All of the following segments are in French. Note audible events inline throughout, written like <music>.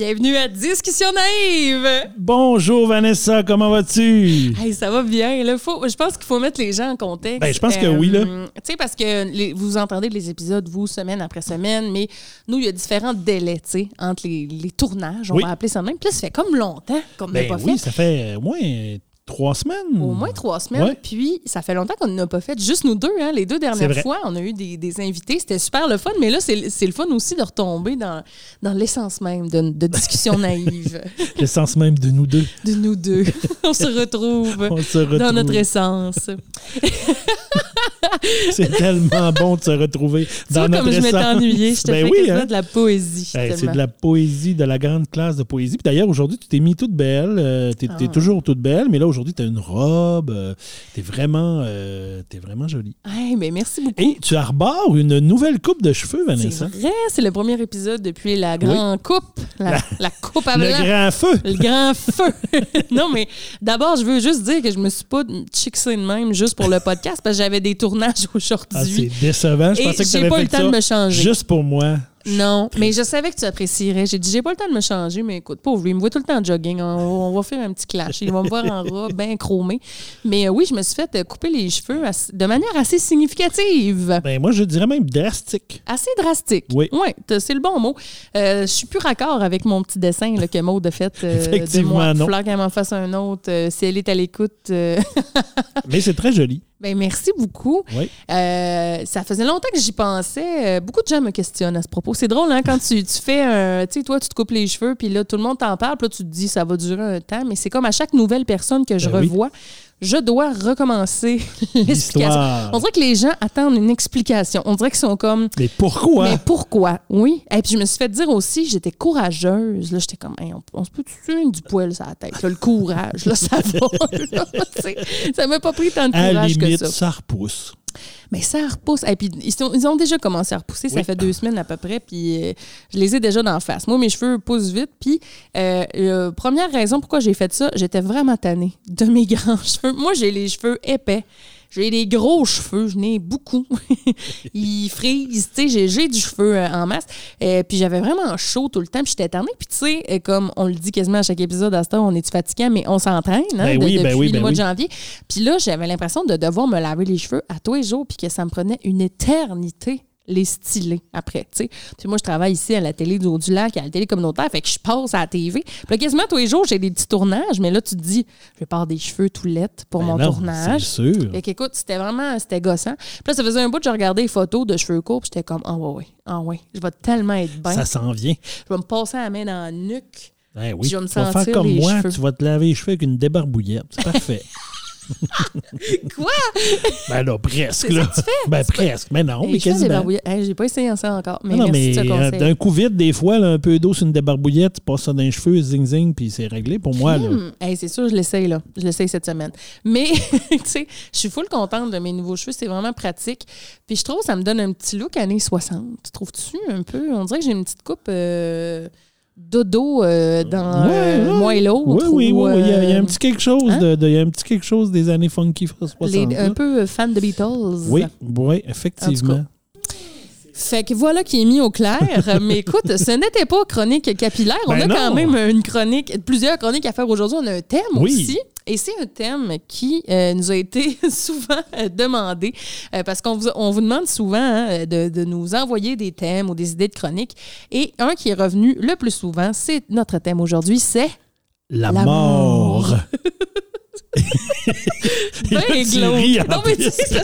Bienvenue à Discussion naïve! Bonjour Vanessa, comment vas-tu? Hey, ça va bien. Là, faut, je pense qu'il faut mettre les gens en contexte. Ben, je pense que oui, là. Tu sais, parce que les- vous entendez les épisodes, vous, semaine après semaine, mais nous, il y a différents délais, tu sais, entre les, les tournages, on Oui. va appeler ça même. Puis là, ça fait comme longtemps qu'on n'a Ben pas oui, fait. ça fait au moins trois semaines. Au moins trois semaines. Ouais. Puis, ça fait longtemps qu'on n'a pas fait. Juste nous deux, hein, les deux dernières fois, on a eu des, des invités. C'était super le fun. Mais là, c'est c'est le fun aussi de retomber dans, dans l'essence même de, de discussion <laughs> naïve L'essence même de nous deux. de nous deux. <laughs> on se retrouve On se retrouve. dans notre essence. <laughs> <laughs> C'est tellement bon de se retrouver Tu dans vois notre comme je m'étais ennuyée. Je te Ben oui, hein? de la poésie. Hey, c'est de la poésie, de la grande classe de poésie. Puis d'ailleurs, aujourd'hui, tu t'es mis toute belle. euh, t'es, t'es Ah. toujours toute belle, mais là, aujourd'hui, tu as une robe. euh, t'es vraiment, euh, vraiment jolie. Hey, ben merci beaucoup. Et tu arbores une nouvelle coupe de cheveux, C'est Vanessa. vrai, c'est le premier épisode depuis la grande coupe. La, la coupe à Le blanc. grand feu. Le grand feu. <laughs> non, mais d'abord, je veux juste dire que je me suis pas chicksée de même juste pour le podcast parce que j'avais des tournages Ah, c'est aujourd'hui. décevant. Je Et pensais que tu j'ai avais pas fait le temps ça de me changer. juste pour moi. non, mais je savais que tu apprécierais. J'ai dit, j'ai pas le temps de me changer, mais écoute, pauvre il me voit tout le temps en jogging. On, on va faire un petit clash. Il va me voir en robe, bien chromé. Mais euh, oui, je me suis fait euh, couper les cheveux de manière assez significative. Ben, moi, je dirais même drastique. Assez drastique. Oui. T'as- c'est le bon mot. Euh, je suis plus raccord avec mon petit dessin là, que Maud a fait euh, de Effectivement, moi. Il qu'elle m'en fasse un autre. si elle est à l'écoute. Mais c'est très joli. Ben merci beaucoup. Oui. Euh, ça faisait longtemps que j'y pensais. Euh, beaucoup de gens me questionnent à ce propos. C'est drôle, hein, quand tu, tu fais un. Tu sais, toi, tu te coupes les cheveux, puis là, tout le monde t'en parle, puis là, tu te dis, ça va durer un temps. Mais c'est comme à chaque nouvelle personne que je Ben oui. Je dois recommencer <laughs> l'explication. On dirait que les gens attendent une explication. On dirait qu'ils sont comme. Mais pourquoi? Mais pourquoi? Oui. Et puis je me suis fait dire aussi, j'étais courageuse. Là, j'étais comme, Hey, on, on se peut tuer du poil sur la tête? là, le courage, là, ça va. là, <laughs> ça m'a pas pris tant de à la courage que limite, ça. ça repousse. Mais ça repousse. Et puis ils, sont- ils ont déjà commencé à repousser. Ça fait deux semaines à peu près. Puis euh, je les ai déjà d'en face. Moi, mes cheveux poussent vite. Puis euh, euh, première raison pourquoi j'ai fait ça, j'étais vraiment tannée de mes <laughs> grands cheveux. Moi, j'ai les cheveux épais. J'ai des gros cheveux, je n'ai beaucoup. <laughs> Ils frisent, tu sais, j'ai- du cheveu euh, en masse. Euh, puis j'avais vraiment chaud tout le temps, puis j'étais tannée. Puis tu sais, euh, comme on le dit quasiment à chaque épisode, à ce temps, on est fatiguant, mais on s'entraîne hein, Ben de- oui, ben depuis le ben mois de janvier. Puis là, j'avais l'impression de devoir me laver les cheveux à tous les jours, puis que ça me prenait une éternité les styler après, tu sais. Puis moi, je travaille ici à la télé du Haut-du-Lac, à la télé communautaire, fait que je passe à la TV. Puis là, quasiment tous les jours, j'ai des petits tournages, mais là, tu te dis, je vais des cheveux tout laides pour Ben mon non, tournage. C'est sûr. Fait qu'écoute, c'était vraiment, c'était gossant. Puis là, ça faisait un bout que je regardais les photos de cheveux courts, puis j'étais comme, ah ouais, ouais, ah ouais, je vais tellement être bien. Ça s'en vient. Je vais me passer la main dans la nuque. Ben oui. Je vais me tu vas sentir faire comme les moi, cheveux. tu vas te laver les cheveux avec une débarbouillette. C'est <laughs> parfait. <laughs> Quoi? ben là, presque. Là. ça que tu fais? Ben presque. Mais non, mais quasiment. Hey, j'ai pas essayé ça encore, mais non, merci mais de euh, d'un coup vite, des fois, là, un peu d'eau sur une débarbouillette, tu passes ça dans les cheveux, zing zing, puis c'est réglé pour moi. Hey, c'est sûr, je l'essaye, là. Je l'essaye cette semaine. Mais, <laughs> tu sais, je suis full contente de mes nouveaux cheveux. C'est vraiment pratique. Puis je trouve que ça me donne un petit look années 60. Trouves-tu un peu? On dirait que j'ai une petite coupe euh, dodo euh, dans Ouais, euh, ouais. moi et l'autre. Oui, oui, ou, oui. Il y, a, il y a un euh, petit quelque chose hein? de, de- il y a un petit quelque chose des années funky 60. les- un peu fan de Beatles. Oui, oui, effectivement. Fait que voilà qui est mis au clair. <laughs> Mais écoute, ce n'était pas chronique capillaire. On Ben a quand même une chronique, plusieurs chroniques à faire aujourd'hui. On a un thème Oui. aussi. Et c'est un thème qui euh, nous a été <laughs> souvent euh, demandé euh, parce qu'on vous, on vous demande souvent hein, de, de nous envoyer des thèmes ou des idées de chroniques. Et un qui est revenu le plus souvent, c'est notre thème aujourd'hui, c'est La L'amour. mort. <laughs> ben glauque. Non, mais tu sais, <laughs>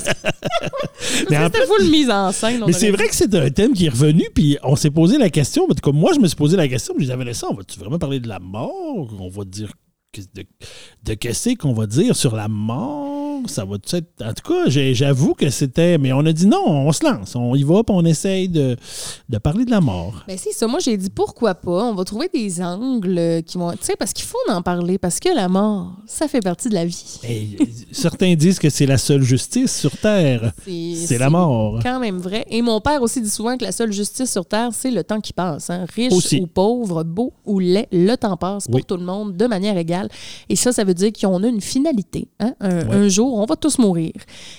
c'était full mise en scène. Mais c'est vrai que c'est un thème qui est revenu, puis on s'est posé la question. Comme moi, je me suis posé la question, puis j'avais laissé, on va-tu vraiment parler de la mort? On va dire de qu'est-ce qu'on va dire sur la mort? Ça va tout être. En tout cas, j'avoue que c'était. Mais on a dit non, on se lance. On y va, puis on essaye de, de parler de la mort. Ben c'est ça. Moi, j'ai dit pourquoi pas? On va trouver des angles euh, qui vont. Tu sais, parce qu'il faut en parler. Parce que la mort, ça fait partie de la vie. Et certains disent que c'est la seule justice sur Terre. C'est la mort. quand même vrai. Et mon père aussi dit souvent que la seule justice sur Terre, c'est le temps qui passe. hein. Riche Aussi. ou pauvre, beau ou laid, le temps passe pour Oui. tout le monde de manière égale. Et ça, ça veut dire qu'on a une finalité. hein. Un, Ouais. un jour, on va tous mourir.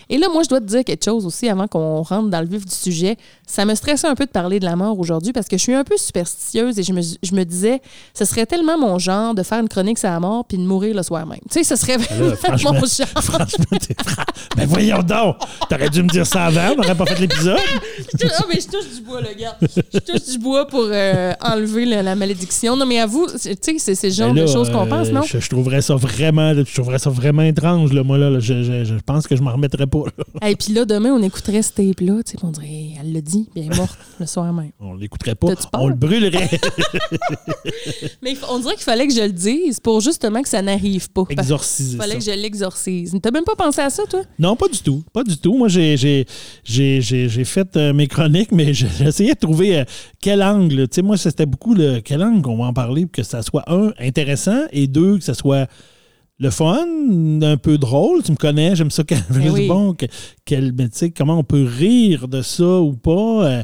Et là, moi, je dois te dire quelque chose aussi avant qu'on rentre dans le vif du sujet. Ça me stressait un peu de parler de la mort aujourd'hui parce que je suis un peu superstitieuse et je me, je me disais, ce serait tellement mon genre de faire une chronique sur la mort puis de mourir le soir même. Tu sais, ce serait vraiment mon genre. Franchement, t'es fra- Ben voyons donc! T'aurais dû me dire ça avant, on n'aurait pas fait l'épisode. Ah, mais je touche du bois, le gars. Je touche du bois pour euh, enlever la, la malédiction. Non, mais à vous, tu sais, c'est le genre Ben là, de choses qu'on euh, pense, non? Je, je trouverais ça vraiment, je trouverais ça vraiment étrange, là, moi, là. là. Je, je- je pense que je m'en remettrais pas. Et puis là, demain, on écouterait ce tape-là. Tu sais, on dirait, elle l'a dit, est morte le soir même. On l'écouterait pas. On le brûlerait. <laughs> Mais il on dirait qu'il fallait que je le dise pour justement que ça n'arrive pas. Exorciser qu'il fallait ça. que je l'exorcise. T'as même pas pensé à ça, toi? Non, pas du tout. Pas du tout. Moi, j'ai, fait euh, mes chroniques, mais <laughs> essayé de trouver euh, quel angle. Tu sais, moi, c'était beaucoup le quel angle qu'on va en parler pour que ça soit, un, intéressant et deux, que ça soit le fun, un peu drôle. Tu me connais, j'aime ça quand je Eh dis, bon, que- quel, mais comment on peut rire de ça ou pas. euh,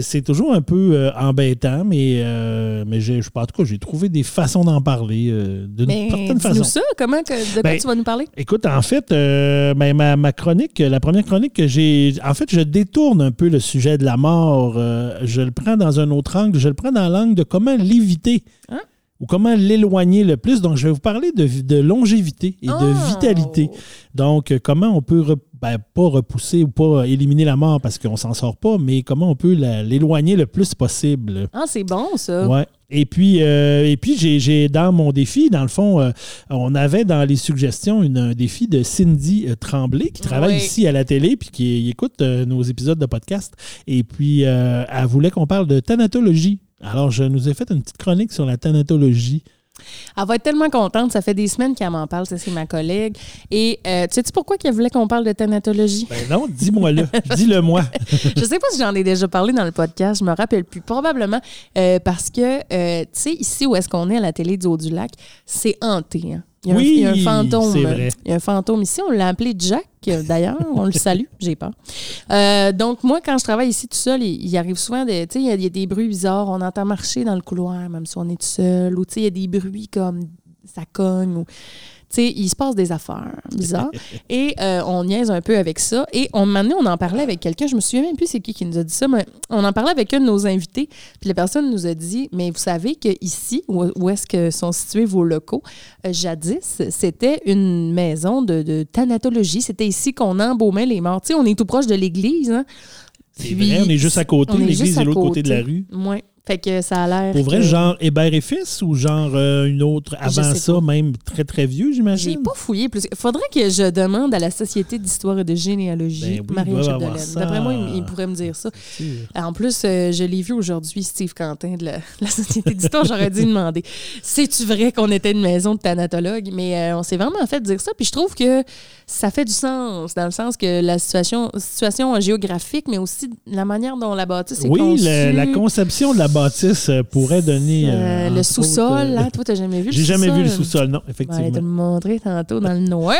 c'est toujours un peu euh, embêtant, mais, euh, mais j'ai, je sais pas, en tout cas, j'ai trouvé des façons d'en parler euh, d'une Mais certaine façon. dis-nous ça. Comment, que, de quoi Ben, tu vas nous parler? Écoute, en fait, euh, ben, ma, ma chronique, la première chronique que j'ai. En fait, je détourne un peu le sujet de la mort. Euh, je le prends dans un autre angle. Je le prends dans l'angle de comment l'éviter. Hein? Ou comment l'éloigner le plus. Donc, je vais vous parler de, de longévité et de Oh! vitalité. Donc, comment on peut, ben, pas repousser ou pas éliminer la mort parce qu'on s'en sort pas, mais comment on peut l'éloigner le plus possible. Ah, c'est bon, ça. Ouais. Et puis, euh, et puis j'ai, j'ai- dans mon défi, dans le fond, euh, on avait dans les suggestions une- un défi de Cindy euh, Tremblay qui travaille Oui. ici à la télé puis qui écoute euh, nos épisodes de podcast. Et puis, elle voulait qu'on parle de thanatologie. Alors, je nous ai fait une petite chronique sur la thanatologie. Elle va être tellement contente. Ça fait des semaines qu'elle m'en parle. Ça, c'est ma collègue. Et euh, tu sais-tu pourquoi qu'elle voulait qu'on parle de thanatologie? Ben non, dis-moi-le. <laughs> Dis-le moi. <laughs> je sais pas si j'en ai déjà parlé dans le podcast, je me rappelle plus. Probablement euh, parce que, euh, tu sais, ici où est-ce qu'on est à la télé du Haut-du-Lac, c'est hanté. hein. Il y, a un, Oui, il y a un fantôme. c'est vrai. Il y a un fantôme ici. On l'a appelé Jack, d'ailleurs. On le salue. <laughs> J'ai peur. Euh, donc, moi, quand je travaille ici tout seul, il, il arrive souvent de. Tu sais, il y a- il y, a des bruits bizarres. On entend marcher dans le couloir, même si on est tout seul. Ou, tu sais, il y a des bruits comme ça cogne. Ou, sais, il se passe des affaires bizarres. <laughs> Et euh, on niaise un peu avec ça. Et on, un on en parlait avec quelqu'un. Je me souviens même plus c'est qui qui nous a dit ça, mais on en parlait avec un de nos invités. Puis la personne nous a dit Mais vous savez qu'ici, où, où est-ce que sont situés vos locaux, euh, jadis, c'était une maison de, de thanatologie. C'était ici qu'on embaumait les morts. Tu sais, on est tout proche de l'église. Hein? Puis, vrai, on est juste à côté. L'église de l'autre côté de la rue. Ouais. Fait que ça a l'air. Pour vrai, que- genre Hébert et Fils ou genre euh, une autre avant ça, même très très vieux, j'imagine? J'ai pas fouillé plus. Faudrait que je demande à la Société d'histoire et de généalogie, Ben oui, avoir Chapdelaine. D'après moi, il, il pourrait me dire ça. En plus, euh, je l'ai vu aujourd'hui, Steve Quentin de la, la Société d'histoire. J'aurais dû demander C'est-tu vrai qu'on était une maison de thanatologues? Mais euh, on s'est vraiment fait dire ça. Puis je trouve que ça fait du sens, dans le sens que la situation, situation géographique, mais aussi la manière dont la bâtisse est Oui, conçue. le- la conception de la bâtisse euh, pourrait donner. Euh, euh, le sous-sol, euh, hein, toi, t'as jamais vu le J'ai jamais vu le sous-sol? sous-sol, non, Je vais te effectivement. le montrer tantôt dans le noir.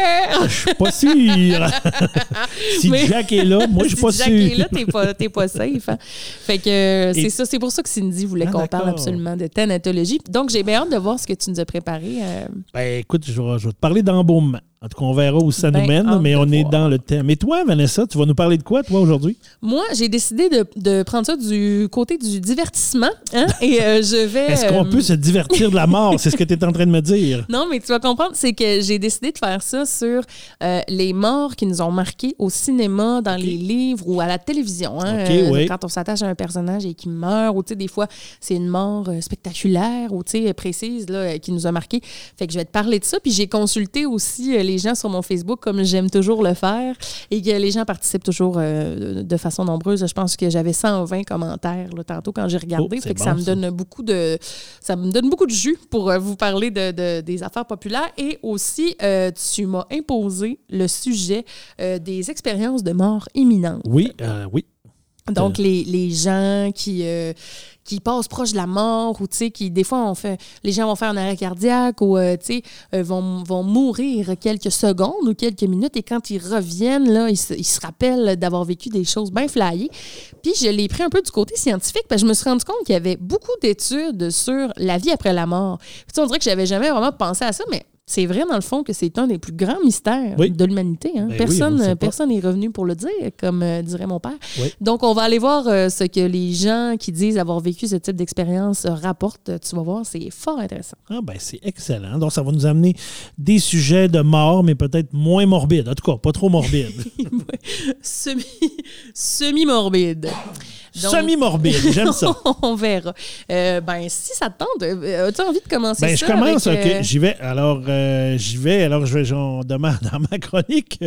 Je suis pas sûr. <laughs> si Mais- Jack est là, moi, je suis Si pas Jack sûr. est là, t'es pas, pas safe. hein? Fait que euh, Et- c'est ça, c'est pour ça que Cindy voulait Ah, qu'on parle absolument de thanatologie. Donc, j'ai bien hâte de voir ce que tu nous as préparé. euh, Ben, écoute, je vais, je vais te parler d'embaumement. En tout cas, on verra où ça Ben, nous mène, hâte mais on est voir. dans le thème. Mais toi, Vanessa, tu vas nous parler de quoi, toi, aujourd'hui? Moi, j'ai décidé de, de prendre ça du côté du divertissement. hein, et euh, je vais. Est-ce qu'on euh, peut se divertir de la mort? C'est ce que tu es en train de me dire. Non, mais tu vas comprendre, c'est que j'ai décidé de faire ça sur euh, les morts qui nous ont marqués au cinéma, dans les livres ou à la télévision. hein. Oui. Quand on s'attache à un personnage et qu'il meurt, ou tu sais, des fois, c'est une mort spectaculaire ou tu sais, précise là, qui nous a marqué. Fait que je vais te parler de ça. Puis j'ai consulté aussi les gens sur mon Facebook, comme j'aime toujours le faire, et que les gens participent toujours euh, de façon nombreuse. Je pense que j'avais 120 commentaires là, tantôt quand j'ai regardé. Oh, c'est fait que bon, ça me ça. donne beaucoup de ça me donne beaucoup de jus pour euh, vous parler de, de- des affaires populaires. Et aussi, euh, tu m'as imposé le sujet euh, des expériences de mort imminente. Oui, oui. Donc, les, les gens qui, euh, qui passent proche de la mort ou, tu sais, qui, des fois, on fait, les gens vont faire un arrêt cardiaque ou, euh, tu sais, euh, vont, vont mourir quelques secondes ou quelques minutes et quand ils reviennent, là, ils se, ils se rappellent d'avoir vécu des choses bien flyées. Puis, je l'ai pris un peu du côté scientifique parce que je me suis rendu compte qu'il y avait beaucoup d'études sur la vie après la mort. Puis, on dirait que j'avais jamais vraiment pensé à ça, mais c'est vrai, dans le fond, que c'est un des plus grands mystères Oui. de l'humanité. hein. Ben personne n'est pas. personne n'est revenu pour le dire, comme euh, dirait mon père. Oui. Donc, on va aller voir euh, ce que les gens qui disent avoir vécu ce type d'expérience euh, rapportent. Tu vas voir, c'est fort intéressant. Ah ben c'est excellent. Donc ça va nous amener des sujets de mort, mais peut-être moins morbides. En tout cas, pas trop morbides. <laughs> Semi, semi-morbide. Semi-morbide, j'aime ça. <laughs> on verra. Euh, ben, si ça te tente, euh, as-tu envie de commencer Ben, ça je commence, avec, OK. euh, J'y vais. Alors, euh, j'y vais. Alors, je vais j'en demande dans ma chronique.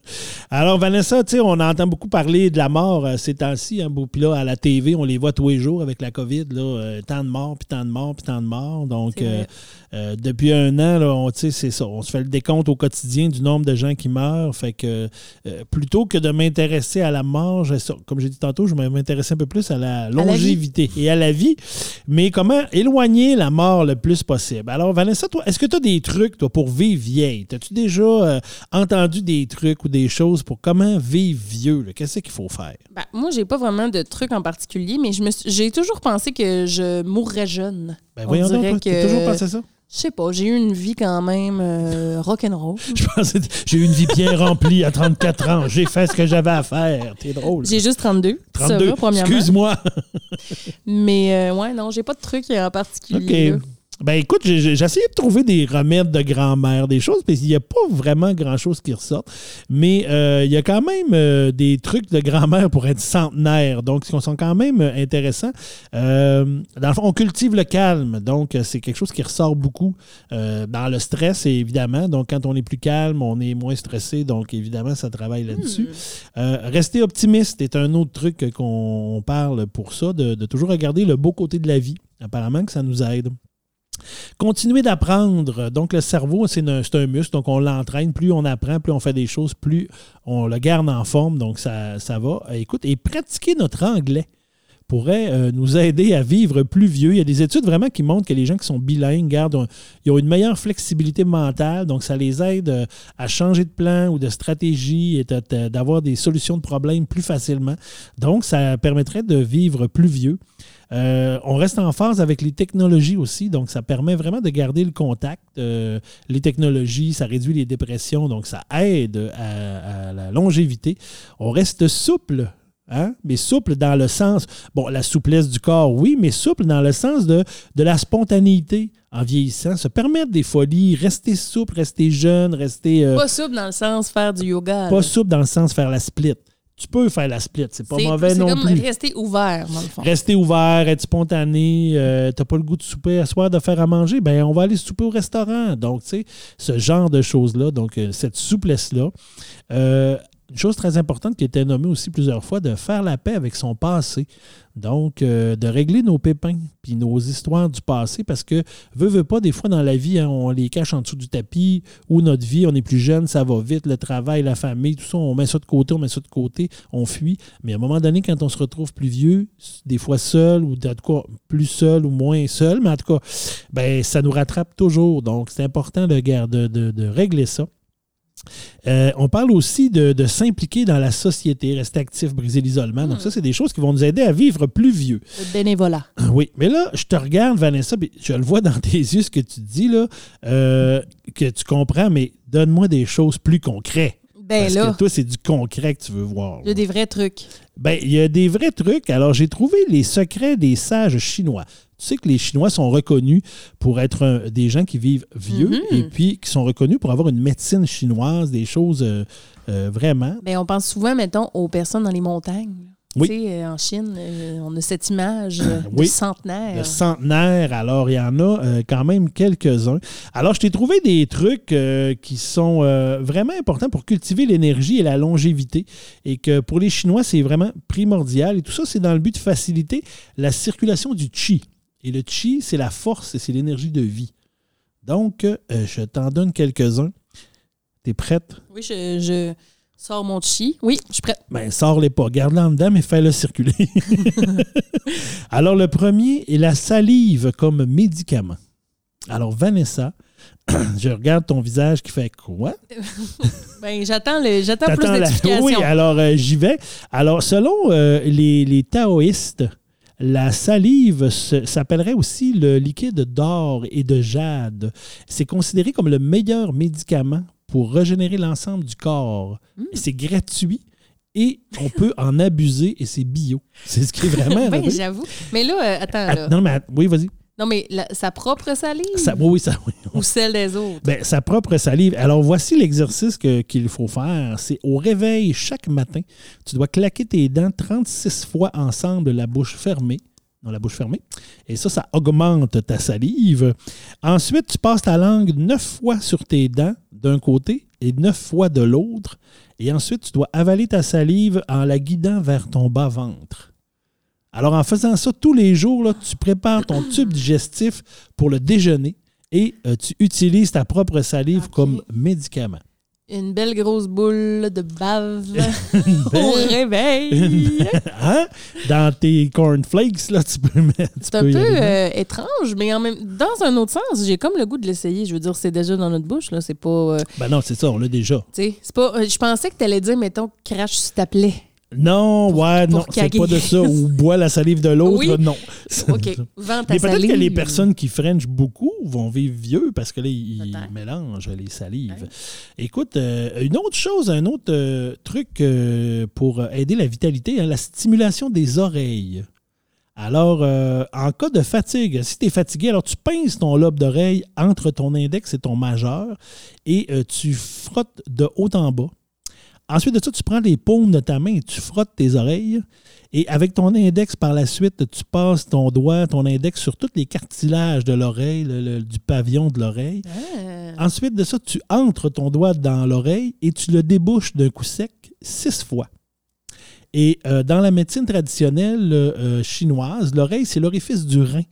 <laughs> Alors, Vanessa, tu sais, on entend beaucoup parler de la mort ces temps-ci. Hein, puis là, à la TV, on les voit tous les jours avec la COVID. Là, tant de morts, puis tant de morts, puis tant de morts. Donc, depuis un an, là, on, tu sais, c'est ça. On se fait le décompte au quotidien du nombre de gens qui meurent. Fait que plutôt que de m'intéresser à la mort, je- comme j'ai dit tantôt, je m'intéresse un peu plus à la longévité et à la vie. Mais comment éloigner la mort le plus possible? Alors, Vanessa, toi, est-ce que tu as des trucs, toi, pour vivre vieille? As-tu déjà euh, entendu des trucs ou des choses pour comment vivre vieux? Qu'est-ce qu'il faut faire? Ben, moi, j'ai pas vraiment de truc en particulier, mais j'ai toujours pensé que je mourrais jeune. Ben On voyons donc, dirait t'as que- toujours pensé ça? Je sais pas, j'ai eu une vie quand même euh, rock'n'roll. <laughs> Je pensais, j'ai eu une vie bien remplie à 34 ans. J'ai fait ce que j'avais à faire. T'es drôle. J'ai juste 32. ça 32. va, premièrement. Excuse-moi. <laughs> Mais euh, ouais, non, j'ai pas de truc en particulier. OK. là. Ben écoute, j'ai essayé de trouver des remèdes de grand-mère, des choses, mais il n'y a pas vraiment grand-chose qui ressort. Mais euh, il y a quand même euh, des trucs de grand-mère pour être centenaire, donc qui sont quand même euh, intéressants. Euh, dans le fond, on cultive le calme, donc c'est quelque chose qui ressort beaucoup dans le stress, évidemment. Donc quand on est plus calme, on est moins stressé, donc évidemment, ça travaille là-dessus. Euh, rester optimiste est un autre truc qu'on parle pour ça, de, de toujours regarder le beau côté de la vie. Apparemment que ça nous aide. Continuer d'apprendre. Donc, le cerveau, c'est un, muscle. Donc, on l'entraîne. Plus on apprend, plus on fait des choses, plus on le garde en forme. Donc, ça, ça va. Écoute, et pratiquer notre anglais pourrait euh, nous aider à vivre plus vieux. Il y a des études vraiment qui montrent que les gens qui sont bilingues gardent ils ont une meilleure flexibilité mentale, donc ça les aide euh, à changer de plan ou de stratégie et d'avoir des solutions de problèmes plus facilement. Donc, ça permettrait de vivre plus vieux. Euh, on reste en phase avec les technologies aussi, donc ça permet vraiment de garder le contact. Euh, les technologies, ça réduit les dépressions, donc ça aide à, à la longévité. On reste souple. Hein? Mais souple dans le sens, bon, la souplesse du corps, oui, mais souple dans le sens de, de la spontanéité en vieillissant, se permettre des folies, rester souple, rester jeune, rester euh, Pas souple dans le sens faire du yoga. pas là. souple dans le sens faire la split. Tu peux faire la split, c'est pas mauvais non comme plus. rester ouvert, dans le fond. Rester ouvert, être spontané, euh, t'as pas le goût de souper à soir, de faire à manger, ben on va aller souper au restaurant. Donc, tu sais, ce genre de choses-là, donc euh, cette souplesse-là. Euh, une chose très importante qui était nommée aussi plusieurs fois, de faire la paix avec son passé. Donc, euh, de régler nos pépins, puis nos histoires du passé, parce que, veut, veut pas, des fois dans la vie, hein, on les cache en dessous du tapis, ou notre vie, on est plus jeune, ça va vite, le travail, la famille, tout ça, on met ça de côté, on met ça de côté, on fuit. Mais à un moment donné, quand on se retrouve plus vieux, des fois seul, ou en tout plus seul ou moins seul, mais en tout cas, ben, ça nous rattrape toujours. Donc, c'est important de, de- de régler ça. Euh, on parle aussi de, de s'impliquer dans la société, rester actif, briser l'isolement. Donc, ça, c'est des choses qui vont nous aider à vivre plus vieux. Le bénévolat. Oui, mais là, je te regarde, Vanessa, puis je le vois dans <laughs> tes yeux, ce que tu dis, là, euh, que tu comprends, mais donne-moi des choses plus concrètes. Ben Parce là, que toi, c'est du concret que tu veux voir. il y a des vrais trucs. Ben, il y a des vrais trucs. Alors, j'ai trouvé les secrets des sages chinois. Tu sais que les Chinois sont reconnus pour être un- des gens qui vivent vieux Mhm. et puis qui sont reconnus pour avoir une médecine chinoise, des choses euh, euh, vraiment. Ben, on pense souvent, mettons, aux personnes dans les montagnes. Oui. Tu sais, en Chine, euh, on a cette image Oui. de centenaire. Le centenaire, alors il y en a euh, quand même quelques-uns. Alors, je t'ai trouvé des trucs euh, qui sont euh, vraiment importants pour cultiver l'énergie et la longévité et que pour les Chinois, c'est vraiment primordial. Et tout ça, c'est dans le but de faciliter la circulation du chi. Et le chi, c'est la force et c'est l'énergie de vie. Donc, euh, je t'en donne quelques-uns. T'es prête? Oui, je, je sors mon chi. Oui, je suis prête. Ben, sors-les pas. Garde-le en dedans, mais fais-le circuler. <laughs> <laughs> Alors, le premier est la salive comme médicament. Alors, Vanessa, <clears throat> je regarde ton visage qui fait quoi? <laughs> Ben, j'attends le- j'attends plus la-. Oui, alors euh, j'y vais. Alors, selon euh, les, les taoïstes, la salive s'appellerait aussi le liquide d'or et de jade. C'est considéré comme le meilleur médicament pour régénérer l'ensemble du corps. Hmm. C'est gratuit et on peut en abuser et c'est bio. C'est ce qui est vraiment. <laughs> Ben, heureux. j'avoue. Mais là, euh, attends, Ah, non, mais att- oui, vas-y. Non, mais la- sa propre salive? Ça- oui, ça, oui. ou celle des autres? Ben, sa propre salive. Alors, voici l'exercice qu'il faut faire. C'est au réveil chaque matin, tu dois claquer tes dents 36 fois ensemble, la bouche fermée. Non, la bouche fermée. Et ça, ça augmente ta salive. Ensuite, tu passes ta langue 9 fois sur tes dents d'un côté et 9 fois de l'autre. Et ensuite, tu dois avaler ta salive en la guidant vers ton bas-ventre. Alors, en faisant ça tous les jours, là, tu prépares ton <clears throat> tube digestif pour le déjeuner et euh, tu utilises ta propre salive comme médicament. Une belle grosse boule de bave <laughs> au belle- réveil. <laughs> Hein? Dans tes cornflakes, là, tu peux mettre. C'est un peu euh, étrange, mais en même dans un autre sens, j'ai comme le goût de l'essayer. Je veux dire, c'est déjà dans notre bouche, là. C'est pas. euh, Ben non, c'est ça, on l'a déjà. tu sais, c'est pas. je pensais que tu allais dire, mettons, crache sur ta plaie. Non, ouais, non, c'est pas de ça. Ou <laughs> bois la salive de l'autre, Oui. non. OK. Vends ta Mais peut-être que les personnes qui frenchent beaucoup vont vivre vieux parce que là, ils mélangent les salives. Ouais. Écoute, euh, une autre chose, un autre euh, truc euh, pour aider la vitalité, hein, la stimulation des oreilles. Alors, en cas de fatigue, si tu es fatigué, alors tu pinces ton lobe d'oreille entre ton index et ton majeur et tu frottes de haut en bas. Ensuite de ça, tu prends les paumes de ta main et tu frottes tes oreilles. Et avec ton index, par la suite, tu passes ton doigt, ton index sur tous les cartilages de l'oreille, le- le- du pavillon de l'oreille. Ah. Ensuite de ça, tu entres ton doigt dans l'oreille et tu le débouches d'un coup sec six fois. Et euh, dans la médecine traditionnelle euh, chinoise, l'oreille, c'est l'orifice du rein,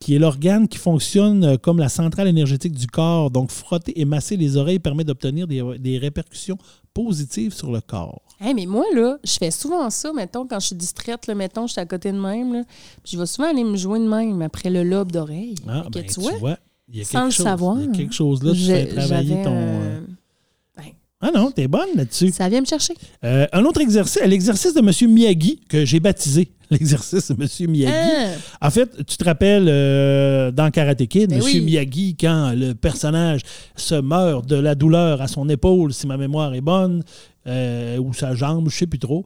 qui est l'organe qui fonctionne euh, comme la centrale énergétique du corps. Donc, frotter et masser les oreilles permet d'obtenir des, des répercussions positives sur le corps. Hey, mais moi, là, je fais souvent ça, mettons, quand je suis distraite, là, mettons, je suis à côté de même, là, puis je vais souvent aller me jouer de même après le lobe d'oreille. Ah, ben, tu vois, il y a sans quelque le chose, savoir, Il y a quelque chose là, tu fais travailler ton... euh, Ah non, t'es bonne là-dessus. Ça vient me chercher. Euh, un autre exercice, l'exercice de M. Miyagi, que j'ai baptisé <laughs> l'exercice de M. Miyagi. Ah, En fait, tu te rappelles euh, dans Karate Kid, Ben M. oui. Miyagi, quand le personnage se meurt de la douleur à son épaule, si ma mémoire est bonne, euh, ou sa jambe, je ne sais plus trop.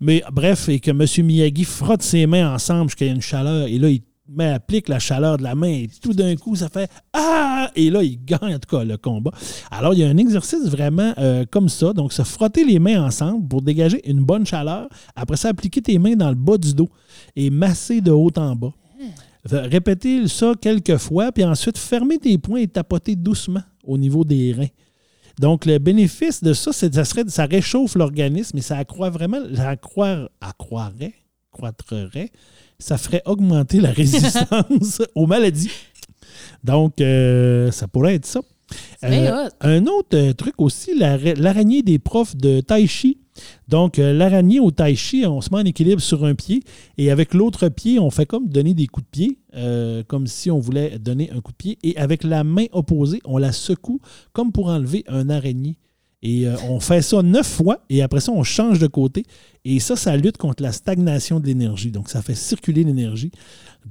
Mais bref, et que M. Miyagi frotte ses mains ensemble jusqu'à une chaleur, et là, il met, applique la chaleur de la main, et tout d'un coup, ça fait Ah! Et là, il gagne en tout cas le combat. Alors, il y a un exercice vraiment euh, comme ça. Donc, se frotter les mains ensemble pour dégager une bonne chaleur. Après ça, appliquer tes mains dans le bas du dos et masser de haut en bas. Répétez ça quelques fois, puis ensuite, fermez tes poings et tapotez doucement au niveau des reins. Donc, le bénéfice de ça, c'est que ça, ça réchauffe l'organisme et ça accroît vraiment, ça accroît, croîtrerait, ça ferait augmenter la <laughs> résistance aux maladies. Donc, euh, ça pourrait être ça. Euh, un autre euh, truc aussi, la- l'araignée des profs de Tai Chi. Donc, euh, l'araignée au Tai Chi, on se met en équilibre sur un pied et avec l'autre pied, on fait comme donner des coups de pied, euh, comme si on voulait donner un coup de pied. Et avec la main opposée, on la secoue comme pour enlever un araignée. Et euh, on fait ça neuf fois et après ça, on change de côté. Et ça, ça lutte contre la stagnation de l'énergie. Donc, ça fait circuler l'énergie.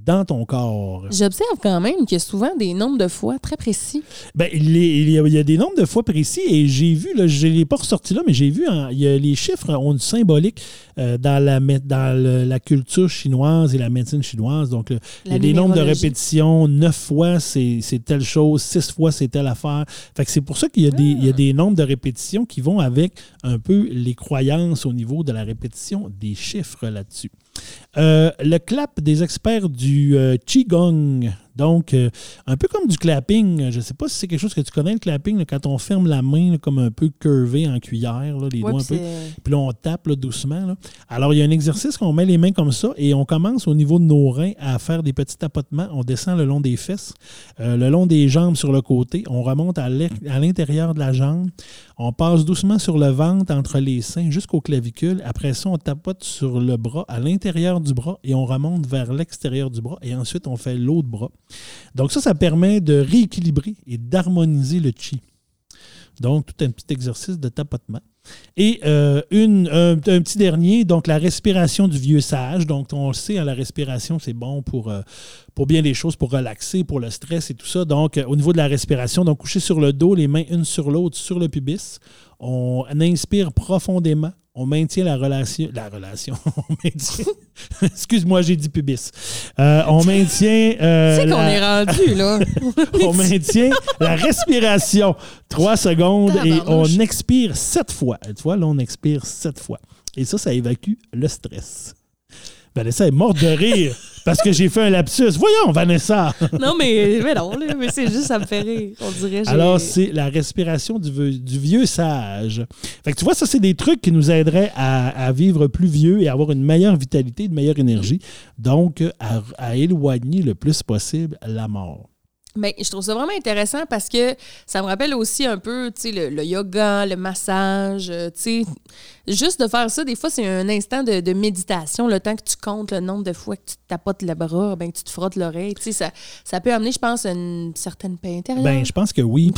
Dans ton corps. J'observe quand même qu'il y a souvent des nombres de fois très précis. Ben, il, y a, il y a des nombres de fois précis et j'ai vu, là, je ne l'ai pas ressorti là, mais j'ai vu, il y a, les chiffres ont du symbolique euh, dans, la, dans le- la culture chinoise et la médecine chinoise. Donc, le- il y a des nombres de répétitions, neuf fois c'est telle chose, six fois c'est telle affaire. Fait que c'est pour ça qu'il y, a des- il y a des nombres de répétitions qui vont avec un peu les croyances au niveau de la répétition des chiffres là-dessus. Euh, le clap des experts du euh, Qigong. Donc, euh, un peu comme du clapping. Je ne sais pas si c'est quelque chose que tu connais, le clapping, là, quand on ferme la main là, comme un peu curvée en cuillère, là, les Ouais, doigts un peu. c'est- Puis là, on tape doucement. Alors, il y a un exercice qu'on met les mains comme ça et on commence au niveau de nos reins à faire des petits tapotements. On descend le long des fesses, euh, le long des jambes sur le côté. On remonte à l'intérieur de la jambe. On passe doucement sur le ventre, entre les seins, jusqu'aux clavicules. Après ça, on tapote sur le bras, à l'intérieur du bras, et on remonte vers l'extérieur du bras. Et ensuite, on fait l'autre bras. Donc ça, ça permet de rééquilibrer et d'harmoniser le chi. Donc, tout un petit exercice de tapotement. Et euh, un, petit dernier, donc la respiration du vieux sage. Donc, on le sait, hein, la respiration, c'est bon pour, euh, pour bien les choses, pour relaxer, pour le stress et tout ça. Donc, euh, au niveau de la respiration, donc coucher sur le dos, les mains une sur l'autre, sur le pubis. On inspire profondément. On maintient la relation. La relation. <laughs> On maintient. <laughs> Excuse-moi, j'ai dit pubis. Euh, on maintient. euh, Tu sais qu'on la- est rendu, là. <laughs> on maintient la respiration. Trois secondes et on expire sept fois. Tu vois, là, on expire sept fois. Et ça, ça évacue le stress. Vanessa est morte de rire parce que j'ai fait un lapsus. Voyons, Vanessa! non, mais, mais non, là, mais c'est juste, ça me fait rire. On dirait Alors, c'est la respiration du, vieux- du vieux sage. Fait que tu vois, ça, c'est des trucs qui nous aideraient à, à vivre plus vieux et à avoir une meilleure vitalité, une meilleure énergie. Donc, à, à éloigner le plus possible la mort. Mais je trouve ça vraiment intéressant parce que ça me rappelle aussi un peu, tu sais, le, le yoga, le massage, euh, tu sais. Juste de faire ça, des fois, c'est un instant de, de méditation. Le temps que tu comptes le nombre de fois que tu te tapotes le bras, ben, que tu te frottes l'oreille, tu sais, ça, ça peut amener, je pense, une certaine paix intérieure. Ben, je pense que oui.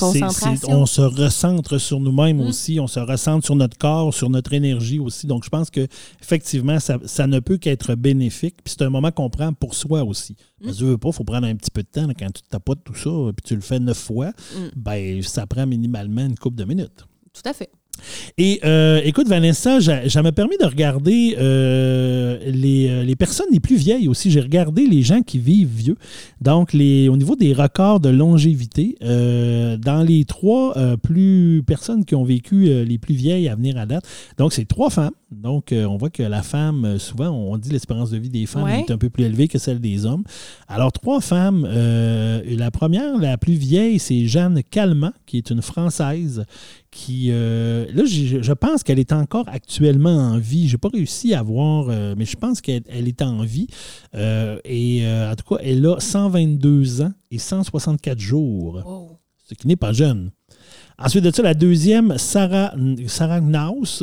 On se recentre sur nous-mêmes Mm. aussi. On se recentre sur notre corps, sur notre énergie aussi. Donc, je pense que effectivement, ça, ça ne peut qu'être bénéfique. Puis c'est un moment qu'on prend pour soi aussi. Parce que veux pas, il faut prendre un petit peu de temps là, quand tu te tapotes tout ça, puis tu le fais neuf fois. Mm. Ben, ça prend minimalement une couple de minutes. Tout à fait. Et euh, écoute, Vanessa, ça m'a permis de regarder euh, les, euh, les personnes les plus vieilles aussi. J'ai regardé les gens qui vivent vieux. Donc, les, au niveau des records de longévité, euh, dans les trois plus personnes qui ont vécu les plus vieilles à venir à date, donc c'est trois femmes. Donc, euh, on voit que la femme, euh, souvent, on dit l'espérance de vie des femmes Ouais. est un peu plus élevée que celle des hommes. Alors, trois femmes. euh, la première, la plus vieille, c'est Jeanne Calment, qui est une Française qui, euh, là, je pense qu'elle est encore actuellement en vie. Je n'ai pas réussi à voir, euh, mais je pense qu'elle elle est en vie. Euh, et en tout cas, elle a 122 ans et 164 jours, Wow. ce qui n'est pas jeune. Ensuite de ça, la deuxième, Sarah, Sarah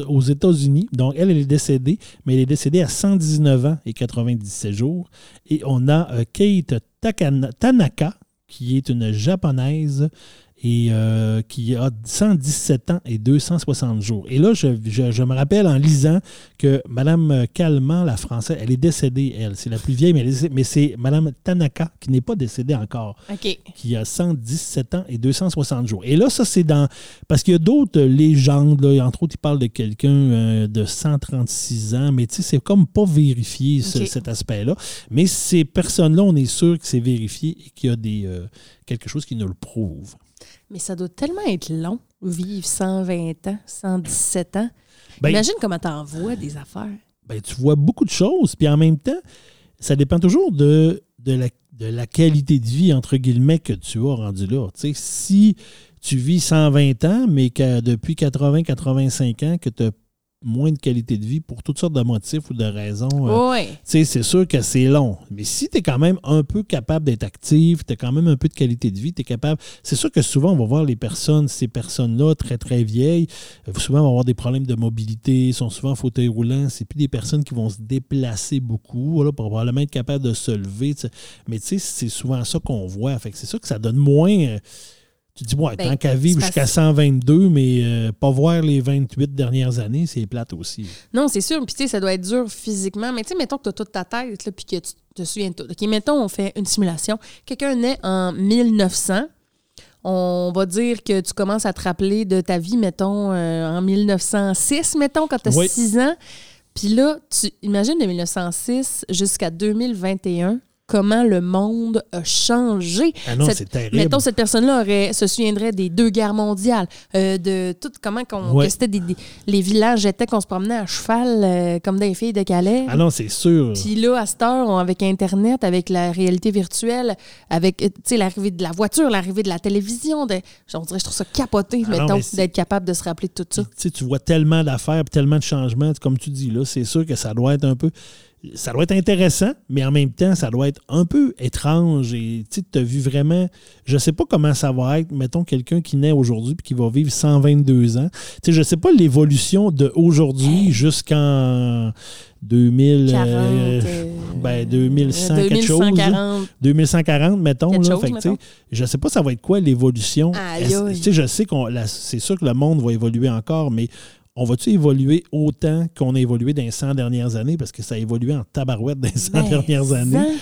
aux États-Unis. Donc, elle, elle est décédée, mais elle est décédée à 119 ans et 97 jours. Et on a euh, Kate Tanaka, qui est une japonaise et euh, qui a 117 ans et 260 jours. Et là, je, je- je me rappelle en lisant que Mme Calment, la française, elle est décédée, elle. C'est la plus vieille, mais, mais c'est Mme Tanaka qui n'est pas décédée encore qui a 117 ans et 260 jours. Et là, ça, c'est dans. Parce qu'il y a d'autres légendes, là, entre autres, il parle de quelqu'un euh, de 136 ans, mais tu sais, c'est comme pas vérifié ce- cet aspect-là. Mais ces personnes-là, on est sûr que c'est vérifié et qu'il y a des, euh, quelque chose qui nous le prouve. Mais ça doit tellement être long, vivre 120 ans, 117 ans. Ben, Imagine comment t'envoies des affaires. ben, tu vois beaucoup de choses, puis en même temps, ça dépend toujours de, de, la, de la qualité de vie, entre guillemets, que tu as rendu là. Tu si tu vis 120 ans, mais que depuis 80-85 ans, que tu as moins de qualité de vie pour toutes sortes de motifs ou de raisons, euh, Oui. tu sais, c'est sûr que c'est long. Mais si tu es quand même un peu capable d'être actif, tu as quand même un peu de qualité de vie, tu es capable. C'est sûr que souvent, on va voir les personnes, ces personnes-là, très, très vieilles, euh, souvent vont avoir des problèmes de mobilité, sont souvent en fauteuil roulant. C'est plus des personnes qui vont se déplacer beaucoup, voilà, pour probablement être capable de se lever. Mais tu sais, c'est souvent ça qu'on voit. Fait que c'est sûr que ça donne moins. euh, Tu dis, ouais, Ben, tant qu'à vivre jusqu'à parce- 122, mais euh, pas voir les 28 dernières années, c'est plate aussi. Non, c'est sûr. Puis, tu sais, ça doit être dur physiquement. Mais, tu sais, mettons que tu as toute ta tête, là, puis que tu te souviens de tout. OK, mettons, on fait une simulation. Quelqu'un naît en 1900. On va dire que tu commences à te rappeler de ta vie, mettons, euh, en 1906, mettons, quand tu as Oui. 6 ans. Puis là, tu imagines de 1906 jusqu'à 2021, comment le monde a changé. Ah non, Cette- c'est terrible. Mettons, cette personne-là aurait, se souviendrait des deux guerres mondiales, euh, de tout comment qu'on, Ouais. que c'était des, des- les villages étaient qu'on se promenait à cheval euh, comme des filles de Calais. Ah non, c'est sûr. Puis là, à cette heure, on- avec Internet, avec la réalité virtuelle, avec euh, l'arrivée de la voiture, l'arrivée de la télévision, de, on dirait, je trouve ça capoté, Ah mettons, d'être capable de se rappeler de tout ça. Tu vois tellement d'affaires, tellement de changements, comme tu dis là, c'est sûr que ça doit être un peu ça doit être intéressant, mais en même temps, ça doit être un peu étrange et tu as vu vraiment je sais pas comment ça va être, mettons quelqu'un qui naît aujourd'hui puis qui va vivre 122 ans. Tu sais, je sais pas l'évolution de aujourd'hui jusqu'en 2000 40, euh, euh, ben 2100 quelque chose. 2140. 2140, mettons. Là, chose, Fait mettons. je ne sais pas ça va être quoi l'évolution. Je sais qu'on c'est sûr que le monde va évoluer encore, mais on va-tu évoluer autant qu'on a évolué dans les 100 dernières années? Parce que ça a évolué en tabarouette dans les 100 Mais dernières années.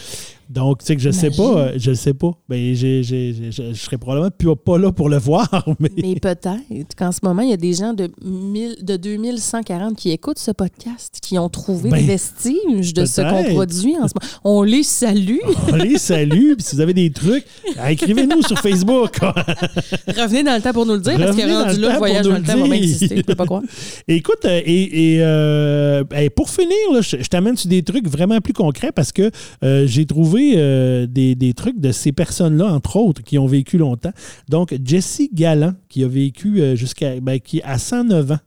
Donc, tu sais que je sais Imagine. pas, euh, je le sais pas. Ben, j'ai- j'ai- j'ai- je je serais probablement plus- pas là pour le voir, <laughs> mais Mais peut-être qu'en ce moment, il y a des gens de, 1000 de 2140 qui écoutent ce podcast, qui ont trouvé Ben, des vestiges de ce qu'on produit en ce moment. On les salue. <laughs> on les salue. Puis si vous avez des trucs, ah, écrivez-nous sur Facebook. <laughs> Revenez dans le temps pour nous le dire, parce que Revenez dans rendu là, le voyage dans le temps va. Je peux pas croire. Écoute, euh, et, et, euh, ben, pour finir, là, je, je t'amène sur des trucs vraiment plus concrets parce que euh, j'ai trouvé euh, des, trucs de ces personnes-là, entre autres, qui ont vécu longtemps. Donc, Jessie Gallant, qui a vécu euh, jusqu'à ben, qui à 109 ans,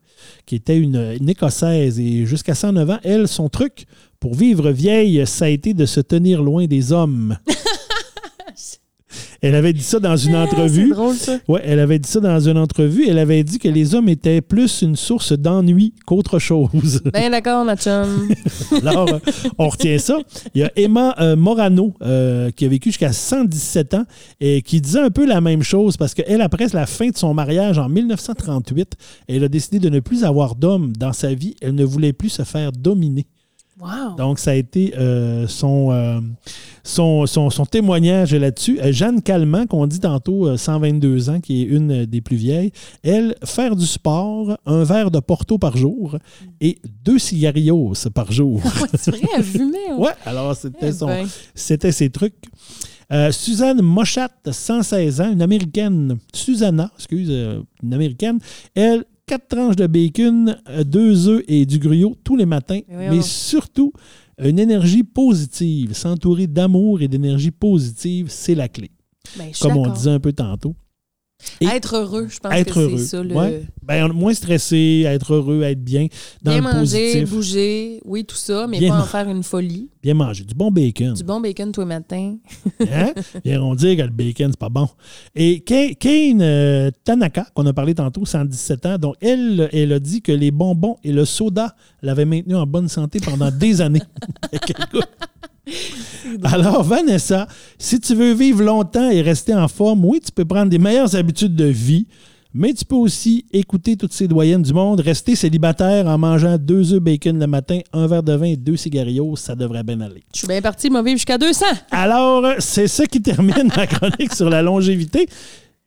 qui était une, une Écossaise, et jusqu'à 109 ans, elle, son truc pour vivre vieille, ça a été de se tenir loin des hommes. <laughs> Elle avait dit ça dans une entrevue. Drôle, ça. Oui, elle avait dit ça dans une entrevue. Elle avait dit que les hommes étaient plus une source d'ennui qu'autre chose. <laughs> Ben d'accord, ma chum. <laughs> Alors, euh, on retient ça. Il y a Emma euh, Morano, euh, qui a vécu jusqu'à 117 ans, et qui disait un peu la même chose, parce qu'elle, après la fin de son mariage en 1938, elle a décidé de ne plus avoir d'homme dans sa vie. Elle ne voulait plus se faire dominer. Wow. Donc, ça a été euh, son, euh, son, son, son témoignage là-dessus. Euh, Jeanne Calment, qu'on dit tantôt, euh, 122 ans, qui est une des plus vieilles, elle, faire du sport, un verre de Porto par jour et deux cigarios par jour. <laughs> C'est vrai, elle fumait. ouais, alors c'était Eh son, ben. c'était ses trucs. Euh, Suzanne Mochat, 116 ans, une américaine. Susanna, excuse, euh, une américaine. Elle, quatre tranches de bacon, euh, deux œufs et du gruyot tous les matins, Mais surtout une énergie positive. S'entourer d'amour et d'énergie positive, c'est la clé. Ben, Comme on disait un peu tantôt. Et- Être heureux, je pense être que heureux. c'est ça. Le... Ouais. Ben, moins stressé, être heureux, être bien, dans Bien le manger, positif. bouger, oui, tout ça, mais Bien pas en faire une folie. Bien manger, du bon bacon. Du bon bacon tous les matins. <laughs> Hein? Bien, on dit que le bacon, c'est pas bon. Et Kane euh, Tanaka, qu'on a parlé tantôt, 117 ans, donc elle, elle a dit que les bonbons et le soda l'avaient maintenu en bonne santé pendant des années. <laughs> Écoute. Alors, Vanessa, si tu veux vivre longtemps et rester en forme, oui, tu peux prendre des meilleures habitudes de vie, mais tu peux aussi écouter toutes ces doyennes du monde, rester célibataire en mangeant deux œufs bacon le matin, un verre de vin et deux cigarios, ça devrait bien aller. Je suis bien parti, moi, vivre jusqu'à 200. Alors, c'est ça qui termine ma chronique sur la longévité.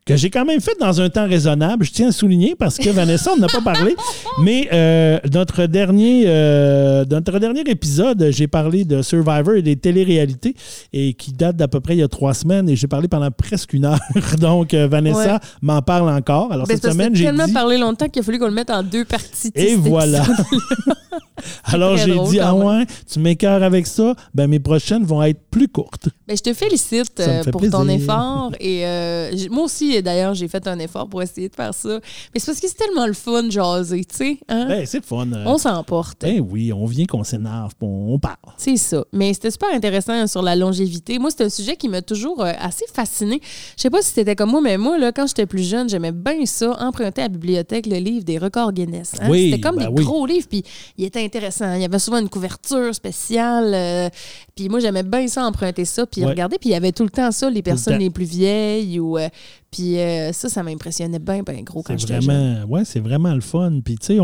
Que j'ai quand même fait dans un temps raisonnable, je tiens à souligner parce que Vanessa, on n'a pas parlé. <laughs> Mais euh, notre, dernier, euh, notre dernier épisode, j'ai parlé de Survivor et des téléréalités et qui date d'à peu près il y a trois semaines et j'ai parlé pendant presque une heure. <laughs> Donc, euh, Vanessa Ouais. m'en parle encore. Alors, Ben, cette semaine, j'ai tellement dit. parlé longtemps qu'il a fallu qu'on le mette en deux parties. Et voilà. <laughs> Alors, j'ai dit, ah ouais, tu m'écœures avec ça, ben mes prochaines vont être plus courtes. Ben, je te félicite pour ton effort. Et euh, j- aussi, d'ailleurs, j'ai fait un effort pour essayer de faire ça. Mais c'est parce que c'est tellement le fun de jaser, tu sais. Hein? Ben, c'est le fun. euh. on s'emporte. Ben oui, on vient qu'on s'énerve, on, on parle. C'est ça. Mais c'était super intéressant hein, sur la longévité. Moi, c'est un sujet qui m'a toujours euh, assez fasciné. Je sais pas si c'était comme moi, mais moi, là, quand j'étais plus jeune, j'aimais bien ça, emprunter à la bibliothèque le livre des records Guinness. hein. Oui, c'était comme ben des oui. gros livres, puis il était intéressant. Il y avait souvent une couverture spéciale. euh, puis moi, j'aimais bien ça, emprunter ça, puis Ouais. regarder. Puis il y avait tout le temps ça, les personnes les plus vieilles. ou euh, Puis euh, ça, ça m'impressionnait bien, bien gros quand j'étais jeune. vraiment, ouais, c'est vraiment le fun. Puis, tu sais,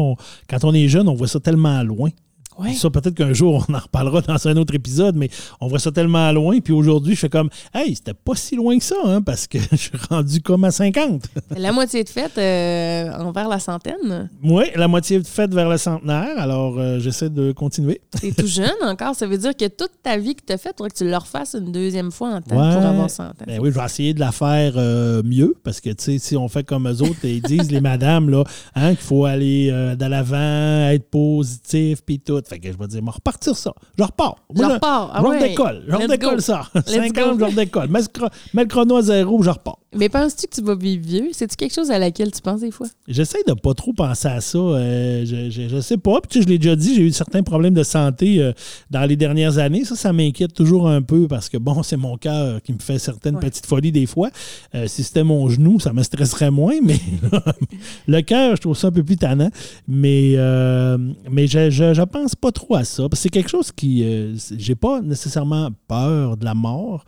quand on est jeune, on voit ça tellement loin. Ouais. Ça, peut-être qu'un jour, <laughs> on en reparlera dans un autre épisode, mais on voit ça tellement loin. Puis aujourd'hui, je fais comme, hey, c'était pas si loin que ça, hein, parce que <laughs> je suis rendu comme à 50. <laughs> La moitié de fête euh, envers la centaine. Oui, la moitié faite vers le centenaire, alors euh, j'essaie de continuer. T'es tout jeune encore. Ça veut dire que toute ta vie que t'as faite, faudrait que tu le refasses une deuxième fois en temps Ouais. pour avoir 100 ans. Ben oui, je vais essayer de la faire euh, mieux, parce que, tu sais, si on fait comme eux autres, ils disent, les madames, là, hein, qu'il faut aller euh, de l'avant, être positif, puis tout. Fait que je vais dire, moi, repartir ça. Je repars. Je repars. Ah je ouais. redécolle. Je redécolle ça. Let's 50, go. je redécolle. Mets, le chro- mets le chrono à zéro, je repars. Mais penses-tu que tu vas vivre vieux? C'est-tu quelque chose à laquelle tu penses des fois? J'essaie de pas trop penser à ça. euh, je, je, je sais pas. Puis, tu sais, je l'ai déjà dit, j'ai eu certains problèmes de santé euh, dans les dernières années. Ça, ça m'inquiète toujours un peu parce que, bon, <laughs> c'est mon cœur qui me fait certaines Ouais. petites folies des fois. Euh, si c'était mon genou, ça me stresserait moins. Mais <laughs> le cœur, je trouve ça un peu plus tannant. Mais, euh, mais je, je, je pense pas trop à ça. Parce que c'est quelque chose qui. euh, j'ai pas nécessairement peur de la mort.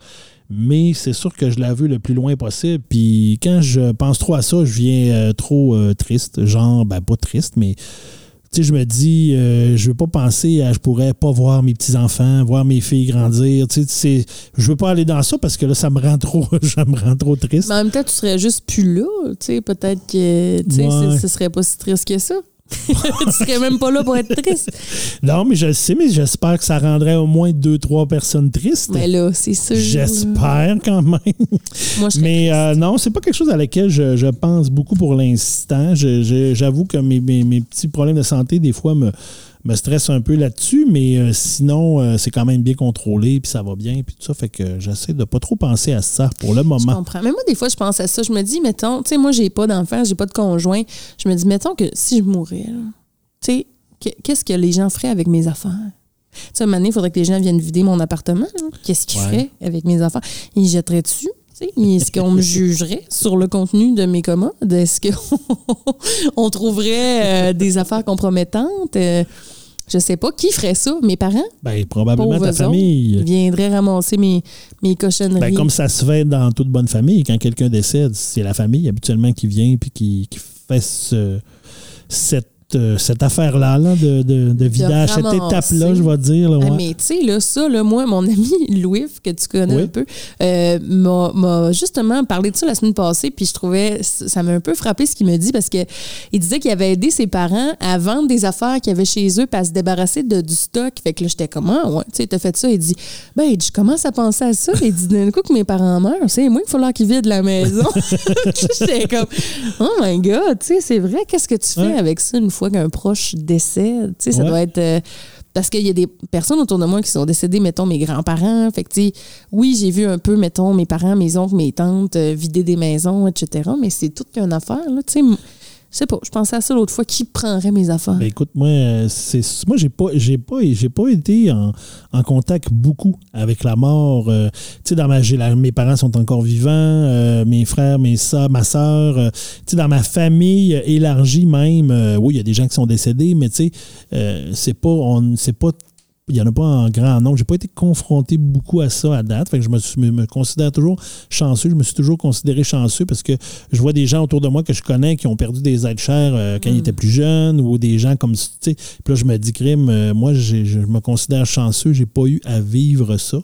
Mais c'est sûr que je la veux le plus loin possible. Puis quand je pense trop à ça, je viens euh, trop euh, triste. Genre, ben pas triste, mais tu sais, je me dis, je veux pas penser à je pourrais pas voir mes petits-enfants, voir mes filles grandir. Tu sais, je veux pas aller dans ça parce que là, ça me rend trop, <laughs> ça me rend trop triste. Mais en même temps, tu serais juste plus là. Tu sais, peut-être que tu sais, Ouais. ce serait pas si triste que ça. <laughs> tu serais même pas là pour être triste. Non, mais je le sais, mais j'espère que ça rendrait au moins deux, trois personnes tristes. Mais là, c'est sûr. J'espère quand même. Moi, je Mais euh, non, c'est pas quelque chose à laquelle je, je pense beaucoup pour l'instant. J'avoue que mes, mes- mes petits problèmes de santé, des fois, me, me stressent un peu là-dessus, mais euh, sinon, euh, c'est quand même bien contrôlé, puis ça va bien, puis tout ça. Fait que j'essaie de pas trop penser à ça pour le Je moment. comprends. Mais moi, des fois, je pense à ça. Je me dis, mettons, tu sais, moi, j'ai pas d'enfant, j'ai pas de conjoint. Je me dis, mettons que si je mourais, tu sais, que- qu'est-ce que les gens feraient avec mes affaires? Tu sais, un moment donné, il faudrait que les gens viennent vider mon appartement. Qu'est-ce qu'ils Ouais. feraient avec mes affaires? Ils jetteraient dessus? tu sais? Est-ce qu'on me jugerait sur le contenu de mes commandes? Est-ce qu'on <laughs> trouverait euh, des affaires compromettantes? Euh, je sais pas. Qui ferait ça? Mes parents? Ben, probablement ta famille. Ils viendraient ramasser mes, mes cochonneries. Ben, comme ça se fait dans toute bonne famille, quand quelqu'un décède, c'est la famille habituellement qui vient puis qui, qui fait ce- cette, euh, cette affaire-là là, de, de- de vidage, cette étape-là, je vais dire. là, Ah, mais tu sais, là, ça, là, moi, mon <laughs> ami Louis, que tu connais Oui. un peu, euh, m'a justement parlé de ça la semaine passée, puis je trouvais, ça m'a un peu frappé ce qu'il me dit, parce que il disait qu'il avait aidé ses parents à vendre des affaires qu'il y avait chez eux, puis à se débarrasser de, du stock. Fait que là, j'étais comme, ah, ouais, tu sais, t'as fait ça. Il dit, ben, il dit, je commence à penser à ça. Il dit, d'un coup que mes parents meurent, c'est moi qu'il faut falloir qu'ils vident la maison. <laughs> <laughs> j'étais comme, oh my God, tu sais, c'est vrai, qu'est-ce que tu fais Ouais. avec ça une fois qu'un proche décède? Tu sais, ça Ouais. doit être. euh, parce qu'il y a des personnes autour de moi qui sont décédées, mettons, mes grands-parents. Fait que, tu sais, oui, j'ai vu un peu, mettons, mes parents, mes oncles, mes tantes euh, vider des maisons, etc. Mais c'est toute qu'une affaire, là. Tu sais, sais pas, je pensais à ça l'autre fois. Qui prendrait mes affaires? Ben, écoute, moi, euh, c'est moi j'ai pas pas été en, contact beaucoup avec la mort. euh, tu sais, dans mes parents sont encore vivants, euh, mes frères, mes soeurs, ma soeur. dans ma famille élargie même, oui, il y a des gens qui sont décédés, mais tu sais, c'est pas on c'est pas il n'y en a pas en grand nombre. J'ai pas été confronté beaucoup à ça à date. Fait que je me, suis- me- me considère toujours chanceux. Je me suis toujours considéré chanceux parce que je vois des gens autour de moi que je connais qui ont perdu des êtres chers euh, quand ils étaient plus jeunes ou des gens comme ça. Puis là, je me dis, crime, euh, moi, je me considère chanceux. J'ai pas eu à vivre ça.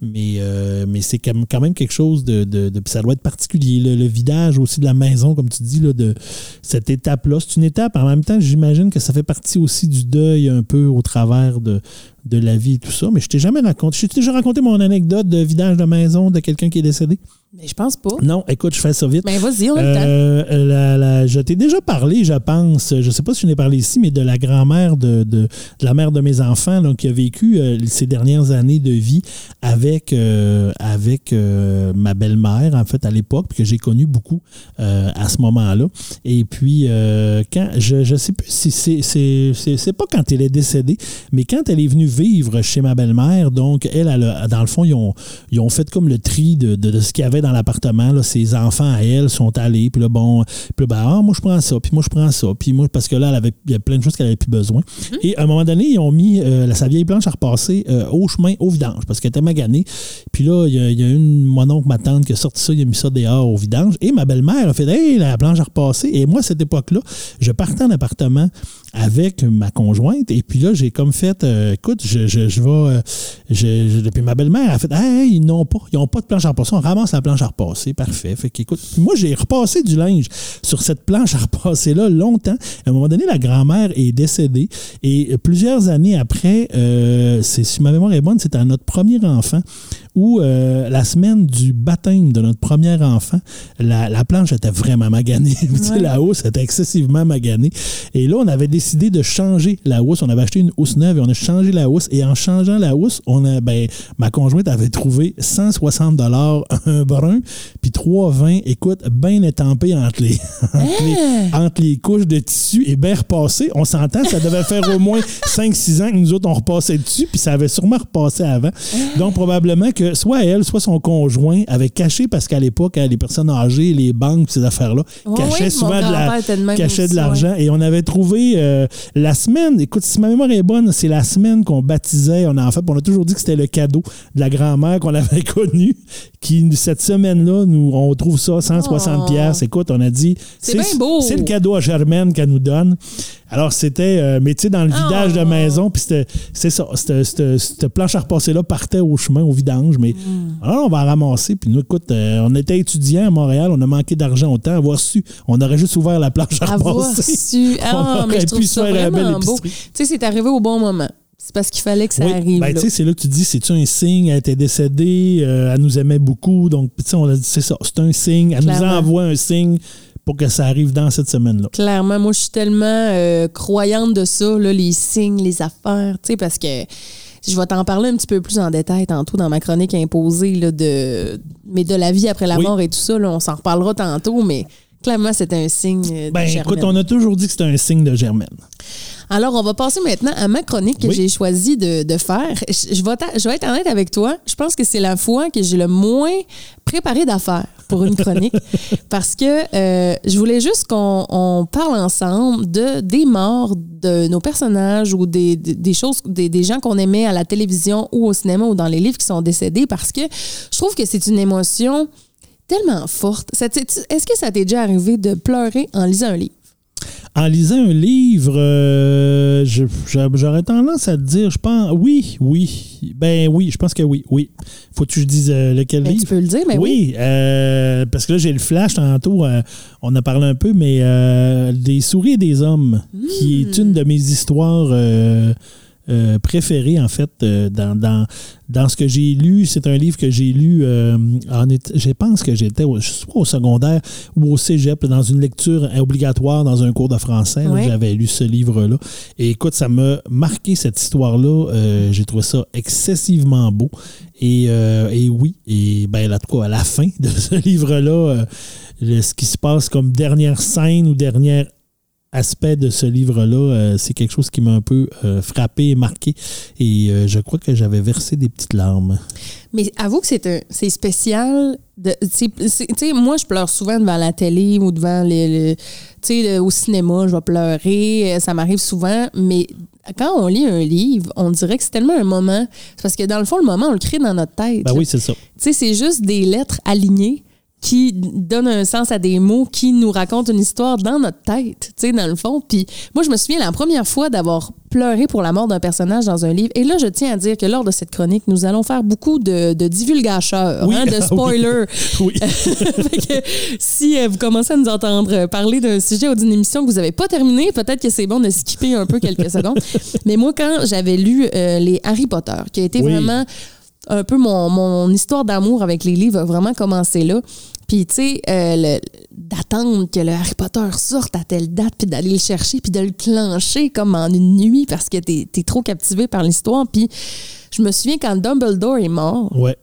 Mais, euh, mais c'est quand même- quelque chose de, de- ça doit être particulier. Le, le vidage aussi de la maison, comme tu dis, là, de cette étape-là. C'est une étape. En même temps, j'imagine que ça fait partie aussi du deuil un peu au travers de, de la vie et tout ça. Mais je t'ai jamais raconté. Je t'ai déjà raconté mon anecdote de vidage de maison de quelqu'un qui est décédé? Mais je pense pas. Non, écoute, je fais ça vite. Ben, vas-y, on a le temps. Euh, la- la- je t'ai déjà parlé, je pense, je ne sais pas si je n'ai parlé ici, mais de la grand-mère de, de- de la mère de mes enfants là, qui a vécu euh, ces dernières années de vie avec, euh, avec euh, ma belle-mère, en fait, à l'époque, que j'ai connu beaucoup euh, à ce moment-là. Et puis, euh, quand je ne sais plus si c'est c'est- c'est- c'est pas quand elle est décédée, mais quand elle est venue vivre chez ma belle-mère, donc elle, elle a- dans le fond, ils ont, ils ont fait comme le tri de, de- de ce qu'il y avait dans l'appartement, là, ses enfants à elle sont allés, puis là, bon, puis là, ben, ah, moi, je prends ça, puis moi, je prends ça, puis moi, parce que là, elle avait, il y a plein de choses qu'elle avait plus besoin. Mhm. Et à un moment donné, ils ont mis euh, la- sa vieille planche à repasser euh, au chemin, au vidange, parce qu'elle était maganée. Puis là, il y a, il y a une, mon oncle, ma tante, qui a sorti ça, il a mis ça dehors au vidange. Et ma belle-mère a fait, hey, la planche à repasser. Et moi, à cette époque-là, je partais en appartement avec ma conjointe. Et puis là, j'ai comme fait, euh, écoute, je, je, je vais. je- puis ma belle-mère a fait, hey, ils n'ont pas, ils n'ont pas de planche à repasser. On ramasse la planche à repasser. Parfait. Fait qu'écoute, moi, j'ai repassé du linge sur cette planche à repasser-là longtemps. À un moment donné, la grand-mère est décédée. Et plusieurs années après, euh, c'est, si ma mémoire est bonne, c'était à notre premier enfant où euh, la semaine du baptême de notre premier enfant, la, la planche était vraiment maganée. <laughs> Ouais. La housse était excessivement maganée. Et là, on avait décidé de changer la housse. On avait acheté une housse neuve et on a changé la housse. Et en changeant la housse, on a, ben, ma conjointe avait trouvé 160 dollars un puis 3,20, écoute, bien étampé entre les, <laughs> entre, les, entre les couches de tissu et bien repassé. On s'entend, ça devait faire au moins <laughs> 5-6 ans que nous autres, on repassait dessus, puis ça avait sûrement repassé avant. Donc, probablement que soit elle, soit son conjoint avait caché, parce qu'à l'époque, hein, les personnes âgées, les banques, ces affaires-là, Ouais, cachaient souvent de la, de cachaient l'argent. Et on avait trouvé euh, la semaine, écoute, si ma mémoire est bonne, c'est la semaine qu'on baptisait. On a, en fait, on a toujours dit que c'était le cadeau de la grand-mère qu'on avait <laughs> connue. Qui, cette semaine-là, nous, on trouve ça 160 Oh. pièces. Écoute, on a dit, C'est le cadeau à Germaine qu'elle nous donne. Alors, c'était, euh, mais tu sais, dans le vidage de Oh. maison, puis c'est ça, cette, planche à repasser-là partait au chemin, au vidange, mais Mm. alors on va la ramasser. Puis nous, écoute, euh, on était étudiants à Montréal, on a manqué d'argent au temps, avoir su, on aurait juste ouvert la planche à Avoir repasser. su. <laughs> Ah, On mais aurait je trouve pu se faire. Tu sais, c'est arrivé au bon moment. C'est parce qu'il fallait que ça Oui, arrive. ben, là. tu sais, c'est là que tu dis, c'est-tu un signe? Elle était décédée, euh, elle nous aimait beaucoup. Donc, tu sais, on a dit, c'est ça, c'est un signe. Elle nous Clairement. envoie un signe pour que ça arrive dans cette semaine-là. Clairement, moi, je suis tellement euh, croyante de ça, là, les signes, les affaires, tu sais, parce que je vais t'en parler un petit peu plus en détail tantôt dans ma chronique imposée, là, de, mais de la vie après la Oui. mort et tout ça, là, on s'en reparlera tantôt, mais clairement, c'est un signe euh, de Ben, germaine. écoute, on a toujours dit que c'était un signe de germaine. Alors, on va passer maintenant à ma chronique que Oui. j'ai choisi de, de faire. Je, je vais t'a- je vais être honnête avec toi. Je pense que c'est la fois que j'ai le moins préparé d'affaires pour une chronique <laughs> parce que euh, je voulais juste qu'on on parle ensemble de, des morts de nos personnages ou des, des, des choses, des, des gens qu'on aimait à la télévision ou au cinéma ou dans les livres qui sont décédés parce que je trouve que c'est une émotion tellement forte. Est-ce que ça t'est déjà arrivé de pleurer en lisant un livre? En lisant un livre, euh, j'aurais tendance à te dire, je pense, oui, oui. Ben oui, je pense que oui, oui. Faut-tu que je dise euh, lequel Ben, livre? tu peux le dire, mais oui. oui, euh, parce que là, j'ai le flash tantôt, euh, on a parlé un peu, mais euh, Des souris et des hommes, qui est une de mes histoires euh, préférées, en fait, euh, dans, dans, dans ce que j'ai lu. C'est un livre que j'ai lu, euh, en, été- je pense que j'étais au- soit au secondaire ou au cégep, dans une lecture obligatoire dans un cours de français. J'avais lu ce livre-là. Et écoute, ça m'a marqué cette histoire-là. Euh, j'ai trouvé ça excessivement beau. Et, et oui, et ben là, en tout cas, à la fin de ce <laughs> livre-là, ce qui se passe comme dernière scène ou dernier aspect de ce livre-là, euh, c'est quelque chose qui m'a un peu euh, frappé et marqué. Et euh, je crois que j'avais versé des petites larmes. Mais avoue que c'est un- c'est spécial. de- c'est- c'est- Tu sais, moi, je pleure souvent devant la télé ou devant les. sais, le- au cinéma, je vais pleurer. euh, Ça m'arrive souvent. Mais quand on lit un livre, on dirait que c'est tellement un moment. C'est parce que dans le fond, le moment, on le crée dans notre tête. Ben oui, c'est ça. Tu sais, c'est juste des lettres alignées qui donnent un sens à des mots qui nous racontent une histoire dans notre tête, tu sais, dans le fond. Puis moi, je me souviens la première fois d'avoir pleuré pour la mort d'un personnage dans un livre. Et là, je tiens à dire que lors de cette chronique, nous allons faire beaucoup de, de divulgateurs, Oui. hein, de <laughs> oui. spoilers. Oui. <laughs> Fait que si euh, vous commencez à nous entendre parler d'un sujet ou d'une émission que vous n'avez pas terminé, peut-être que c'est bon de skipper un peu quelques secondes. <laughs> Mais moi, quand j'avais lu euh, les Harry Potter, qui a été Oui. vraiment un peu mon, mon histoire d'amour avec les livres a vraiment commencé là. Puis, tu sais, euh, d'attendre que le Harry Potter sorte à telle date, puis d'aller le chercher, puis de le clencher comme en une nuit parce que t'es es trop captivé par l'histoire. Puis, je me souviens quand Dumbledore est mort, Ouais.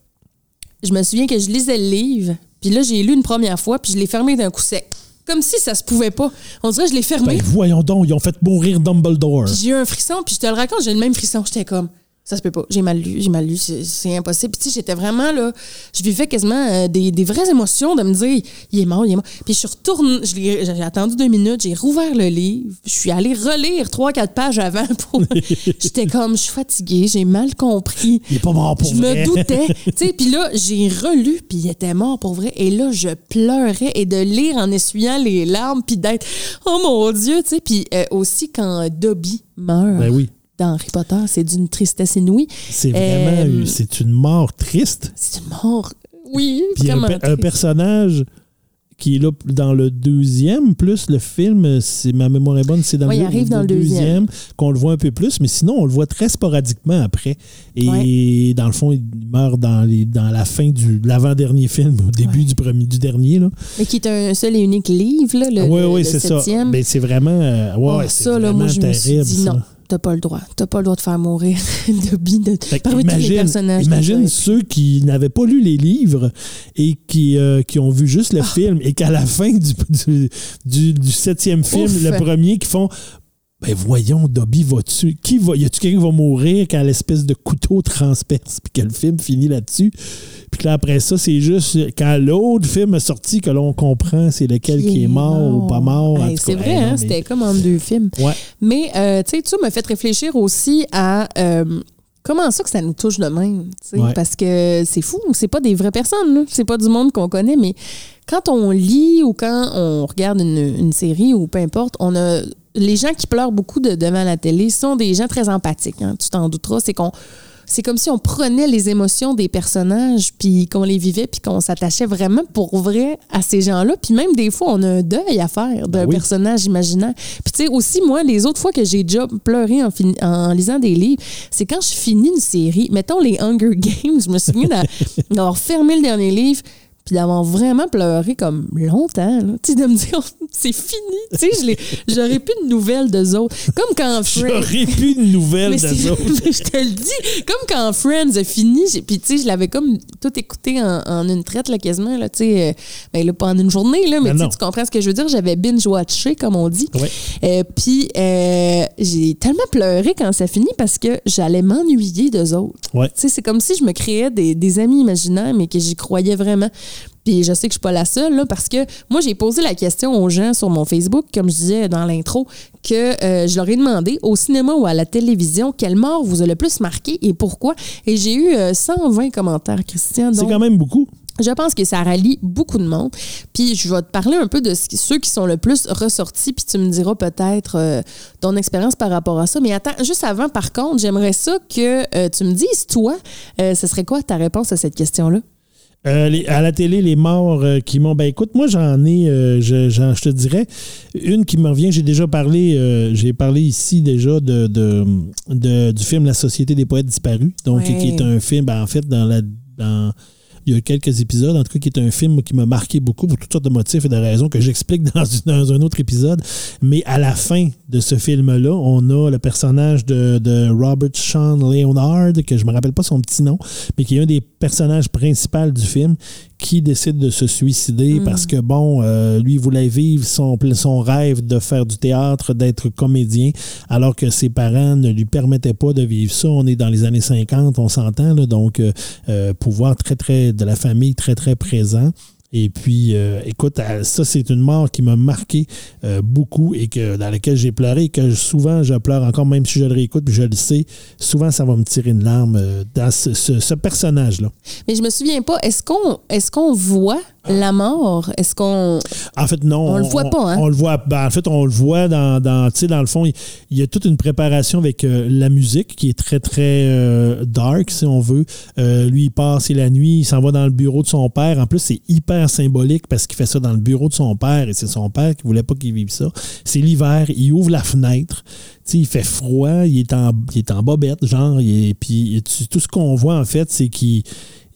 je me souviens que je lisais le livre, puis là, j'ai lu une première fois, puis je l'ai fermé d'un coup sec. Comme si ça se pouvait pas. On dirait que je l'ai fermé. Ben voyons donc, ils ont fait mourir Dumbledore. J'ai eu un frisson, puis je te le raconte, j'ai le même frisson. J'étais comme, Ça se peut pas. J'ai mal lu, j'ai mal lu, c'est impossible. Puis tu sais, j'étais vraiment là, je vivais quasiment euh, des, des vraies émotions de me dire, il est mort, il est mort. Puis je suis retournée, je j'ai attendu deux minutes, j'ai rouvert le livre, je suis allée relire trois, quatre pages avant pour. <laughs> j'étais comme, je suis fatiguée, j'ai mal compris. Il est pas mort pour je vrai. me doutais. <laughs> tu sais, puis là, j'ai relu, puis il était mort pour vrai. Et là, je pleurais et de lire en essuyant les larmes, puis d'être, oh mon Dieu, tu sais. Puis euh, aussi, quand Dobby meurt Ben oui. Dans Harry Potter, c'est d'une tristesse inouïe. C'est vraiment Euh, c'est une mort triste. C'est une mort. Oui, Puis un, vraiment. un triste. personnage qui est là dans le deuxième, plus le film, c'est ma mémoire est bonne, c'est dans Ouais, il le, arrive dans le deuxième. qu'on le voit un peu plus, mais sinon on le voit très sporadiquement après. Et Ouais. dans le fond, il meurt dans, les, dans la fin du de l'avant-dernier film, au début Ouais. du premier du dernier. Là. Mais qui est un seul et unique livre, là, le, oui, oui, c'est ça. Ben, c'est vraiment, euh, ça, là, moi, vraiment je me suis terrible. ça. T'as pas le droit. T'as pas le droit de faire mourir Dobby <laughs> de, parmi tous les imagine, personnages. imagine ceux qui n'avaient pas lu les livres et qui, euh, qui ont vu juste Ah. le film et qu'à la <laughs> fin du, du, du- du septième film, le premier, qui font ben voyons, Dobby va tuer. Qui va, y a-tu quelqu'un qui va mourir quand l'espèce de couteau transperce puis que le film finit là-dessus? Puis que là, après ça, c'est juste quand l'autre film est sorti que l'on comprend c'est lequel qui, est mort, ou pas mort. Hey, c'est vrai, Hey, hein, mais- c'était comme en deux films. Ouais. Mais, euh, tu sais, ça m'a fait réfléchir aussi à euh, comment ça que ça nous touche de même. tu Ouais. Parce que c'est fou, c'est pas des vraies personnes, c'est pas du monde qu'on connaît, mais quand on lit ou quand on regarde une, une série ou peu importe, on a. Les gens qui pleurent beaucoup de, devant la télé sont des gens très empathiques. hein, tu t'en douteras. C'est qu'on. C'est comme si on prenait les émotions des personnages, puis qu'on les vivait, puis qu'on s'attachait vraiment pour vrai à ces gens-là. Puis même des fois, on a un deuil à faire d'un Ben oui. personnage imaginaire. Puis tu sais, aussi, moi, les autres fois que j'ai déjà pleuré en, en lisant des livres, c'est quand je finis une série. Mettons les Hunger <laughs> Games, je me souviens d'a- d'avoir fermé le dernier livre, puis d'avoir vraiment pleuré comme longtemps. là. Tu sais, de me dire, <laughs> c'est fini. Tu sais, je l'ai- j'aurais plus de nouvelles d'eux autres. Comme quand <laughs> Friends. J'aurais plus de nouvelles d'eux autres. <laughs> je te le dis, comme quand Friends a fini, puis tu sais, je l'avais comme tout écouté en, en une traite, là, quasiment, là, tu sais, euh, ben là, pas en une journée, là, mais Non, tu comprends ce que je veux dire, j'avais binge-watché, comme on dit. Ouais. Euh, puis euh, j'ai tellement pleuré quand ça finit parce que j'allais m'ennuyer d'eux autres. Ouais. Tu sais, c'est comme si je me créais des, des amis imaginaires, mais que j'y croyais vraiment. Puis je sais que je suis pas la seule, là, parce que moi, j'ai posé la question aux gens sur mon Facebook, comme je disais dans l'intro, que euh, je leur ai demandé au cinéma ou à la télévision quelle mort vous a le plus marqué et pourquoi. Et j'ai eu euh, 120 commentaires, Christian. C'est quand même beaucoup. je pense que ça rallie beaucoup de monde. Puis je vais te parler un peu de ceux qui sont le plus ressortis, puis tu me diras peut-être euh, ton expérience par rapport à ça. Mais attends, juste avant, par contre, j'aimerais ça que euh, tu me dises, toi, euh, ce serait quoi ta réponse à cette question-là? Euh, les- à la télé, les morts euh, qui m'ont. Ben écoute, moi j'en ai, euh, je, j'en- je te dirais, une qui me revient, j'ai déjà parlé, j'ai parlé ici déjà de, de- de- du film La Société des poètes disparus, donc Ouais. qui est un film, ben, en fait, dans la. dans- il y a quelques épisodes, en tout cas, qui est un film qui m'a marqué beaucoup pour toutes sortes de motifs et de raisons que <laughs> j'explique dans, un autre épisode. Mais à la fin de ce film-là, on a le personnage de, Robert Sean Leonard, que je me rappelle pas son petit nom, mais qui est un des personnages principaux du film, qui décide de se suicider parce que, bon, euh, lui, voulait vivre son, son rêve de faire du théâtre, d'être comédien, alors que ses parents ne lui permettaient pas de vivre ça. On est dans les années 50, on s'entend, donc euh, euh, pouvoir très, très, de la famille très, très présent. Et puis, euh, écoute, euh, ça, c'est une mort qui m'a marqué euh, beaucoup et que dans laquelle j'ai pleuré et que souvent je pleure encore, même si je le réécoute, puis je le sais, souvent ça va me tirer une larme dans ce, personnage-là. Mais je me souviens pas, est-ce qu'on est-ce qu'on voit la mort? Est-ce qu'on. En fait, non. On le voit pas, hein? On le voit. ben, en fait, on le voit dans, dans tu sais, dans le fond, il, y a toute une préparation avec euh, la musique qui est très, très euh, dark, si on veut. Euh, lui, il passe la nuit, il s'en va dans le bureau de son père. En plus, c'est hyper symbolique parce qu'il fait ça dans le bureau de son père et c'est son père qui voulait pas qu'il vive ça. C'est l'hiver, il ouvre la fenêtre. Tu sais, il fait froid, il est en, il est en bobette, genre, puis tout ce qu'on voit, en fait, c'est qu'il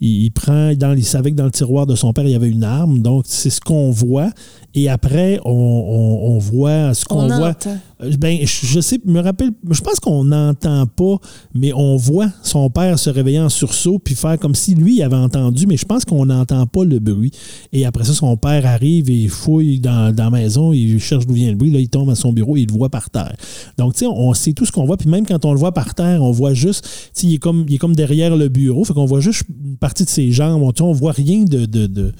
il, il prend, dans, il savait que dans le tiroir de son père, il y avait une arme. Donc, c'est ce qu'on voit. Et après, on, on- on voit ce qu'on On voit. entend. Euh, Ben, je je sais, me rappelle, je pense qu'on n'entend pas, mais on voit son père se réveiller en sursaut puis faire comme si lui avait entendu, mais je pense qu'on n'entend pas le bruit. Et après ça, son père arrive et il fouille dans, dans la maison, il cherche d'où vient le bruit, là, il tombe à son bureau et il le voit par terre. Donc, tu sais, on sait tout ce qu'on voit, puis même quand on le voit par terre, on voit juste, tu sais, il est comme, il est comme derrière le bureau, fait qu'on voit juste une partie de ses jambes, on, on voit rien de. de, de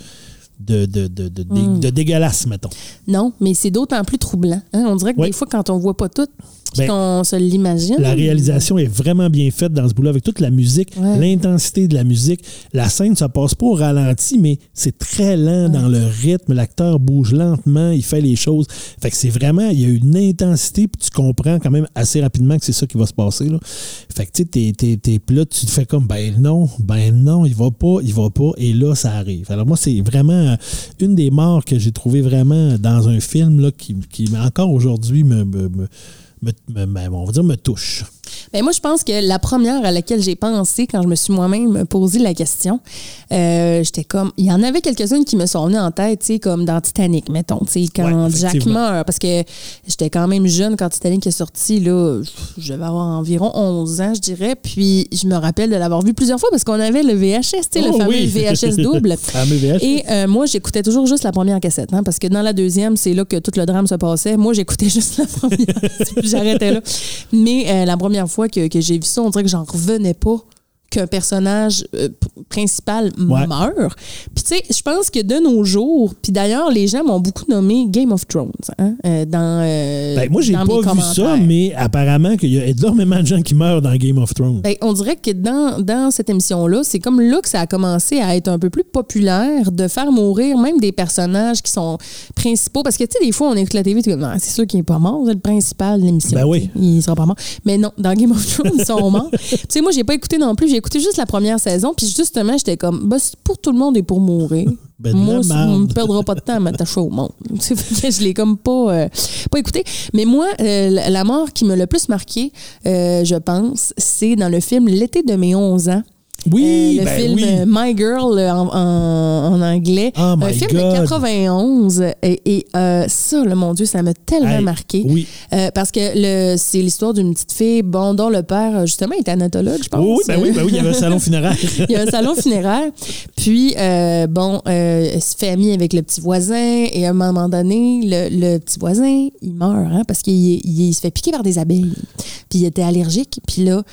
de, de, de, de dégueulasse, mettons. Non, mais c'est d'autant plus troublant. hein. On dirait que Oui. des fois, quand on voit pas tout, Ben, qu'on se l'imagine. La réalisation est vraiment bien faite dans ce bout-là, avec toute la musique, Ouais. l'intensité de la musique. La scène, ça passe pas au ralenti, mais c'est très lent dans le rythme. L'acteur bouge lentement, il fait les choses. Fait que c'est vraiment, il y a une intensité, puis tu comprends quand même assez rapidement que c'est ça qui va se passer. Là. Fait que tu sais, t'es- là, tu te fais comme, ben non, ben non, il va pas, il va pas, et là, ça arrive. Alors moi, c'est vraiment euh, une des morts que j'ai trouvé vraiment dans un film là, qui, qui encore aujourd'hui me, me, me- me- me- on va dire, me touche. Ben, moi, je pense que la première à laquelle j'ai pensé quand je me suis moi-même posé la question, euh, j'étais comme. Il y en avait quelques-unes qui me sont venues en tête, tu sais, comme dans Titanic, mettons, tu sais, quand Ouais, Jack meurt. Parce que j'étais quand même jeune quand Titanic est sorti, là. Je devais avoir environ 11 ans, je dirais. Puis je me rappelle de l'avoir vu plusieurs fois parce qu'on avait le VHS, tu sais, le Oh fameux oui. VHS double. <laughs> VHS. Et euh, moi, j'écoutais toujours juste la première cassette, hein, parce que dans la deuxième, c'est là que tout le drame se passait. Moi, j'écoutais <laughs> juste la première, j'arrêtais là. Mais euh, la première fois que, que j'ai vu ça, on dirait que j'en revenais pas qu'un personnage euh, principal Ouais. meurt. Puis tu sais, je pense que de nos jours, puis d'ailleurs, les gens m'ont beaucoup nommé Game of Thrones hein, euh, dans euh, Ben, moi, j'ai pas vu ça, mais apparemment qu'il y a énormément de gens qui meurent dans Game of Thrones. Ben, on dirait que dans, dans cette émission-là, c'est comme là que ça a commencé à être un peu plus populaire de faire mourir même des personnages qui sont principaux. Parce que, tu sais, des fois, on écoute la TV, Ah, c'est sûr qu'il n'est pas mort, c'est le principal de l'émission. Ben oui. Il sera pas mort. Mais non, dans Game of Thrones, ils sont morts. <laughs> tu sais, moi, j'ai pas écouté non plus. Écouté juste la première saison. Puis justement, j'étais comme, bah, c'est pour tout le monde et pour mourir. <laughs> Ben, moi, la ça ne perdra pas de temps à m'attacher au monde. <laughs> Je l'ai comme pas, euh, pas écouté. Mais moi, euh, la la mort qui m'a le plus marqué, euh, je pense, c'est dans le film L'été de mes 11 ans. Oui, Euh, le ben film oui. My Girl euh, en, en- en anglais. Oh un my film God. de 91. Et, et, euh, ça, là, mon Dieu, ça m'a tellement Hey, marqué. Oui. Euh, parce que le, c'est l'histoire d'une petite fille, bon, dont le père, justement, est anatologue, je pense. Oui, oui, ben oui, ben oui, il y avait un salon funéraire. <laughs> Il y a un salon funéraire. Puis, bon, elle se fait amie avec le petit voisin. Et à un moment donné, le, le petit voisin, il meurt hein, parce qu'il il- il se fait piquer par des abeilles. Puis, il était allergique. Puis là,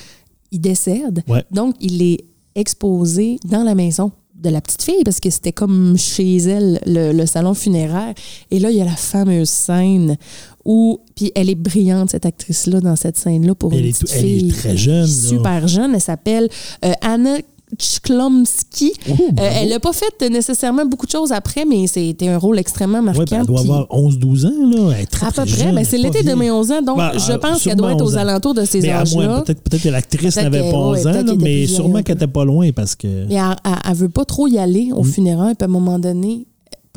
il décède. Ouais. Donc, il est exposé dans la maison de la petite fille parce que c'était comme chez elle le, le salon funéraire et là il y a la fameuse scène où puis elle est brillante cette actrice là dans cette scène là pour Elle une est petite tout- elle est très jeune, là. super jeune elle s'appelle euh, Anna Chklomsky Oh, Euh, elle n'a pas fait nécessairement beaucoup de choses après mais c'était un rôle extrêmement marquant Ouais, ben, elle doit avoir 11-12 ans, là. Elle est très, à peu très près, elle c'est l'été de mes 11 ans, donc Ben, je pense qu'elle doit être aux 11 ans. alentours de ces âges-là. peut-être que l'actrice n'avait pas 11 ouais, ans, là, mais sûrement qu'elle n'était pas loin parce que. Elle, elle veut pas trop y aller Mm. au funérail, puis à un moment donné,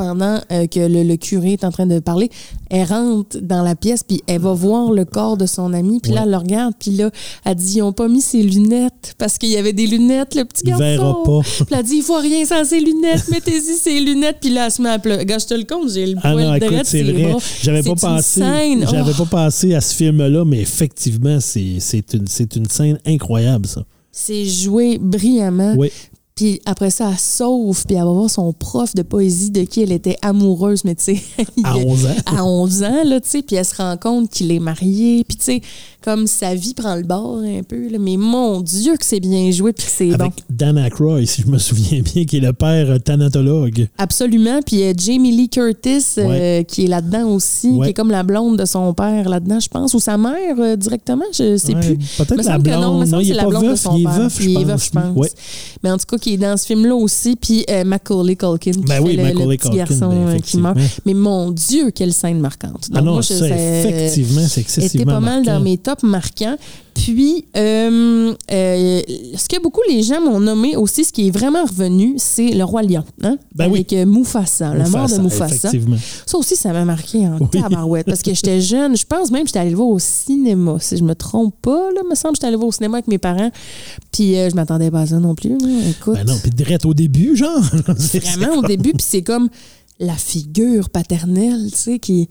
pendant euh, que le, le curé est en train de parler, elle rentre dans la pièce, puis elle va voir le corps de son ami, puis là, elle le regarde, puis là, elle dit, ils ont pas mis ses lunettes, parce qu'il y avait des lunettes, le petit Il garçon. verra pas. <laughs> Puis elle dit, il faut rien sans ses lunettes, mettez-y ses lunettes, puis là, elle se met à pleurer. Gars, je te le compte, j'ai le Ah poil non, écoute, drette c'est vrai. J'avais pas pensé. J'avais oh. pas pensé à ce film-là, mais effectivement, c'est une, c'est une scène incroyable, ça. C'est joué brillamment. Oui. Puis après ça, elle sauve, puis elle va voir son prof de poésie de qui elle était amoureuse, mais tu sais. <laughs> À est- 11 ans. À 11 ans, là, tu sais, puis elle se rend compte qu'il est marié, puis tu sais, comme sa vie prend le bord un peu, là, mais mon Dieu que c'est bien joué, puis c'est bon. Avec Dan Aykroyd, si je me souviens <laughs> bien, qui est le père euh, thanatologue. Absolument, puis euh, Jamie Lee Curtis, euh, qui est là-dedans aussi, Ouais. qui est comme la blonde de son père là-dedans, je pense, ou sa mère euh, directement, je sais Ouais, plus. Peut-être la semble que non, blonde. Non, il c'est est la pas blonde de veuf. son Il est père. veuf, je Il est pense. veuf, je pense. Mais en tout cas, qui est dans ce film-là aussi, puis euh, Macaulay Culkin, qui Ben fait oui, le, le petit Culkin, garçon ben, euh, qui meurt. Mais mon Dieu, quelle scène marquante. Ah Donc, non, moi, je- ça, effectivement, c'est était excessivement pas mal marquant. dans mes tops marquants. Puis, euh, euh, ce que beaucoup les gens m'ont nommé aussi, ce qui est vraiment revenu, c'est le roi lion. Hein? Ben oui. Avec euh, Mufasa, la mort de Mufasa. Ça aussi, ça m'a marqué en Oui. tabarouette parce que j'étais jeune. Je pense même que j'étais allée le voir au cinéma. Si je me trompe pas, là, me semble que j'étais allée voir au cinéma avec mes parents. Puis euh, je m'attendais pas à ça non plus. là. Écoute, Ben non, puis direct au début, genre. <laughs> Vraiment au début, puis c'est comme la figure paternelle, tu sais, qui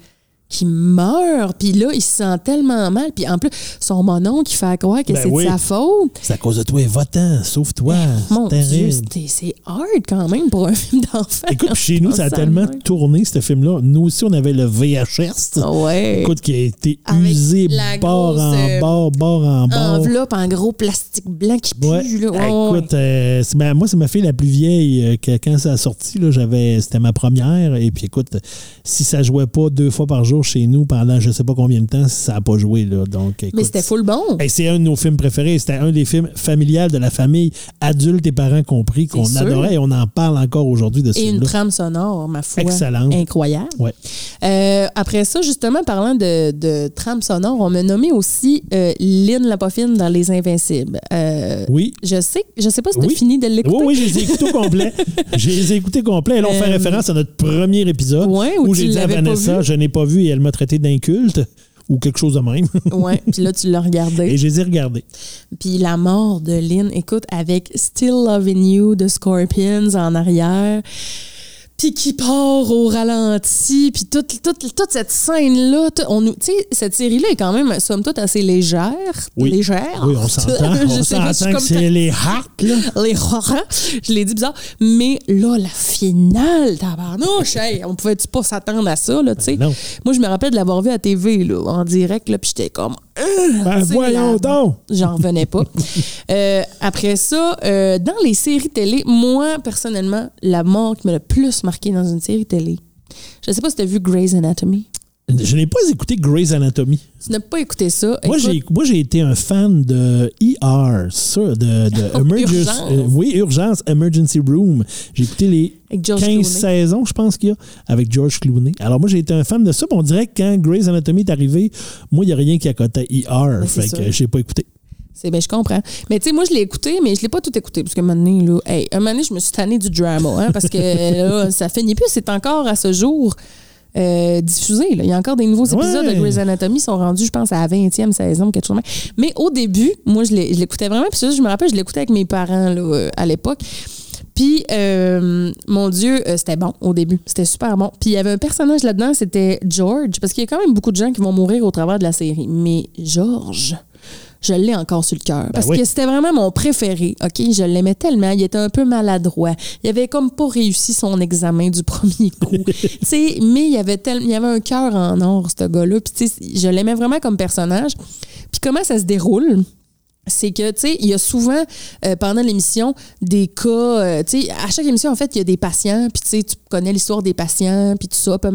qui meurt, puis là, il se sent tellement mal, puis en plus, son monon qui fait croire que Ben c'est oui. de sa faute. C'est à cause de toi, va-t'en, sauve-toi. Mon c'est Dieu, c'est hard quand même pour un <laughs> film d'enfant. Écoute, puis chez nous, ça a tellement tourné, ce film-là. Nous aussi, on avait le VHS. Ouais. Écoute, qui a été Avec usé bord en euh, bord, bord en bord. Enveloppe en gros plastique blanc qui pue. Ouais. là. Ouais. écoute, euh, ma- moi, c'est ma fille la plus vieille euh, que quand ça a sorti. c'était ma première. Et puis, écoute, si ça jouait pas deux fois par jour chez nous pendant je sais pas combien de temps, ça n'a pas joué. Là, donc, écoute, Mais c'était full bon. Hey, c'est un de nos films préférés. C'était un des films familiales de la famille, adultes et parents compris, qu'on adorait et on en parle encore aujourd'hui de ce Et une trame sonore, ma foi. Excellente. Incroyable. Ouais. Euh, après ça, justement, parlant de, de trame sonore, on m'a nommé aussi euh, Lynn la Poffine dans Les Invincibles. Euh, Oui. Je sais, je sais pas si tu Oui. fini de l'écouter. Oui, oui, je les ai écoutés au complet. <laughs> Je les ai écoutés complets. Et là, on fait Euh, référence à notre premier épisode Ouais, où où j'ai dit à Vanessa, je n'ai pas vu et elle m'a traité d'inculte ou quelque chose de même. <laughs> Ouais, puis là, tu l'as regardé. et je les ai regardés. Puis la mort de Lynn, écoute, avec Still Loving You de Scorpions en arrière. Puis qui part au ralenti, puis toute, toute, toute cette scène-là, on nous- tu sais, cette série-là est quand même, somme toute, assez légère. Oui. Légère. Oui, on s'entend. <laughs> On s'entend que c'est les hacks, là. les horreurs. Je l'ai dit bizarre. Mais là, la finale, tabarnouche, hey, on pouvait-tu pas s'attendre à ça, là, tu sais? Non. Moi, je me rappelle de l'avoir vu à TV, là, en direct, là, puis j'étais comme... Euh, Ben, voyons donc. J'en revenais pas. <laughs> Euh, après ça, euh, dans les séries télé, moi, personnellement, la mort qui m'a le plus marqué dans une série télé, je sais pas si tu as vu Grey's Anatomy. Je n'ai pas écouté Grey's Anatomy. Tu n'as pas écouté ça? Moi, j'ai, moi, j'ai été un fan de ER, ça, de, de <laughs> Emergency, Urgence. euh, oui, Urgence, Emergency Room. J'ai écouté les Avec George 15 Clooney. saisons, je pense qu'il y a, avec George Clooney. Alors, moi, j'ai été un fan de ça. on dirait que quand Grey's Anatomy est arrivé, moi, il n'y a rien qui accotait ER. Ben, c'est fait sûr. que j'ai pas écouté. C'est ben je comprends. Mais tu sais, moi je l'ai écouté, mais je l'ai pas tout écouté parce que un moment donné, là, hey, un moment donné, je me suis tannée du drama, hein, parce que <laughs> là, ça finit plus. C'est encore à ce jour euh, diffusé. là. Il y a encore des nouveaux épisodes Ouais. de Grey's Anatomy qui sont rendus, je pense, à la 20e saison, quelque chose. Mais au début, moi je l'écoutais vraiment. Puis ça, je me rappelle, je l'écoutais avec mes parents là, euh, à l'époque. Puis, euh, mon Dieu, euh, c'était bon au début. C'était super bon. Puis, il y avait un personnage là-dedans, c'était George, parce qu'il y a quand même beaucoup de gens qui vont mourir au travers de la série. Mais George, je l'ai encore sur le cœur. parce Ben oui. que c'était vraiment mon préféré. OK? Je l'aimais tellement. Il était un peu maladroit. Il avait comme pas réussi son examen du <laughs> premier coup. <laughs> Tu sais, mais il y avait tel- il y avait un cœur en or, ce gars-là. Puis, tu sais, je l'aimais vraiment comme personnage. Puis, comment ça se déroule? C'est que, tu sais, il y a souvent, euh, pendant l'émission, des cas, euh, tu sais, à chaque émission, en fait, il y a des patients, puis tu sais, tu connais l'histoire des patients, puis tout ça, puis à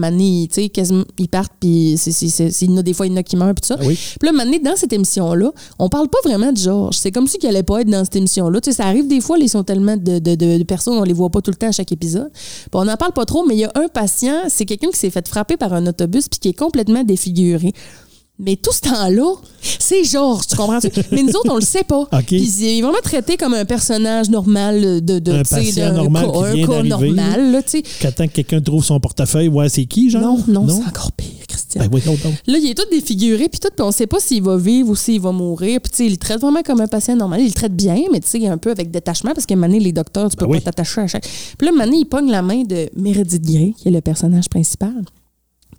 tu sais, quasiment, ils partent, puis il y en a des fois, il y en a qui meurent, puis tout ça. Ah oui. Puis là, donné, dans cette émission-là, on parle pas vraiment de Georges. C'est comme si qu'il allait pas être dans cette émission-là. Tu sais, ça arrive des fois, ils sont tellement de, de- de- de personnes, on les voit pas tout le temps à chaque épisode. Puis on n'en parle pas trop, mais il y a un patient, c'est quelqu'un qui s'est fait frapper par un autobus, puis qui est complètement défiguré. Mais tout ce temps-là, c'est Georges, tu comprends? <laughs> mais nous autres, on le sait pas. OK. Puis il est vraiment traité comme un personnage normal de, de Un tu patient normal cas, qui un vient cas d'arriver. normal, là, tu sais. Qu'attend que quelqu'un trouve son portefeuille, ouais, c'est qui, genre? Non, non, c'est encore pire, Christian. Ben, voyons donc. Là, il est tout défiguré, puis tout, puis on sait pas s'il va vivre ou s'il va mourir. Puis, tu sais, il le traite vraiment comme un patient normal. Il le traite bien, mais tu sais, un peu avec détachement, parce qu'à donné, les docteurs, tu peux Ben pas oui. t'attacher à chaque. Puis là, donné, il pogne la main de Meredith Grey, qui est le personnage principal.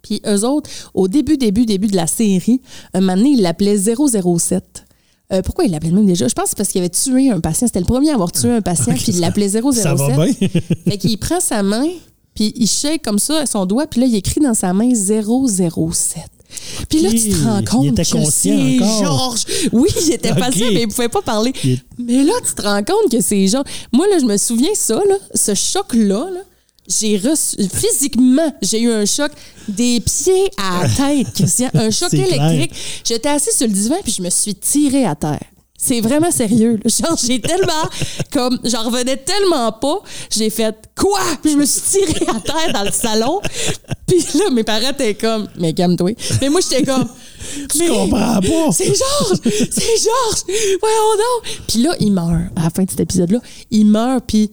Puis eux autres, au début, début, début de la série, un moment donné, ils l'appelaient 007. Euh, pourquoi il l'appelait même déjà? Je pense que c'est parce qu'il avait tué un patient. C'était le premier à avoir tué un patient, <laughs> puis il l'appelait 007. Ça va bien? Fait qu'il prend sa main, puis il shake comme ça son doigt, puis là, il écrit dans sa main 007. Puis là, tu te rends Il compte était que c'est. Georges. Oui, il était patient, mais il pouvait pas parler. Il Mais là, tu te rends compte que c'est Georges. Moi, là, je me souviens ça, là, ce choc-là, là, j'ai reçu, physiquement, j'ai eu un choc des pieds à la tête, Christian. Un choc <laughs> électrique. J'étais assis sur le divan, puis je me suis tirée à terre. C'est vraiment sérieux. là. Genre, j'ai tellement, comme, j'en revenais tellement pas, j'ai fait quoi? Puis je me suis tirée à terre dans le salon. Puis là, mes parents étaient comme, mais calme-toi. Mais moi, j'étais comme, Tu Mais- comprends pas. C'est Georges! C'est Georges! Voyons donc! Puis là, il meurt. À la fin de cet épisode-là, il meurt, puis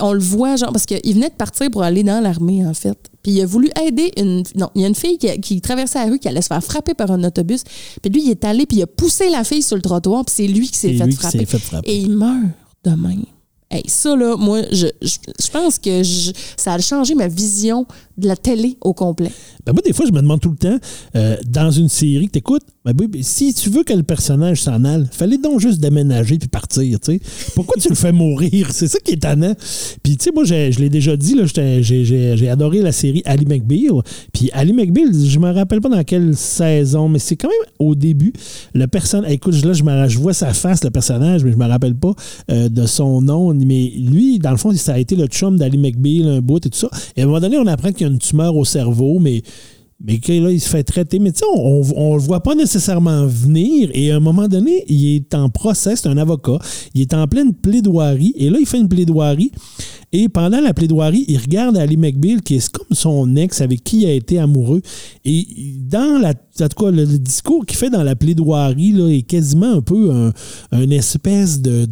on le voit, genre, parce qu'il venait de partir pour aller dans l'armée, en fait. Puis il a voulu aider une. Non, il y a une fille qui, qui traversait la rue qui allait se faire frapper par un autobus. Puis lui, il est allé, puis il a poussé la fille sur le trottoir, puis c'est lui qui s'est fait, frapper. s'est fait frapper. Et il meurt de même. Hey, ça, là, moi, je, je, je pense que je- ça a changé ma vision de la télé au complet. Ben moi, des fois, je me demande tout le temps, euh, dans une série que t'écoutes, ben oui, si tu veux que le personnage s'en aille, fallait donc juste déménager puis partir, tu sais. Pourquoi tu le fais mourir? C'est ça qui est tannant. Puis, tu sais, moi, je l'ai déjà dit, j'ai adoré la série Ali McBeal. Puis, Ali McBeal, je me rappelle pas dans quelle saison, mais c'est quand même au début. Le personnage, écoute, là, je vois sa face, le personnage, mais je me rappelle pas euh, de son nom. Mais lui, dans le fond, ça a été le chum d'Ali McBeal, un bout et tout ça. Et à un moment donné, on apprend qu'il y a une tumeur au cerveau, mais mais que là, il se fait traiter. Mais tu sais, on ne le voit pas nécessairement venir. Et à un moment donné, il est en procès, c'est un avocat. Il est en pleine plaidoirie. Et là, il fait une plaidoirie. Et pendant la plaidoirie, il regarde Ali McBeal, qui est comme son ex avec qui il a été amoureux. Et dans la, en tout cas, le, le discours qu'il fait dans la plaidoirie là, est quasiment un peu un, un espèce de,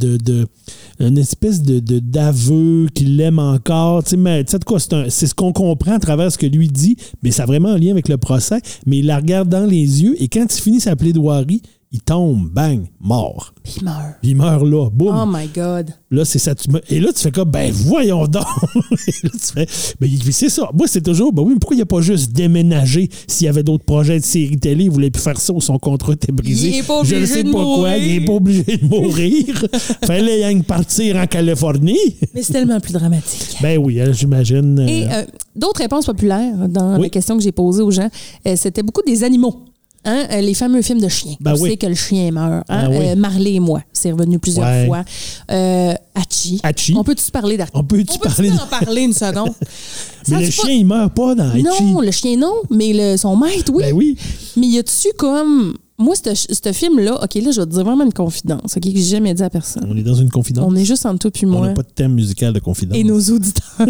une espèce de d'aveu qu'il l'aime encore. Tu sais, mais tu sais, en tout cas, c'est ce qu'on comprend à travers ce que lui dit, mais ça a vraiment un lien avec le procès. Mais il la regarde dans les yeux et quand il finit sa plaidoirie, il tombe, bang, mort. Puis il meurt. Puis il meurt là, boum. Oh my God. Là, c'est ça. tu me- Et là, tu fais comme, ben voyons donc. <laughs> Et là, tu fais, ben c'est ça. Moi, c'est toujours, ben oui, mais pourquoi il n'a pas juste déménagé s'il y avait d'autres projets de série télé, il voulait plus faire ça ou son contrat était brisé? Il est pas Je ne obligé sais de pas quoi, mourir. il n'est pas obligé de mourir. <laughs> Fallait que partir en Californie. Mais c'est tellement plus dramatique. Ben oui, hein, j'imagine. euh, Et euh, d'autres réponses populaires dans Oui. la question que j'ai posée aux gens, euh, c'était beaucoup des animaux. Hein, euh, les fameux films de chiens. Ben On oui. sait que le chien meurt. Hein? Ben oui. Euh, Marley et moi, c'est revenu plusieurs Ouais. fois. Euh, Hachi. Hachi. On peut-tu parler d'Hachi? On peut-tu parler en parler une seconde? <laughs> mais le chien, pas- il meurt pas dans Hachi. Non, le chien non, mais le, son maître, oui. Ben oui. Mais y a-tu comme. Moi, ce film-là, OK, là, je vais te dire vraiment une confidence, OK, que j'ai jamais dit à personne. On est dans une confidence? On est juste entre toi puis On n'a pas de thème musical de confidence. et nos auditeurs. <laughs>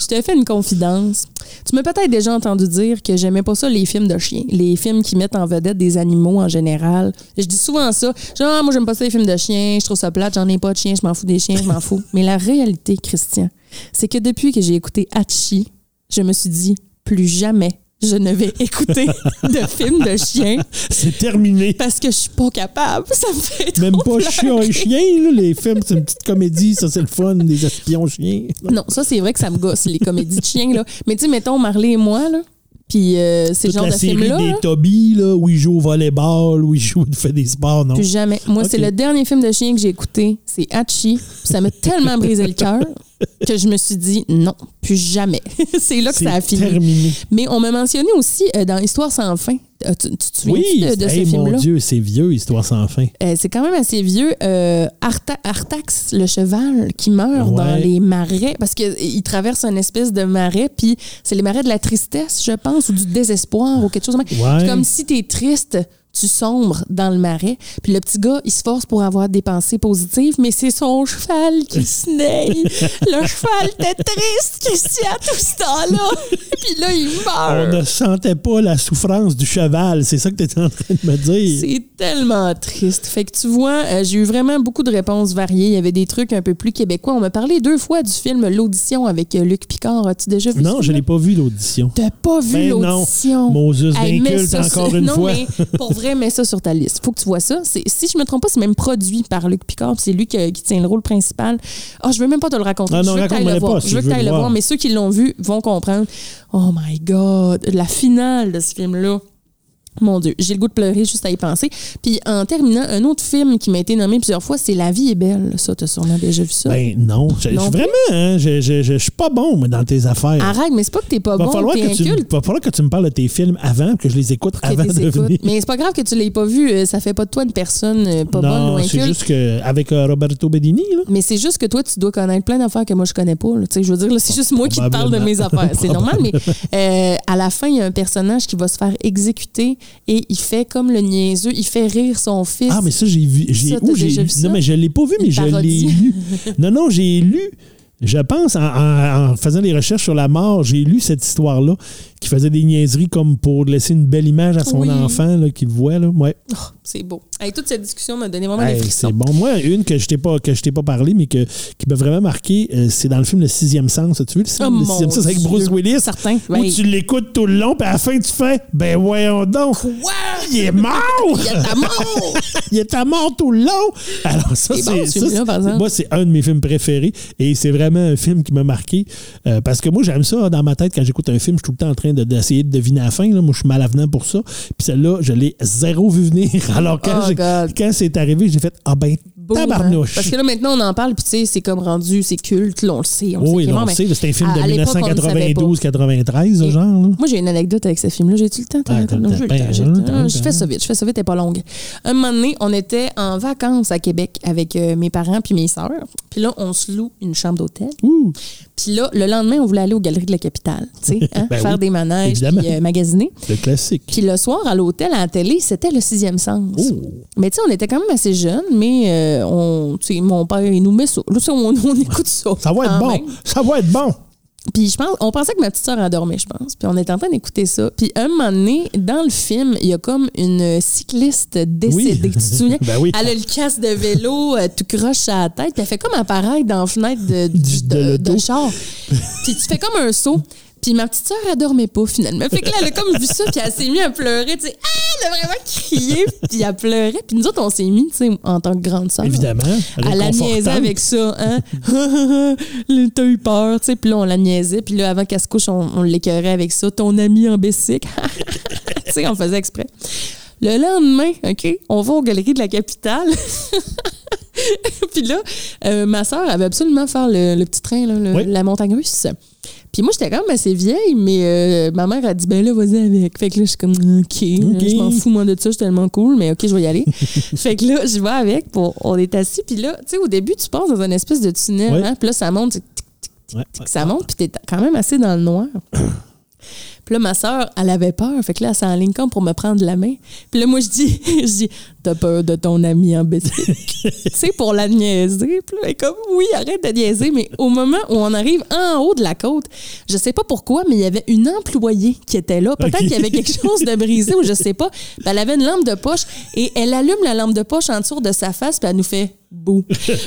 je te fais une confidence. Tu m'as peut-être déjà entendu dire que j'aimais pas ça, les films de chiens. Les films qui mettent en vedette des animaux en général. Je dis souvent ça. Genre, Ah, moi, j'aime pas ça, les films de chiens. Je trouve ça plate. J'en ai pas de chiens. Je m'en fous des chiens. Je m'en fous. Mais la réalité, Christian, c'est que depuis que j'ai écouté Hachi, je me suis dit, plus jamais je ne vais écouter <laughs> de films de chiens C'est terminé. parce que je suis pas capable. Ça me fait trop Même pas chien et chien, là, les films, c'est une petite comédie, ça c'est le fun, des espions chiens. Non, ça, c'est vrai que ça me gosse, les comédies de chiens. Là. Mais tu sais, mettons Marley et moi, là. Puis euh, ces genres la de série films-là. des là, Toby, là, où il joue au volleyball, où il joue, il fait des sports, non? Plus jamais. Moi, c'est le dernier film de chien que j'ai écouté. C'est Hachi. Ça m'a <laughs> tellement brisé le cœur que je me suis dit non, plus jamais. <laughs> c'est là que ça a fini. terminé. Mais on m'a mentionné aussi euh, dans Histoire sans fin. Euh, tu, tu te souviens Oui, de, de hey, ce mon? Dieu, c'est vieux, Histoire sans fin. Euh, c'est quand même assez vieux. Euh, Arta- Artax, le cheval, qui meurt Ouais. dans les marais, parce qu'il traverse une espèce de marais, puis c'est les marais de la tristesse, je pense, ou du désespoir, ou quelque chose. Ouais. Comme si t'es triste, tu sombres dans le marais. Puis le petit gars, il se force pour avoir des pensées positives, mais c'est son cheval qui <laughs> se naille. le cheval était triste, Christian, tout ce temps-là. <laughs> puis là, il On meurt. ne sentait pas la souffrance du cheval, c'est ça que tu étais en train de me dire. C'est tellement triste. Fait que tu vois, euh, j'ai eu vraiment beaucoup de réponses variées. Il y avait des trucs un peu plus québécois. On m'a parlé deux fois du film L'Audition avec euh, Luc Picard. As-tu déjà vu Non, je l'ai pas vu l'audition. T'as pas vu Ben l'audition? Moses Hey, ça encore une non, fois. mais pour <laughs> vrai, mets ça sur ta liste. Faut que tu vois ça. C'est- Si je me trompe pas, c'est même produit par Luc Picard. C'est lui qui, qui tient le rôle principal. Ah, je veux même pas te le raconter. Ah non, je veux que raconte-moi le voir. si je veux que t'ailles le voir. mais ceux qui l'ont vu vont comprendre. Oh my God. La finale de ce film-là. Mon Dieu, j'ai le goût de pleurer juste à y penser. Puis en terminant, un autre film qui m'a été nommé plusieurs fois, c'est La vie est belle. Ça, t'as sûrement déjà vu ça. Ben non, je, Non vraiment, hein, je, je, je, suis pas bon dans tes affaires. Arrête, mais c'est pas que t'es pas va, bon, falloir que tu, inculte. va falloir que tu me parles de tes films avant, que je les écoute que avant de écoutes. venir. Mais c'est pas grave que tu l'aies pas vu. euh, Ça fait pas de toi une personne euh, pas bonne ou non, c'est inculte. juste que avec euh, Roberto Bedini, là. Mais c'est juste que toi, tu dois connaître plein d'affaires que moi, je connais pas. Tu je veux dire, c'est juste moi qui te parle de mes affaires. C'est normal, mais <laughs> euh, à la fin, il y a un personnage qui va se faire exécuter et il fait comme le niaiseux. Il fait rire son fils. Ah, mais ça, j'ai vu. J'ai, Ça, où vu ça? Non, mais je l'ai pas vu, mais je l'ai lu. <laughs> Non, non, j'ai lu. Je pense, en, en- en faisant des recherches sur la mort, j'ai lu cette histoire-là qui faisait des niaiseries comme pour laisser une belle image à son Oui. enfant là, qu'il voit. Là. Ouais. Oh, c'est beau. Hey, toute cette discussion m'a donné vraiment des frissons. c'est bon. Moi, une que je t'ai pas, que je t'ai pas parlé, mais que, qui m'a vraiment marqué, euh, c'est dans le film Le Sixième Sens. As-tu vu le, Oh, le Sixième Sens avec. Bruce Willis? Certain. Où tu l'écoutes tout le long, puis à la fin, tu fais Ben voyons donc! Quoi? Il est mort! Il a ta mort! <laughs> Il est à mort tout le long! Alors, ça, C'est bon, ce moi, c'est un de mes films préférés et c'est vraiment un film qui m'a marqué euh, parce que moi, j'aime ça dans ma tête quand j'écoute un film. Je suis tout le temps en train de- d'essayer de, deviner la fin. là. Moi, je suis mal avenant pour ça. Puis celle-là, je l'ai zéro vu venir. <laughs> Alors, quand, Oh, quand c'est arrivé, j'ai fait Ah ben, hein. tabarnouche! Parce que là, maintenant, on en parle, puis tu sais, c'est comme rendu, c'est culte, là, on le sait. On oui, sait on mais sait, c'est un film à- de à l'époque, on ne savait pas. 1992-93, Et- genre. là. Moi, j'ai une anecdote avec ce film-là. J'ai-tu le temps? Ah, non, le le Je fais ça vite. Je fais ça vite, elle n'est pas longue. Un moment donné, on était en vacances à Québec avec euh, mes parents puis mes sœurs. Puis là, on se loue une chambre d'hôtel. Puis là, le lendemain, on voulait aller aux Galeries de la Capitale, tu sais, <laughs> hein, Ben faire oui, des manèges, puis euh, magasiner. Le classique. Puis le soir, à l'hôtel, à la télé, c'était le sixième sens. Oh. Mais tu sais, on était quand même assez jeunes, mais euh, on, tu sais, mon père, il nous met ça. Là, on, on <laughs> écoute ça. Ça va être bon. même. Ça va être bon. Puis je pense, on pensait que ma petite sœur endormait, je pense. Puis on était en train d'écouter ça. Puis un moment donné, dans le film, il y a comme une cycliste décédée. Oui. Tu te souviens? <laughs> Ben oui. Elle a le casque de vélo, euh, tout croche à la tête. Puis elle fait comme apparaître dans la fenêtre de, Du- <laughs> du- de de, l'auto. de char. Puis tu fais comme un saut. Puis ma petite sœur, elle dormait pas finalement. Fait que là, elle a comme vu ça, puis elle s'est mise à pleurer. Tu sais, ah, elle a vraiment crié, puis elle pleurait. Puis nous autres, on s'est mis, tu sais, en tant que grande sœur. Évidemment. Elle la niaisait avec ça, hein? <laughs> T'as eu peur, tu sais. Puis là, on la niaisait. Puis là, avant qu'elle se couche, on, on l'écœurait avec ça. Ton ami en bicycle. <laughs> tu sais, on faisait exprès. Le lendemain, OK, on va aux galeries de la capitale. <laughs> puis là, euh, ma soeur avait absolument faire le, le petit train, là, le- Oui. la montagne russe. Puis moi, j'étais quand même assez vieille, mais euh, ma mère a dit, ben là, vas-y avec. Fait que là, je suis comme, OK, je m'en fous, moi, de ça, je suis tellement cool, mais OK, je vais y aller. <laughs> fait que là, je vais avec, pour, on est assis, puis là, tu sais, au début, tu passes dans une espèce de tunnel, Ouais. hein, puis là, ça monte, tic, tic, tic, Ouais, tic, ça monte, puis t'es quand même assez dans le noir. <coughs> Puis là, ma soeur, elle avait peur. Fait que là, elle s'enligne comme pour me prendre la main. Puis là, moi, je dis, <laughs> je dis, t'as peur de ton ami en bicycle. <laughs> tu sais, pour la niaiser. Puis là, elle est comme, oui, arrête de niaiser. Mais au moment où on arrive en haut de la côte, je sais pas pourquoi, mais il y avait une employée qui était là. Peut-être qu'il y avait quelque chose de brisé ou je sais pas. <laughs> Puis elle avait une lampe de poche et elle allume la lampe de poche en dessous de sa face puis elle nous fait bouh.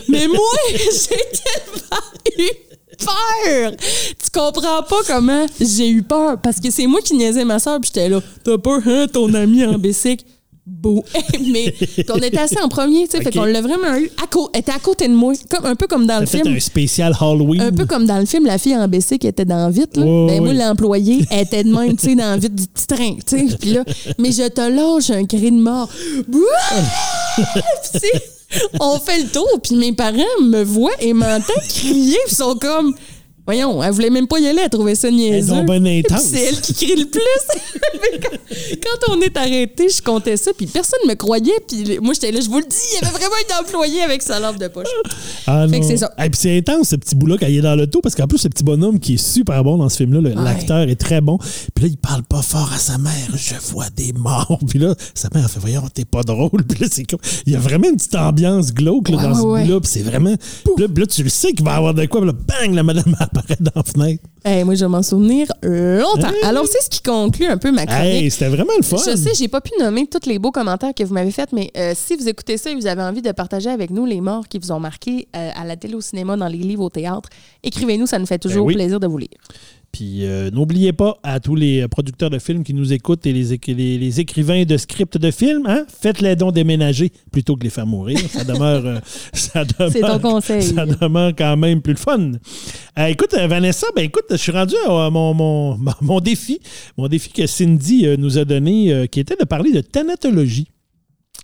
Mais moi, j'ai tellement eu peur. Tu comprends pas comment j'ai eu peur parce que c'est moi qui niaisais ma soeur puis j'étais là, t'as peur hein, ton ami en bicycle? Beau. <laughs> Mais puis on était assis en premier, tu sais, fait Ok. qu'on l'a vraiment eu. À elle était à côté de moi, comme, un peu comme dans le fait film. un spécial Halloween. Un peu comme dans le film, la fille en BC qui était dans Vite. Là. Ouais, ben, moi, ouais. l'employée, elle <laughs> était de même, tu sais, dans Vite du petit train. tu sais. Puis là, mais je te lâche un cri de mort. <laughs> On fait le tour, puis mes parents me voient et m'entendent crier, ils sont comme. Voyons, elle voulait même pas y aller, elle trouvait ça niaiseux. ben intense. c'est elle qui crie le plus. <laughs> Quand, on est arrêté, je comptais ça, puis personne me croyait, puis moi j'étais là, je vous le dis, il y avait vraiment une employée avec sa lampe de poche. Ah, Fait que non. c'est ça. Et puis c'est intense, ce petit bout-là, quand il est dans l'auto, parce qu'en plus, ce petit bonhomme qui est super bon dans ce film-là, le- Ouais. l'acteur est très bon. Puis là, il parle pas fort à sa mère. Je vois des morts. <laughs> Puis là, sa mère fait Voyons, t'es pas drôle. <laughs> Puis là, c'est comme. Il y a vraiment une petite ambiance glauque là, Ouais, dans ce bout-là. Puis c'est vraiment. Puis là, là, tu le sais qu'il va y avoir de quoi. Puis là, bang, la madame apparaît dans la fenêtre. Eh, moi, je vais m'en souvenir longtemps. Alors, c'est ce qui conclut un peu ma chronique. Hey, c'était vraiment le fun. Je sais, j'ai pas pu nommer tous les beaux commentaires que vous m'avez faits, mais euh, si vous écoutez ça et vous avez envie de partager avec nous les morts qui vous ont marqué euh, à la télé, au cinéma, dans les livres, au théâtre, écrivez-nous, ça nous fait toujours Ben oui. plaisir de vous lire. Puis euh, n'oubliez pas à tous les producteurs de films qui nous écoutent et les, éc- les- les écrivains de scripts de films, hein, faites-les donc déménager plutôt que les faire mourir. <laughs> Ça demeure, euh, ça C'est ton demeure, conseil. ça demeure quand même plus le fun. Euh, écoute, Vanessa, ben écoute, je suis rendu à mon, mon, mon défi, mon défi que Cindy nous a donné, qui était de parler de thanatologie.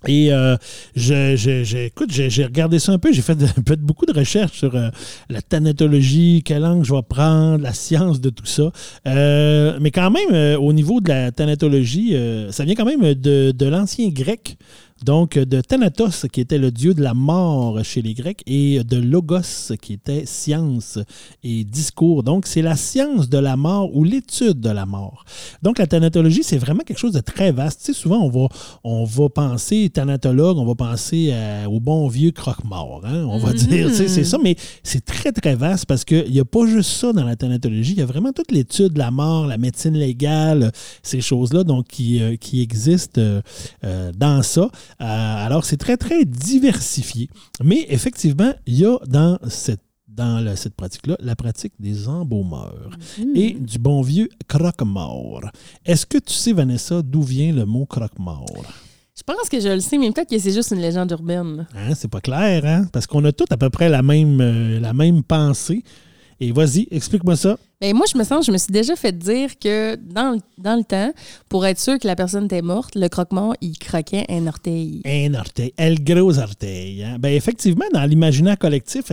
Et euh, je, j'ai regardé ça un peu, j'ai fait, <laughs> fait beaucoup de recherches sur euh, la thanatologie, quelle langue je vais prendre, la science de tout ça. Euh, mais quand même, euh, au niveau de la thanatologie, ça vient quand même de, de l'ancien grec. Donc, de Thanatos, qui était le dieu de la mort chez les Grecs, et de Logos, qui était science et discours. Donc, c'est la science de la mort ou l'étude de la mort. Donc, la thanatologie, c'est vraiment quelque chose de très vaste. Tu sais, souvent, on va, on va penser thanatologue, on va penser au bon vieux croque-mort. Hein, on va dire, c'est ça, mais c'est très, très vaste parce qu'il n'y a pas juste ça dans la thanatologie. Il y a vraiment toute l'étude de la mort, la médecine légale, ces choses-là donc, qui, euh, qui existent euh, euh, dans ça. Alors, c'est très, très diversifié. Mais effectivement, il y a dans cette dans cette pratique-là, la pratique des embaumeurs mm-hmm. et du bon vieux croque-mort. Est-ce que tu sais, Vanessa, d'où vient le mot croque-mort? Je pense que je le sais, mais peut-être que c'est juste une légende urbaine. Hein, c'est pas clair, hein? Parce qu'on a tous à peu près la même, la même pensée. Et vas-y, explique-moi ça. Mais ben, moi, je me sens, je me suis déjà fait dire que dans, dans le temps, pour être sûr que la personne était morte, le croquement, il croquait un orteil. Un orteil, un gros orteil. Hein? Ben, effectivement, dans l'imaginaire collectif,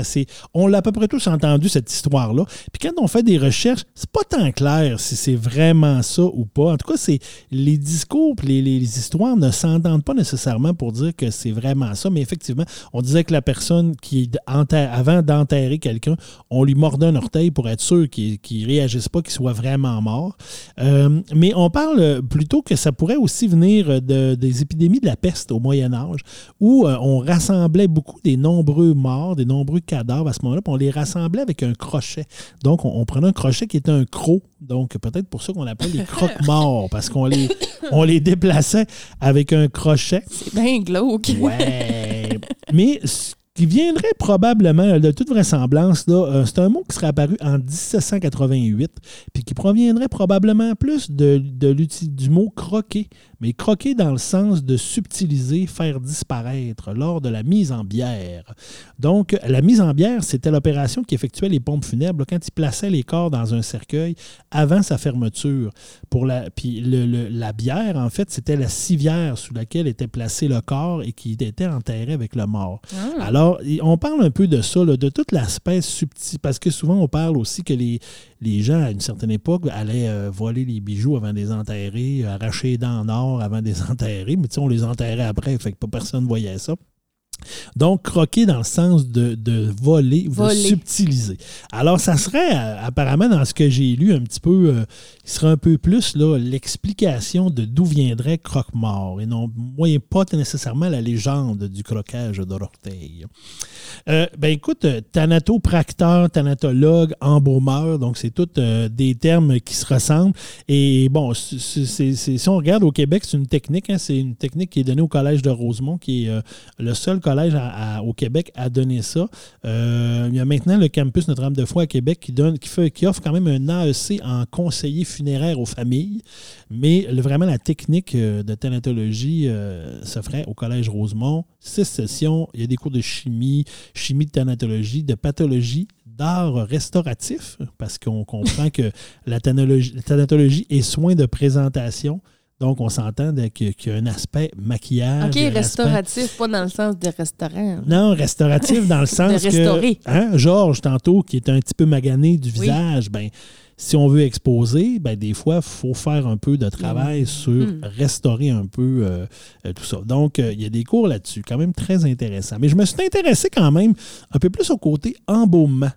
on l'a à peu près tous entendu, cette histoire-là. Puis quand on fait des recherches, c'est pas tant clair si c'est vraiment ça ou pas. En tout cas, c'est les discours les, les, histoires ne s'entendent pas nécessairement pour dire que c'est vraiment ça. Mais effectivement, on disait que la personne qui, avant d'enterrer quelqu'un, on lui mordait un orteil pour être sûr qu'il qui réagissent pas, qu'ils soient vraiment morts. Euh, mais on parle plutôt que ça pourrait aussi venir de, des épidémies de la peste au Moyen Âge, où euh, on rassemblait beaucoup des nombreux morts, des nombreux cadavres à ce moment-là, puis on les rassemblait avec un crochet. Donc, on, prenait un crochet qui était un croc. Donc, peut-être pour ça qu'on l'appelle les croque-morts, <laughs> parce qu'on les, on les déplaçait avec un crochet. C'est bien glauque. Ouais. Mais qui viendrait probablement, de toute vraisemblance, euh, c'est un mot qui serait apparu en 1788, puis qui proviendrait probablement plus de, de du mot croquer, mais croquer dans le sens de subtiliser, faire disparaître lors de la mise en bière. Donc, la mise en bière, c'était l'opération qui effectuait les pompes funèbres quand ils plaçaient les corps dans un cercueil avant sa fermeture. Pour la, puis la bière, en fait, c'était la civière sous laquelle était placé le corps et qui était enterré avec le mort. Ah. Alors, on parle un peu de ça, de toute l'aspect subtil, parce que souvent on parle aussi que les, les gens, à une certaine époque, allaient euh, voler les bijoux avant de les enterrer, arracher les dents en or avant de les <laughs> enterrer, mais on les enterrait après, fait que pas personne voyait ça. Donc, croquer dans le sens de, voler ou de subtiliser. Alors, ça serait, euh, apparemment, dans ce que j'ai lu un petit peu, euh, il serait un peu plus l'explication de d'où viendrait croque-mort et non pas nécessairement la légende du croquage de l'orteil. Euh, ben écoute, thanatopracteur, thanatologue, embaumeur, donc c'est tous des termes qui se ressemblent. Et bon, si on regarde au Québec, c'est une technique, hein, c'est une technique qui est donnée au Collège de Rosemont, qui est le seul collège au Québec a donné ça. Euh, il y a maintenant le campus Notre-Dame-de-Foix à Québec qui, donne, qui, fait, qui offre quand même un AEC en conseiller funéraire aux familles. Mais vraiment, la technique euh, de thanatologie euh, se ferait au Collège Rosemont. Six sessions. Il y a des cours de chimie, chimie de thanatologie, de pathologie, d'art restauratif, parce qu'on comprend que la thanatologie est soin de présentation. Donc, on s'entend qu'il y a un aspect maquillage. OK, restauratif, pas dans le sens de restaurant. Non, restauratif dans le <laughs> sens de restaurer. que hein, Georges, tantôt, qui est un petit peu magané du visage, ben, si on veut exposer, ben, des fois, il faut faire un peu de travail mm. sur mm. restaurer un peu euh, euh, tout ça. Donc, euh, il y a des cours là-dessus, quand même très intéressants. Mais je me suis intéressé quand même un peu plus au côté embaumement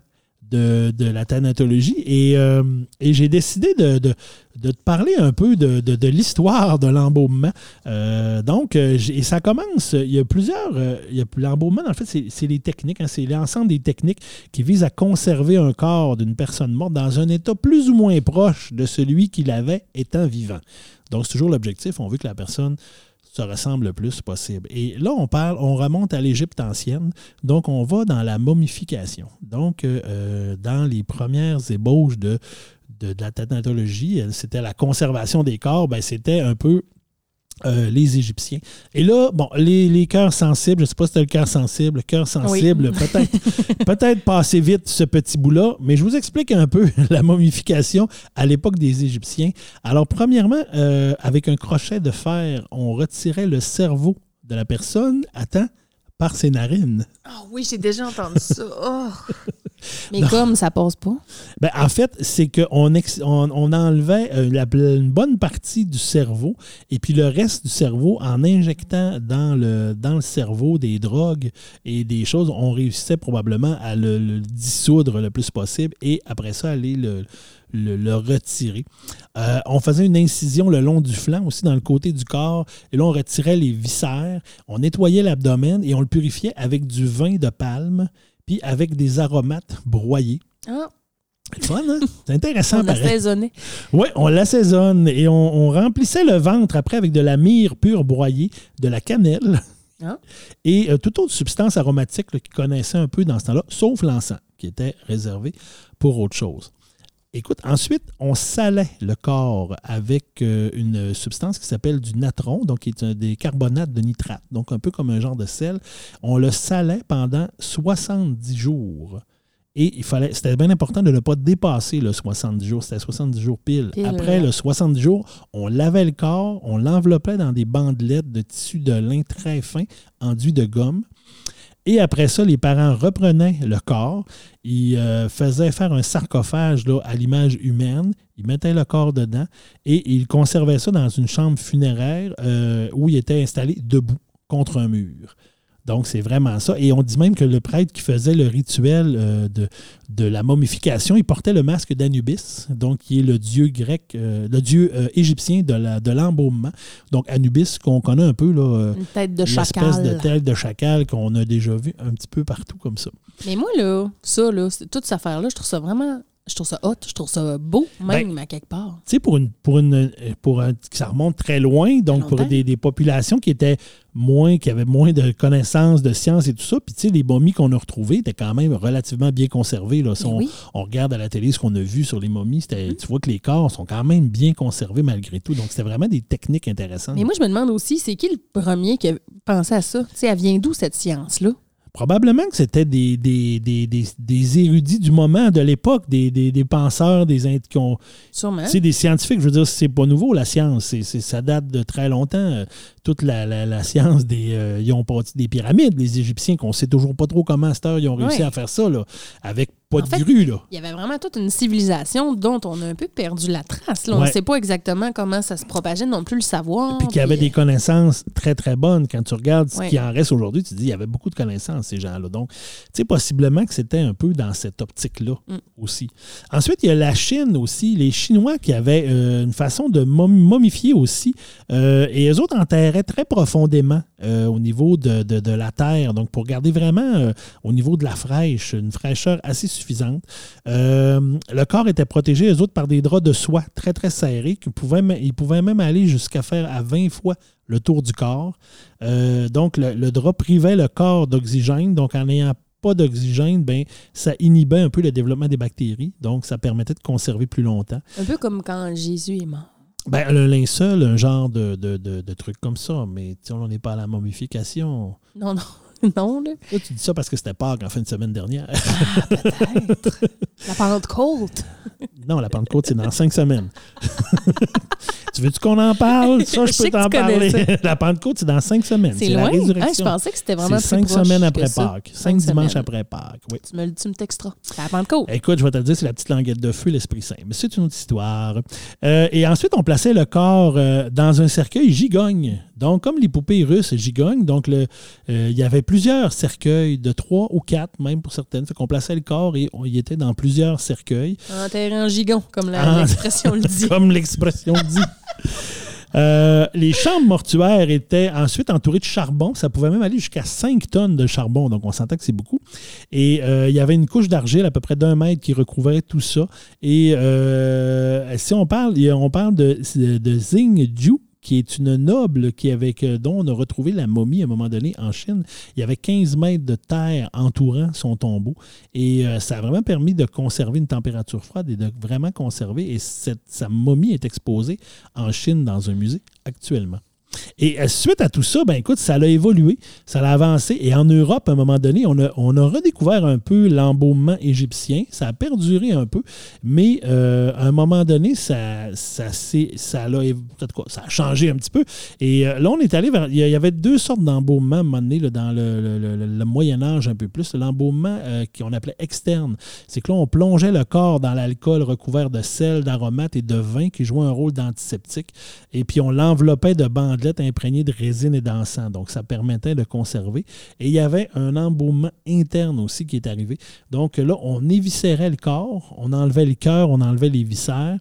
de, la thanatologie et, euh, j'ai décidé de, te parler un peu de, l'histoire de l'embaumement. Euh, donc, euh, et ça commence, il y a plusieurs, y a l'embaumement, en fait, c'est les techniques, hein, c'est l'ensemble des techniques qui visent à conserver un corps d'une personne morte dans un état plus ou moins proche de celui qu'il avait étant vivant. Donc, c'est toujours l'objectif, on veut que la personne se ressemble le plus possible. Et là, on parle, on remonte à l'Égypte ancienne, donc on va dans la momification. Donc, euh, euh, dans les premières ébauches de, de, la thanatologie, c'était la conservation des corps, ben, c'était un peu euh, les Égyptiens. Et là, bon, les, les cœurs sensibles, je ne sais pas si c'était le cœur sensible, le cœur sensible, <laughs> peut-être peut-être passer vite ce petit bout-là, mais je vous explique un peu <laughs> la momification à l'époque des Égyptiens. Alors, premièrement, euh, avec un crochet de fer, on retirait le cerveau de la personne, attends, par ses narines. Ah oui, j'ai déjà entendu ça. Oh. Mais comme ça passe pas. Ben, en fait, c'est qu'on on, on enlevait euh, la- une bonne partie du cerveau et puis le reste du cerveau, en injectant dans le, dans le cerveau des drogues et des choses, on réussissait probablement à le, le dissoudre le plus possible et après ça, aller le, le, le retirer. Euh, on faisait une incision le long du flanc, aussi dans le côté du corps, et là, on retirait les viscères, on nettoyait l'abdomen et on le purifiait avec du vin de palme puis avec des aromates broyés. Ah, C'est fun, hein? C'est intéressant, <laughs> on saisonné. Oui, on l'assaisonne et on, on remplissait le ventre après avec de la myrrhe pure broyée, de la cannelle Ah. et euh, toute autre substance aromatique qu'ils connaissaient un peu dans ce temps-là, sauf l'encens, qui était réservé pour autre chose. Écoute, ensuite, on salait le corps avec euh, une substance qui s'appelle du natron, donc qui est un- des carbonates de nitrate, donc un peu comme un genre de sel. On le salait pendant 70 jours. Et il fallait, c'était bien important de ne pas dépasser le 70 jours. C'était 70 jours pile. Pile, Après ouais. le 70 jours, on lavait le corps, on l'enveloppait dans des bandelettes de tissu de lin très fin, enduit de gomme. Et après ça, les parents reprenaient le corps, ils euh, faisaient faire un sarcophage là, à l'image humaine, ils mettaient le corps dedans et ils conservaient ça dans une chambre funéraire euh, où il était installé debout contre un mur. Donc, c'est vraiment ça. Et on dit même que le prêtre qui faisait le rituel euh, de, de la momification, il portait le masque d'Anubis, donc qui est le dieu grec, euh, le dieu euh, égyptien de la- de l'embaumement. donc, Anubis, qu'on connaît un peu, là, euh, Une tête de l'espèce chacal. de tête de chacal qu'on a déjà vu un petit peu partout comme ça. Mais moi, là, ça, là, c'est- toute cette affaire-là, je trouve ça vraiment. Je trouve ça hot, je trouve ça beau, même à quelque part. Tu sais, pour une, pour une, pour un, ça remonte très loin, donc pour des, des populations qui étaient moins, qui avaient moins de connaissances de sciences et tout ça. Puis tu sais, les momies qu'on a retrouvées étaient quand même relativement bien conservées. Là. Si Ben on, oui. On regarde à la télé ce qu'on a vu sur les momies, c'était- tu vois que les corps sont quand même bien conservés malgré tout. Donc c'était vraiment des techniques intéressantes. Mais moi, je me demande aussi, c'est qui le premier qui a pensé à ça? Tu sais, elle vient d'où cette science-là? Probablement que c'était des, des, des, des- des érudits du moment, de l'époque, des, des, des penseurs, des, int- qui ont, Sûrement. Des scientifiques, je veux dire, c'est pas nouveau, la science. C'est, c'est- ça date de très longtemps. Toute la, la- la science des. euh, ils ont bâti des pyramides, les Égyptiens, qu'on sait toujours pas trop comment à cette heure ils ont réussi à faire ça, là, avec pas En de fait, grue, là. Il y avait vraiment toute une civilisation dont on a un peu perdu la trace. là. On ne Ouais. sait pas exactement comment ça se propageait non plus le savoir. Puis qu'il y avait puis, des connaissances très, très bonnes. Quand tu regardes ce Ouais. qui en reste aujourd'hui, tu te dis il y avait beaucoup de connaissances, ces gens-là. Donc, tu sais, possiblement que c'était un peu dans cette optique-là Mm. aussi. Ensuite, il y a la Chine aussi. Les Chinois qui avaient euh, une façon de mom- momifier aussi. Euh, et eux autres enterraient très profondément euh, au niveau de, de- de la terre. Donc, pour garder vraiment au niveau de la fraîche, une fraîcheur assez suffisante. Euh, le corps était protégé, eux autres, par des draps de soie très, très serrés. Qui pouvaient, ils pouvaient même aller jusqu'à faire à 20 fois le tour du corps. Euh, donc, le, le drap privait le corps d'oxygène. Donc, en n'ayant pas d'oxygène, ben, ça inhibait un peu le développement des bactéries. Donc, ça permettait de conserver plus longtemps. Un peu comme quand Jésus est mort. Ben, le linceul, un genre de, de, de- de truc comme ça. Mais on n'est pas à la momification. Non, non. <laughs> Non, là. Là, tu dis ça parce que c'était Pâques en fin de semaine dernière. Ah, peut-être. <laughs> la Pentecôte. non, la Pentecôte, c'est dans cinq semaines. <laughs> tu veux-tu qu'on en parle? <laughs> Ça, je Je peux t'en parler. <laughs> la Pentecôte, c'est dans cinq semaines. C'est la loin. Ah, je résurrection. pensais que c'était vraiment plus cinq proche semaines après. Pâques. Cinq, Cinq dimanches après Pâques, oui. Tu me le tu me texteras. C'est la Pentecôte. Écoute, je vais te le dire, c'est la petite languette de feu, l'Esprit Saint. Mais c'est une autre histoire. Euh, et ensuite, on plaçait le corps euh, dans un cercueil gigogne. Donc, comme les poupées russes gigognes, donc le, euh, il y avait plusieurs cercueils, de trois ou quatre, même pour certaines. Fait qu'on plaçait le corps et on y était dans plusieurs cercueils. Enterré en gigon, comme la- Ah. l'expression le dit. <laughs> Comme l'expression dit. Euh, les chambres mortuaires étaient ensuite entourées de charbon. Ça pouvait même aller jusqu'à 5 tonnes de charbon, donc on sentait que c'est beaucoup. Et euh, il y avait une couche d'argile à peu près d'un mètre qui recouvrait tout ça. Et euh, si on parle, on parle de, de Xing Ju, qui est une noble qui avec, euh, dont on a retrouvé la momie à un moment donné en Chine. Il y avait 15 mètres de terre entourant son tombeau. Et euh, ça a vraiment permis de conserver une température froide et de vraiment conserver. Et cette, sa momie est exposée en Chine dans un musée actuellement. Et euh, suite à tout ça, ben écoute, ça a évolué, ça a avancé. Et en Europe, à un moment donné, on a, on a redécouvert un peu l'embaumement égyptien. Ça a perduré un peu, mais euh, à un moment donné, ça, ça, ça, a, ça a changé un petit peu. Et euh, là, on est allé vers. Il y avait deux sortes d'embaumement à un moment donné, dans le, Moyen-Âge un peu plus. L'embaumement qu'on appelait externe. C'est que là, on plongeait le corps dans l'alcool recouvert de sel, d'aromates et de vin qui jouait un rôle d'antiseptique. Et puis, on l'enveloppait de imprégnées de résine et d'encens. Donc, ça permettait de conserver. Et il y avait un embaumement interne aussi qui est arrivé. Donc, là, on éviscérait le corps, on enlevait le cœur, on enlevait les viscères.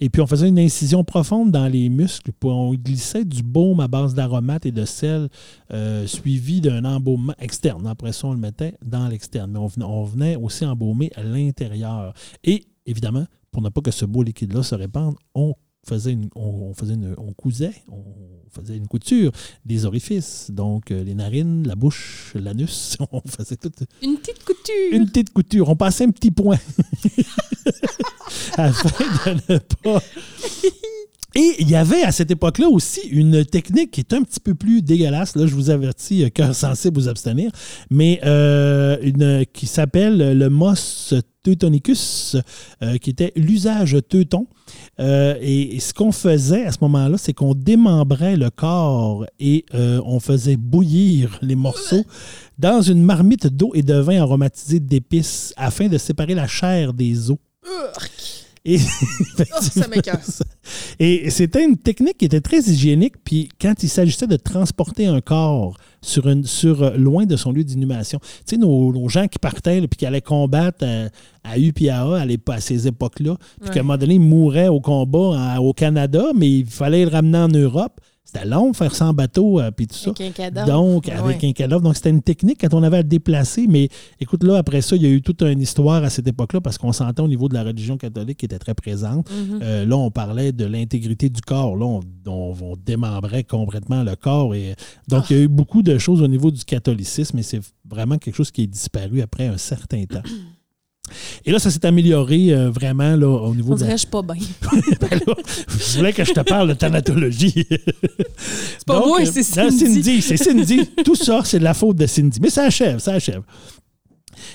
Et puis, on faisait une incision profonde dans les muscles. Puis, on glissait du baume à base d'aromates et de sel, euh, suivi d'un embaumement externe. Après ça, on le mettait dans l'externe. Mais on venait, aussi embaumer à l'intérieur. Et, évidemment, pour ne pas que ce beau liquide-là se répande, on faisait une, on, faisait une, on cousait, on faisait une couture des orifices, donc euh, les narines, la bouche, l'anus, <laughs> on faisait tout. Une petite couture. Une petite couture. On passait un petit point <laughs> afin de ne pas. Et il y avait à cette époque-là aussi une technique qui est un petit peu plus dégueulasse. Là, je vous avertis, euh, <laughs> cœur sensible, vous abstenir, mais euh, qui s'appelle le mos teutonicus, qui était l'usage teuton. Euh, et, ce qu'on faisait à ce moment-là, c'est qu'on démembrait le corps et euh, on faisait bouillir les morceaux dans une marmite d'eau et de vin aromatisé d'épices afin de séparer la chair des os. Et, <laughs> oh, ça Et c'était une technique qui était très hygiénique. Puis quand il s'agissait de transporter un corps sur, une, sur euh, loin de son lieu d'inhumation, tu sais, nos, gens qui partaient et qui allaient combattre à, à UPAA à, à ces époques-là, puis qu'à un moment donné, ils mouraient au combat au Canada, mais il fallait le ramener en Europe. C'était long faire ça en bateau euh, puis tout ça. Avec un Donc, avec un cadavre. Donc, c'était une technique quand on avait à le déplacer. Mais écoute, là, après ça, il y a eu toute une histoire à cette époque-là parce qu'on sentait au niveau de la religion catholique qui était très présente. Mm-hmm. Euh, là, on parlait de l'intégrité du corps. Là, on, démembrait complètement le corps. Et, donc, il y a eu beaucoup de choses au niveau du catholicisme et c'est vraiment quelque chose qui est disparu après un certain temps. <clears throat> Et là, ça s'est amélioré euh, vraiment là, au niveau On de. je suis pas bien. <laughs> ben je voulais que je te parle de thanatologie. c'est pas moi, c'est Cindy. Cindy c'est Cindy. Tout ça, c'est de la faute de Cindy. Mais ça achève, ça achève.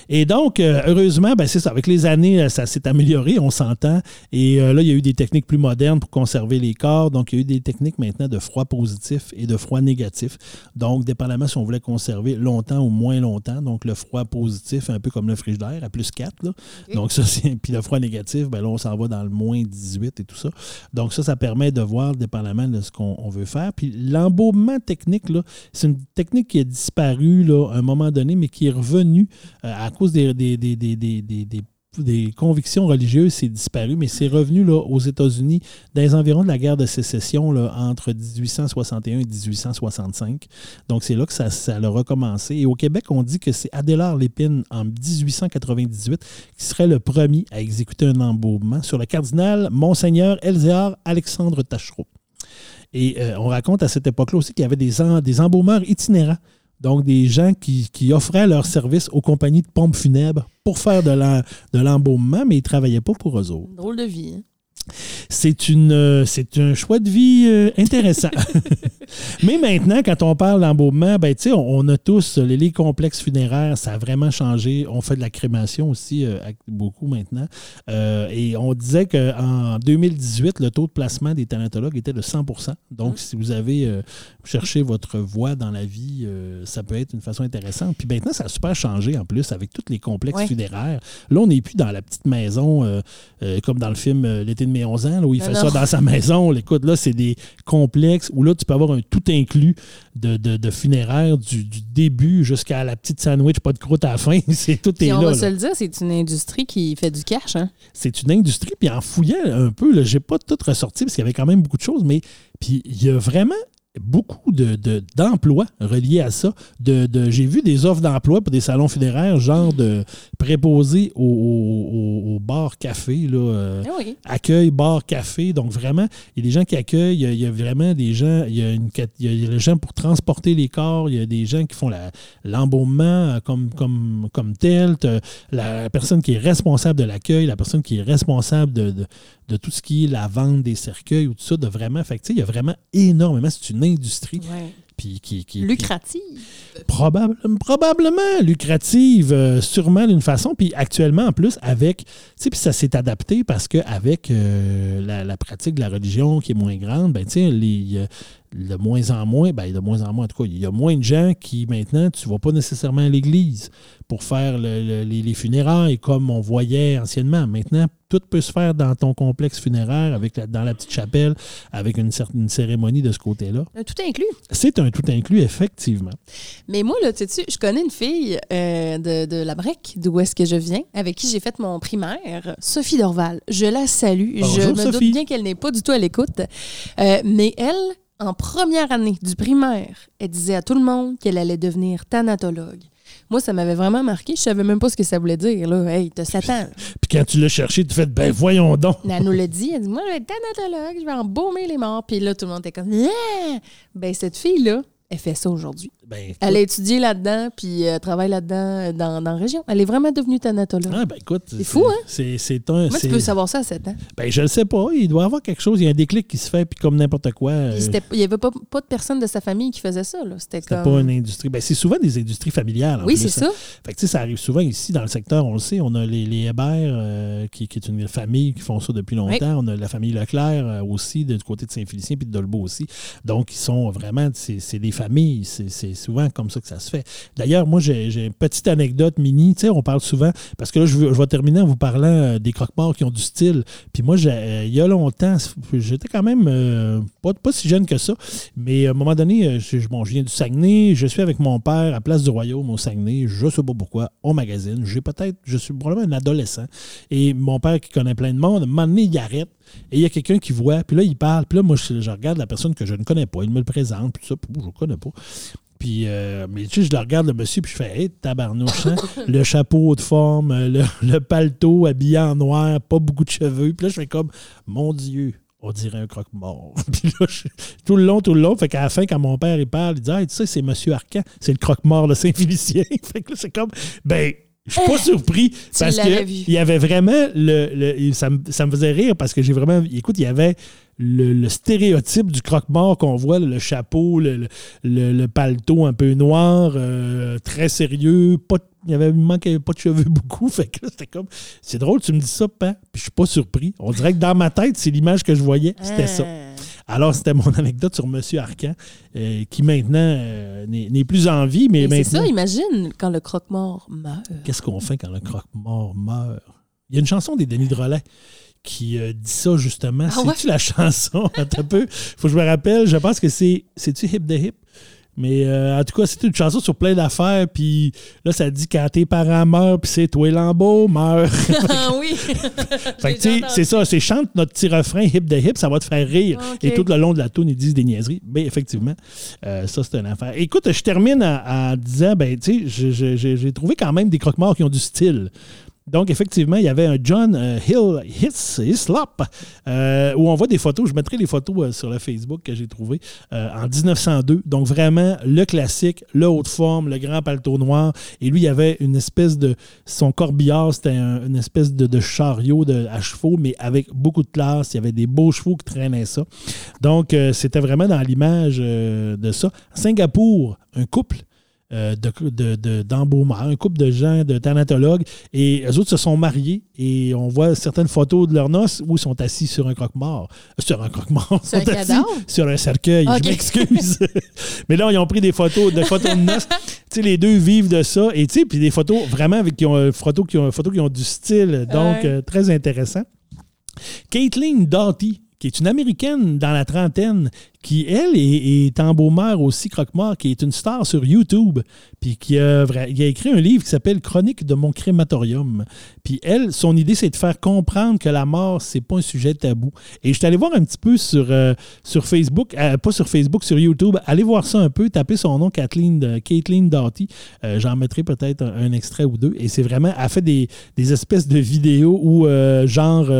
Et donc, euh, heureusement, ben, c'est ça. Avec les années, euh, ça s'est amélioré, on s'entend. Et euh, là, il y a eu des techniques plus modernes pour conserver les corps. Donc, il y a eu des techniques maintenant de froid positif et de froid négatif. Donc, dépendamment si on voulait conserver longtemps ou moins longtemps. Donc, le froid positif, un peu comme le frigidaire, à plus 4. Donc, ça, <laughs> c'est. Puis le froid négatif, ben là, on s'en va dans le moins 18 et tout ça. Donc, ça, ça permet de voir dépendamment de ce qu'on veut faire. Puis l'embaumement technique, c'est une technique qui a disparu là, à un moment donné, mais qui est revenue à cause des, convictions religieuses, c'est disparu, mais c'est revenu aux États-Unis dans les environs de la guerre de sécession entre 1861 et 1865. Donc, c'est là que ça, ça a recommencé. Et au Québec, on dit que c'est Adélard Lépine, en 1898, qui serait le premier à exécuter un embaumement sur le cardinal Monseigneur Elzéar Alexandre Tachereau. Et euh, on raconte à cette époque-là aussi qu'il y avait des embaumeurs itinérants donc, des gens qui, offraient leur service aux compagnies de pompes funèbres pour faire de l'embaumement, mais ils ne travaillaient pas pour eux autres. Drôle de vie. Hein? C'est une euh, c'est un choix de vie euh, intéressant. <laughs> Mais maintenant, quand on parle d'embaumement, ben, on, a tous les, complexes funéraires, ça a vraiment changé. On fait de la crémation aussi euh, beaucoup maintenant. et on disait qu'en 2018, le taux de placement des thanatologues était de 100% Donc, mmh. si vous avez cherché votre voie dans la vie, ça peut être une façon intéressante. Puis maintenant, ça a super changé en plus avec tous les complexes funéraires. Là, on n'est plus dans la petite maison comme dans le film L'été de 11 ans, où il fait ça dans sa maison. Écoute, là, c'est des complexes où là, tu peux avoir un tout inclus de, de, funéraire du, début jusqu'à la petite sandwich, pas de croûte à la fin. <laughs> c'est tout est on là. On va se le dire, c'est une industrie qui fait du cash. Hein? C'est une industrie, puis en fouillant un peu, j'ai pas tout ressorti parce qu'il y avait quand même beaucoup de choses, mais puis il y a vraiment beaucoup d'emplois de, reliés à ça. De, J'ai vu des offres d'emploi pour des salons funéraires, genre de préposés au, bar café, là, euh, ah accueil bar café. Donc vraiment, il y a des gens qui accueillent, il y a, vraiment des gens, il y a, une, il y a des gens pour transporter les corps, il y a des gens qui font l'embaumement euh, comme, comme, comme tel, la personne qui est responsable de l'accueil, la personne qui est responsable de, de, tout ce qui est la vente des cercueils ou tout ça, de vraiment, fait il y a vraiment énormément, c'est une industrie. Ouais. Puis qui, qui- Lucrative. Probable- probablement lucrative, euh, sûrement d'une façon. Puis actuellement, en plus, avec. Tu sais, puis ça s'est adapté parce qu'avec la, la pratique de la religion qui est moins grande, ben, tu sais, les- a de moins en moins, ben, de moins en moins, en tout cas, il y a moins de gens qui maintenant, tu ne vas pas nécessairement à l'église pour faire le- le- les, les funérailles comme on voyait anciennement. Maintenant, tout peut se faire dans ton complexe funéraire, avec la- dans la petite chapelle, avec une certaine cérémonie de ce côté-là. Euh, Tout inclus. C'est un tout inclus, effectivement. Mais moi, là, tu sais, je connais une fille euh, de, de la Brec, d'où est-ce que je viens, avec qui j'ai fait mon primaire, Sophie Dorval. Je la salue. Bonjour, je me Sophie. doute bien qu'elle n'est pas du tout à l'écoute. Euh, mais elle, en première année du primaire, elle disait à tout le monde qu'elle allait devenir thanatologue. Moi, ça m'avait vraiment marqué. Je savais même pas ce que ça voulait dire. Là. Hey, t'as 7 ans. Puis quand tu l'as cherché, tu fais ben voyons donc. Elle nous l'a dit. Elle dit Moi, je vais être thanatologue, je vais embaumer les morts. Puis là, tout le monde était comme Ah! Ben, cette fille-là, elle fait ça aujourd'hui. Ben, Elle a étudié là-dedans, puis elle travaille là-dedans euh, dans, dans la région. Elle est vraiment devenue thanatologue. Ah, ben écoute. C'est fou, hein? C'est, un. Moi, tu peux savoir ça à 7 ans. Ben, je le sais pas. Il doit y avoir quelque chose. Il y a un déclic qui se fait, puis comme n'importe quoi. euh, Il n'y avait pas, pas de personne de sa famille qui faisait ça. là. C'était comme. pas une industrie. Ben, c'est souvent des industries familiales. Oui, c'est hein. ça. Fait que, ça arrive souvent ici dans le secteur, on le sait. On a les, les Hébert, euh, qui, qui est une famille qui font ça depuis longtemps. On a la famille Leclerc euh, aussi, du côté de Saint-Félicien, puis de Dolbeau aussi. Donc, ils sont vraiment, c'est c'est des familles. C'est souvent comme ça que ça se fait. D'ailleurs, moi, j'ai une petite anecdote mini. Tu sais, on parle souvent, parce que là, je, vais terminer en vous parlant euh, des croque-morts qui ont du style. Puis moi, euh, il y a longtemps, j'étais quand même euh, pas, si jeune que ça, mais à un moment donné, je, viens du Saguenay, je suis avec mon père à Place du Royaume au Saguenay, je sais pas pourquoi, on magazine. J'ai peut-être, je suis probablement un adolescent. Et mon père qui connaît plein de monde, à un moment donné, il arrête. Et il y a quelqu'un qui voit, puis là, il parle, puis là, moi, je, je regarde la personne que je ne connais pas, il me le présente, puis ça, je ne connais pas. Puis, euh, mais tu sais, je le regarde, le monsieur, puis je fais, hey, tabarnouche, hein? <laughs> le chapeau de forme, le, le paletot habillé en noir, pas beaucoup de cheveux. Puis là, je fais comme, mon Dieu, on dirait un croque-mort. <laughs> puis là, je- tout le long, tout le long, fait qu'à la fin, quand mon père, il parle, il dit, hey, tu sais, c'est monsieur Arcan, c'est le croque-mort de Saint-Félicien. <laughs> fait que là, c'est comme, ben, je suis pas surpris parce que il y avait vraiment le, le- ça, me, ça me faisait rire parce que j'ai vraiment écoute il y avait le, le stéréotype du croque-mort qu'on voit le chapeau le, le- le- le paletot un peu noir euh, très sérieux pas de- il y avait il manquait pas de cheveux <laughs> beaucoup fait que c'était comme c'est drôle tu me dis ça pas puis je suis pas surpris on dirait que dans ma tête c'est l'image que je voyais c'était ça Ah. alors c'était mon anecdote sur monsieur Arcan euh, qui maintenant euh, n'est plus en vie mais, Mais c'est ça, imagine quand le croque-mort meurt. Qu'est-ce qu'on fait quand le croque-mort meurt? Il y a une chanson des Denis Drolet qui euh, dit ça justement. Ah ouais? C'est-tu la chanson? <laughs> Un peu. Faut que je me rappelle. Je pense que c'est. C'est-tu Hip de Hip? Mais euh, en tout cas, c'est une chanson sur plein d'affaires. Puis là, ça dit quand tes parents meurent, puis c'est toi Lambeau meurt. <laughs> Ah oui! Fait que, <laughs> tu sais, c'est ça, c'est chante notre petit refrain hip de hip, ça va te faire rire. Ok. Et tout le long de la tune, ils disent des niaiseries. Mais effectivement, euh, ça, c'est une affaire. Écoute, je termine en, en disant, ben, tu sais, j'ai trouvé quand même des croque-morts qui ont du style. Donc, effectivement, il y avait un John euh, Hill His, Hislop euh, où on voit des photos. Je mettrai les photos euh, sur le Facebook que j'ai trouvé euh, en 1902. Donc, vraiment, le classique, le haut de forme, le grand paletot noir. Et lui, il avait une espèce de. Son corbillard, c'était un- une espèce de, chariot de, à chevaux, mais avec beaucoup de classe. Il y avait des beaux chevaux qui traînaient ça. Donc, c'était vraiment dans l'image de ça. Singapour, un couple euh, de, de, de- d'embaumeurs, un couple de gens, de thanatologues, et eux autres se sont mariés et on voit certaines photos de leurs noces où ils sont assis sur un croque-mort. Euh, Sur un croque-mort. <laughs> Sur un sont assis cadavre? Sur un cercueil. Je m'excuse. <laughs> Mais là, ils ont pris des photos, de photos de noces. <laughs> tu sais, les deux vivent de ça. Et tu sais, puis des photos vraiment avec qui ont, euh, photos qui ont, photos qui ont du style. Donc, euh, très intéressant. Caitlin Doughty, qui est une Américaine dans la trentaine, qui, elle, est, est embaumeur aussi, croque-mort, qui est une star sur YouTube, puis qui a, a écrit un livre qui s'appelle Chronique de mon crématorium. Puis elle, son idée, c'est de faire comprendre que la mort, c'est pas un sujet tabou. Et je suis allé voir un petit peu sur, euh, sur Facebook, euh, pas sur Facebook, sur YouTube. Allez voir ça un peu, tapez son nom, Kathleen, Caitlin Doughty. Euh, J'en mettrai peut-être un, extrait ou deux. Et c'est vraiment, elle fait des, des espèces de vidéos où, genre,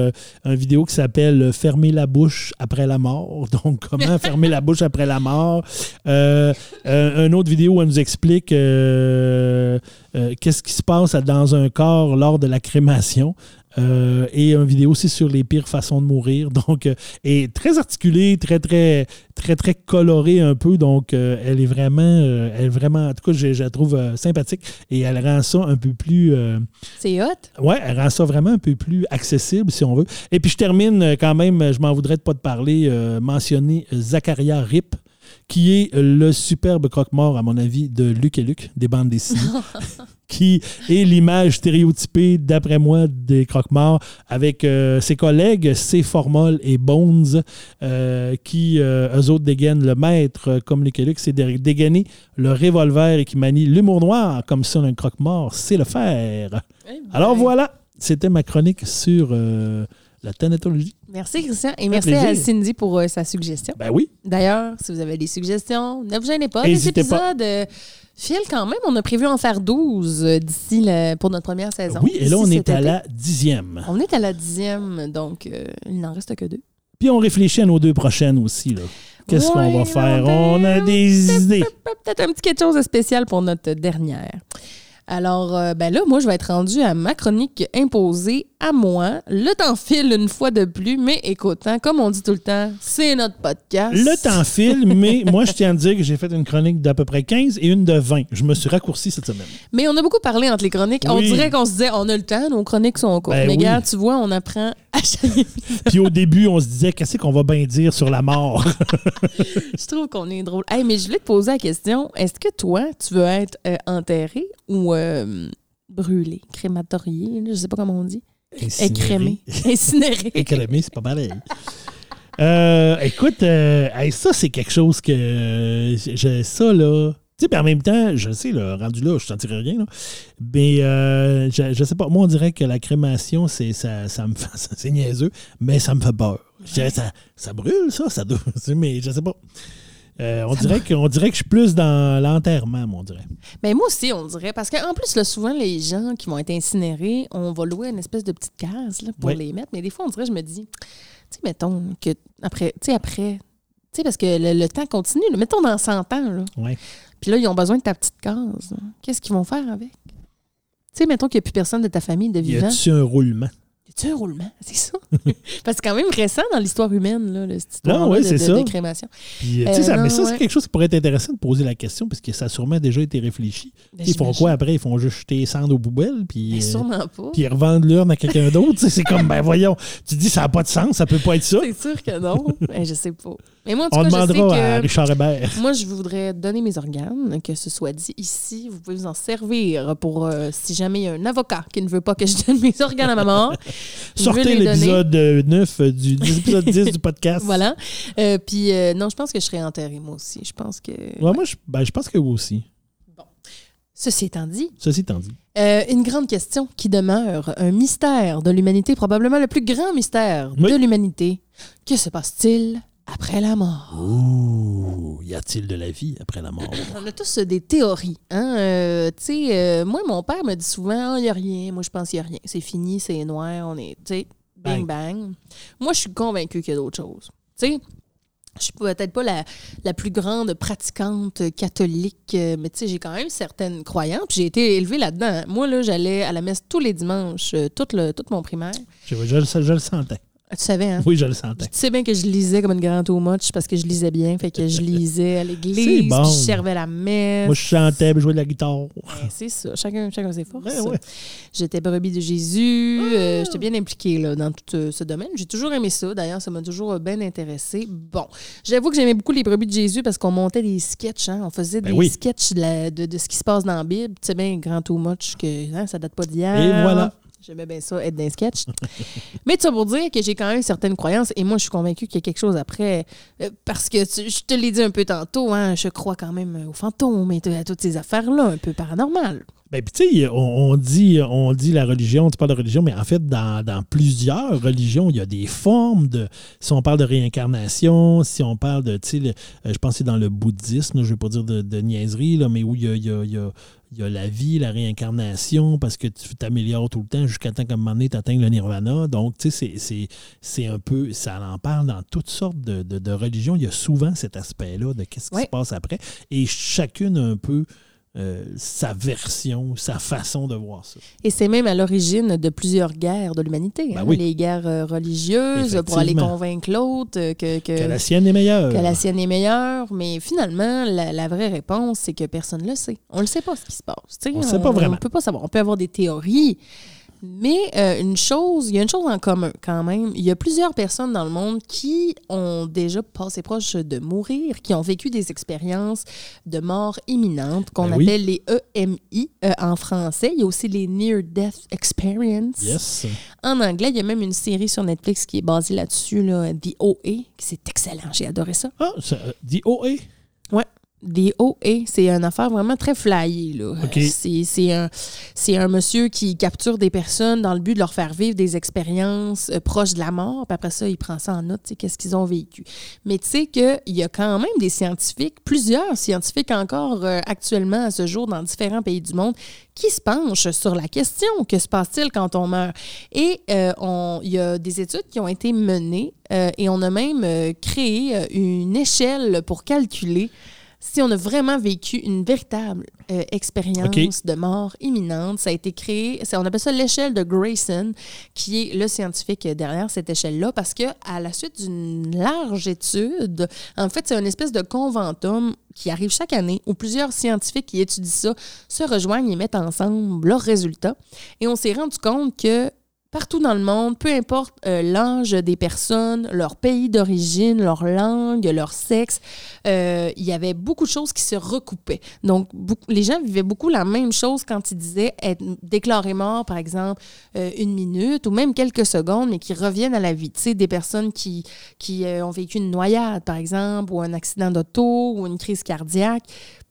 un vidéo qui s'appelle Fermer la bouche après la mort. <laughs> Donc, comment fermer la bouche après la mort? Euh, euh, une autre vidéo où elle nous explique euh, euh, qu'est-ce qui se passe dans un corps lors de la crémation. Euh, et une vidéo aussi sur les pires façons de mourir. <laughs> Donc, euh, et très articulée, très, très, très, très colorée un peu. Donc, euh, elle est vraiment, euh, elle est vraiment, en tout cas, je, je la trouve sympathique et elle rend ça un peu plus. C'est hot? Ouais, elle rend ça vraiment un peu plus accessible, si on veut. Et puis, je termine quand même, je m'en voudrais de pas te parler, mentionner Zacharia Rip, qui est le superbe croque-mort, à mon avis, de Luc et Luc, des bandes dessinées, <laughs> qui est l'image stéréotypée, d'après moi, des croque-morts, avec euh, ses collègues, C. Formol et Bones, euh, qui, euh, eux autres, dégainent le maître, comme Luc et Luc, c'est dégainer le revolver et qui manie l'humour noir, comme ça, un croque-mort, c'est le faire. Alors voilà, c'était ma chronique sur la thanatologie. Merci, Christian. Et merci à. Cindy pour euh, sa suggestion. Ben oui. D'ailleurs, si vous avez des suggestions, ne vous gênez pas. Les pas. épisodes euh, filent quand même. On a prévu en faire 12 euh, d'ici pour notre première saison. Oui, et là, on est à la dixième. On est à la dixième, donc euh, il n'en reste que deux. Puis on réfléchit à nos deux prochaines aussi. Qu'est-ce qu'on va faire? on a des idées. Peut-être un petit quelque chose de spécial pour notre dernière. Alors, euh, ben là, moi, je vais être rendue à ma chronique imposée à moi. Le temps file une fois de plus, mais écoute, hein, comme on dit tout le temps, c'est notre podcast. Le temps file, mais <laughs> moi, je tiens à dire que j'ai fait une chronique d'à peu près 15 et une de 20. Je me suis raccourci cette semaine. Mais on a beaucoup parlé entre les chroniques. On dirait qu'on se disait, on a le temps, nos chroniques sont courtes. Ben mais oui. regarde, tu vois, on apprend à chaque Puis au début, on se disait, qu'est-ce qu'on va bien dire sur la mort? <laughs> Je trouve qu'on est drôle. Hey, mais je voulais te poser la question est-ce que toi, tu veux être euh, enterré ou euh, brûlé, crématorié Je sais pas comment on dit? Écrémé. Incinéré. <laughs> Écrémé, c'est pas pareil. Euh, écoute, euh, hey, ça, c'est quelque chose que. euh, ça, là. Tu sais, en même temps, je sais, là, rendu là, je ne sentirais rien. là. Mais euh, je, je sais pas, moi, on dirait que la crémation, c'est ça, ça me fait. <laughs> C'est niaiseux, mais ça me fait peur. Je dirais, ça, ça brûle, ça, ça doit. <laughs> Mais je sais pas. Euh, on, dirait que, on dirait que je suis plus dans l'enterrement, on dirait. Mais moi aussi, on dirait. Parce qu'en plus, là, souvent, les gens qui vont être incinérés, on va louer une espèce de petite case là, pour les mettre. Mais des fois, on dirait, je me dis, tu sais, mettons que après, tu sais, après, tu sais, parce que le, le temps continue. là. mettons dans 100 ans, là. Ouais. Puis là, ils ont besoin de ta petite case. Qu'est-ce qu'ils vont faire avec? Tu sais, mettons qu'il n'y a plus personne de ta famille de Y vivant? a-tu un roulement? A-tu un roulement? <laughs> C'est ça? Parce que c'est quand même récent dans l'histoire humaine, là, le- Non, ouais, de, c'est de- ça. de crémation. Puis, euh, Euh, ça, non, mais ça, c'est quelque chose qui pourrait être intéressant de poser la question, parce que ça a sûrement déjà été réfléchi. Ben, Ils font quoi après? Ils font juste jeter les cendres aux poubelles, puis, Ben, euh, sûrement pas. puis ils revendent l'urne à quelqu'un d'autre. C'est comme, ben voyons, tu dis ça n'a pas de sens, ça peut pas être ça. C'est sûr que non. Ben, je sais pas. Mais moi, en tout On cas, je sais demandera à. Richard Hébert. Moi, je voudrais donner mes organes, que ce soit dit ici. Vous pouvez vous en servir pour euh, si jamais il y a un avocat qui ne veut pas que je donne mes organes à maman. Sortez l'épisode euh, 9 euh, du l'épisode 10 du podcast. <laughs> Voilà. Euh, puis, euh, non, je pense que je serais enterrée, moi aussi. Je pense que. Ouais, moi, je, ben, je pense que vous aussi. Ceci étant dit, Ceci étant dit. euh, une grande question qui demeure, un mystère de l'humanité, probablement le plus grand mystère Oui. de l'humanité. Que se passe-t-il? Après la mort? Ouh, y a-t-il de la vie après la mort? <coughs> On a tous euh, des théories. Hein? Euh, tu sais, euh, moi, mon père me dit souvent, il n'y a rien. Moi, je pense qu'il n'y a rien. C'est fini, c'est noir, on est, tu sais, bing, bang. Moi, je suis convaincue qu'il y a d'autres choses. Tu sais, je suis peut-être pas la, la plus grande pratiquante catholique, mais tu sais, j'ai quand même certaines croyances. puis J'ai été élevée là-dedans. Moi, là, j'allais à la messe tous les dimanches, euh, tout, le, tout mon primaire. Je, je le- je le sentais. Ah, Tu savais, hein? Oui, je le sentais. Tu sais bien que je lisais comme une grande too much parce que je lisais bien. Fait que je lisais à l'église, bon. puis je servais la messe. Moi, je chantais, je jouais de la guitare. Ben, c'est ça. Chacun, chacun ses forces. Ouais, ouais. J'étais brebis de Jésus. Ah! euh, J'étais bien impliquée là, dans tout euh, ce domaine. J'ai toujours aimé ça. D'ailleurs, ça m'a toujours euh, bien intéressé. Bon, j'avoue que j'aimais beaucoup les brebis de Jésus parce qu'on montait des sketchs. Hein? On faisait Ben des oui. sketchs de, la- de- de ce qui se passe dans la Bible. Tu sais bien, grand too much, que hein, ça date pas d'hier. Et voilà. J'aimais bien ça, être dans les sketchs. <laughs> Mais ça pour dire que j'ai quand même certaines croyances et moi, je suis convaincue qu'il y a quelque chose après. euh, parce que je te l'ai dit un peu tantôt, hein, je crois quand même aux fantômes et à toutes ces affaires-là, un peu paranormales. Ben, tu sais, on, on dit, on dit la religion, tu parles de religion, mais en fait, dans, dans plusieurs religions, il y a des formes de. Si on parle de réincarnation, si on parle de. Tu sais, euh, je pense que c'est dans le bouddhisme, je ne vais pas dire de, de niaiserie, là, mais où il y a, il y a- il y a- il y a la vie, la réincarnation, parce que tu t'améliores tout le temps jusqu'à temps qu'à un moment donné, tu atteignes le nirvana. Donc, tu sais, c'est- un peu. Ça en parle dans toutes sortes de, de- de religions. Il y a souvent cet aspect-là de qu'est-ce qui Ouais. se passe après. Et chacune un peu euh, sa version, sa façon de voir ça. Et c'est même à l'origine de plusieurs guerres de l'humanité. Ben hein, oui. Les guerres euh, religieuses pour aller convaincre l'autre euh, que, que, Que la sienne est meilleure. que la sienne est meilleure. Mais finalement, la, la vraie réponse, c'est que personne ne le sait. On ne sait pas ce qui se passe. On sait pas vraiment. On peut pas savoir. On peut avoir des théories. Mais euh, une chose, il y a une chose en commun quand même. Il y a plusieurs personnes dans le monde qui ont déjà passé proche de mourir, qui ont vécu des expériences de mort imminente qu'on Ben oui. appelle les EMI euh, en français. Il y a aussi les Near Death Experience. Yes. En anglais, il y a même une série sur Netflix qui est basée là-dessus, là, The OA, qui c'est excellent. J'ai adoré ça. Ah, ça dit OA. Ouais. The OA, c'est une affaire vraiment très flyée. Là. C'est, c'est un, c'est un monsieur qui capture des personnes dans le but de leur faire vivre des expériences euh, proches de la mort. Puis après ça, il prend ça en note, qu'est-ce qu'ils ont vécu. Mais tu sais qu'il y a quand même des scientifiques, plusieurs scientifiques encore euh, actuellement à ce jour dans différents pays du monde, qui se penchent sur la question que se passe-t-il quand on meurt? Et euh, on- il y a des études qui ont été menées et on a même créé une échelle pour calculer si on a vraiment vécu une véritable euh, expérience de mort imminente. Ça a été créé, on appelle ça l'échelle de Grayson, qui est le scientifique derrière cette échelle-là, parce que à la suite d'une large étude, en fait, c'est une espèce de conventum qui arrive chaque année où plusieurs scientifiques qui étudient ça se rejoignent et mettent ensemble leurs résultats. Et on s'est rendu compte que partout dans le monde, peu importe euh, l'âge des personnes, leur pays d'origine, leur langue, leur sexe, euh, il y avait beaucoup de choses qui se recoupaient. Donc, les gens vivaient beaucoup la même chose quand ils disaient être déclaré mort, par exemple, euh, une minute ou même quelques secondes, mais qui reviennent à la vie. Tu sais, des personnes qui, qui ont vécu une noyade, par exemple, ou un accident d'auto ou une crise cardiaque,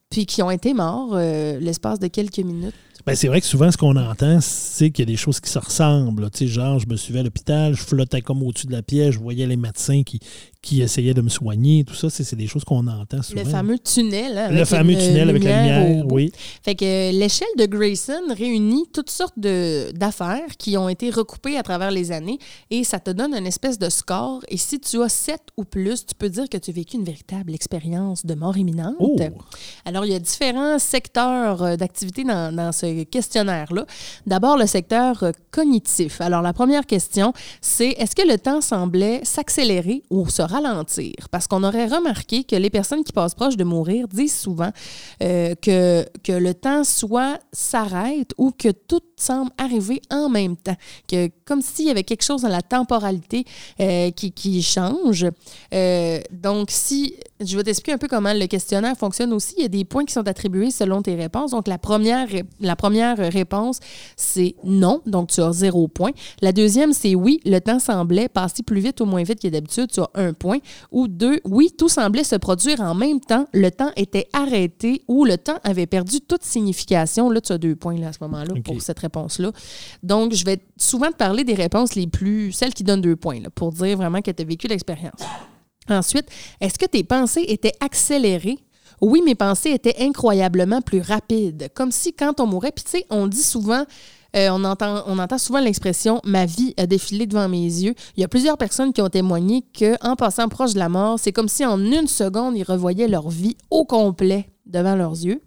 puis qui ont été morts l'espace de quelques minutes. Ben, c'est vrai que souvent, ce qu'on entend, c'est qu'il y a des choses qui se ressemblent. genre, je me suivais à l'hôpital, je flottais comme au-dessus de la pièce, je voyais les médecins qui, qui essayaient de me soigner. Tout ça, c'est des choses qu'on entend souvent. Le fameux tunnel. hein, Le fameux tunnel avec la lumière au oui. Fait que euh, l'échelle de Grayson réunit toutes sortes d'affaires qui ont été recoupées à travers les années et ça te donne une espèce de score. Et si tu as 7 ou plus, tu peux dire que tu as vécu une véritable expérience de mort imminente. Oh! Alors, il y a différents secteurs euh, d'activité dans, dans ce questionnaire-là. D'abord, le secteur euh, cognitif. Alors, la première question, c'est est-ce que le temps semblait s'accélérer ou se ralentir? Parce qu'on aurait remarqué que les personnes qui passent proche de mourir disent souvent euh, que, le temps soit s'arrête ou que tout semble arriver en même temps. Que, comme s'il y avait quelque chose dans la temporalité euh, qui, qui change. Euh, donc, si je vais t'expliquer un peu comment le questionnaire fonctionne aussi. Il y a des points qui sont attribués selon tes réponses. Donc, la première, la première réponse, c'est non. Donc, tu as zéro point. La deuxième, c'est oui, le temps semblait passer plus vite ou moins vite que d'habitude. Tu as un point. Ou deux, oui, tout semblait se produire en même temps. Le temps était arrêté ou le temps avait perdu toute signification. Là, tu as deux points là, à ce moment-là pour cette réponse-là. Donc, je vais souvent te parler des réponses les plus, celles qui donnent deux points, là, pour dire vraiment que tu as vécu l'expérience. Ensuite, est-ce que tes pensées étaient accélérées? Oui, mes pensées étaient incroyablement plus rapides. Comme si quand on mourait, puis tu sais, on dit souvent, euh, on, entend, on entend souvent l'expression ma vie a défilé devant mes yeux. Il y a plusieurs personnes qui ont témoigné qu'en passant proche de la mort, c'est comme si en une seconde, ils revoyaient leur vie au complet devant leurs yeux.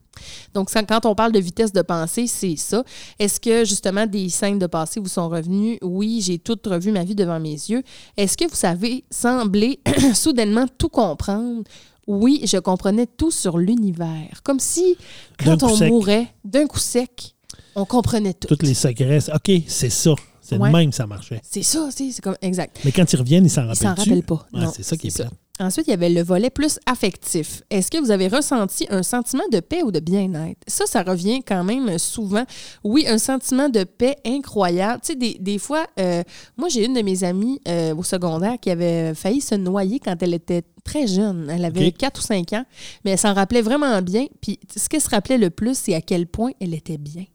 Donc, ça, quand on parle de vitesse de pensée, c'est ça. Est-ce que, justement, des scènes de passé vous sont revenues? Oui, j'ai tout revu ma vie devant mes yeux. Est-ce que vous savez sembler <clears throat> soudainement tout comprendre? Oui, je comprenais tout sur l'univers. Comme si, quand on sec. mourait, d'un coup sec, on comprenait tout. Toutes les secrets. OK, c'est ça. C'est Ouais. de même que ça marchait. C'est ça, c'est comme... Exact. Mais quand ils reviennent, ils s'en Ils s'en rappellent. rappellent pas. Ouais, c'est ça qui est, c'est ça. Ensuite, il y avait le volet plus affectif. Est-ce que vous avez ressenti un sentiment de paix ou de bien-être? Ça, ça revient quand même souvent. Oui, un sentiment de paix incroyable. Tu sais, des, des fois, euh, moi, j'ai une de mes amies euh, au secondaire qui avait failli se noyer quand elle était très jeune. Elle avait OK. 4 ou 5 ans, mais elle s'en rappelait vraiment bien. Puis, ce qu'elle se rappelait le plus, c'est à quel point elle était bien.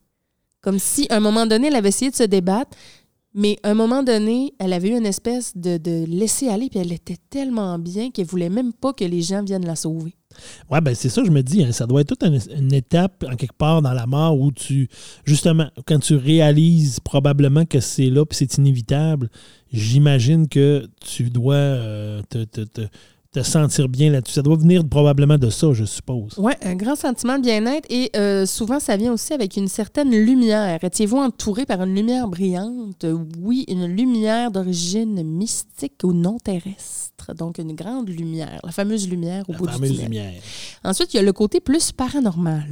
Comme si, à un moment donné, elle avait essayé de se débattre, mais à un moment donné, elle avait eu une espèce de, laisser aller, puis elle était tellement bien qu'elle voulait même pas que les gens viennent la sauver. Ouais, ben c'est ça, je me dis, hein, ça doit être toute une, étape en quelque part dans la mort où tu, justement, quand tu réalises probablement que c'est là puis c'est inévitable, j'imagine que tu dois euh, te- te- te sentir bien là-dessus. Ça doit venir probablement de ça, je suppose. Oui, un grand sentiment de bien-être et euh, souvent ça vient aussi avec une certaine lumière. Étiez-vous entouré par une lumière brillante? Oui, une lumière d'origine mystique ou non terrestre? Donc une grande lumière, la fameuse lumière au La bout du tunnel. lumière. Ensuite, il y a le côté plus paranormal.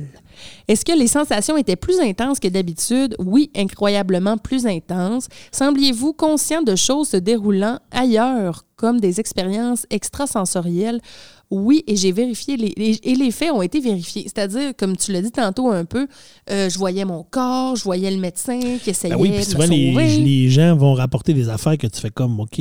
Est-ce que les sensations étaient plus intenses que d'habitude? Oui, incroyablement plus intenses. Sembliez-vous conscient de choses se déroulant ailleurs, comme des expériences extrasensorielles? Oui, et j'ai vérifié, les, les- et les faits ont été vérifiés. C'est-à-dire, comme tu l'as dit tantôt un peu, euh, je voyais mon corps, je voyais le médecin qui essayait Ben oui, puis de souvent, me les, sauver. les gens vont rapporter des affaires que tu fais comme, OK,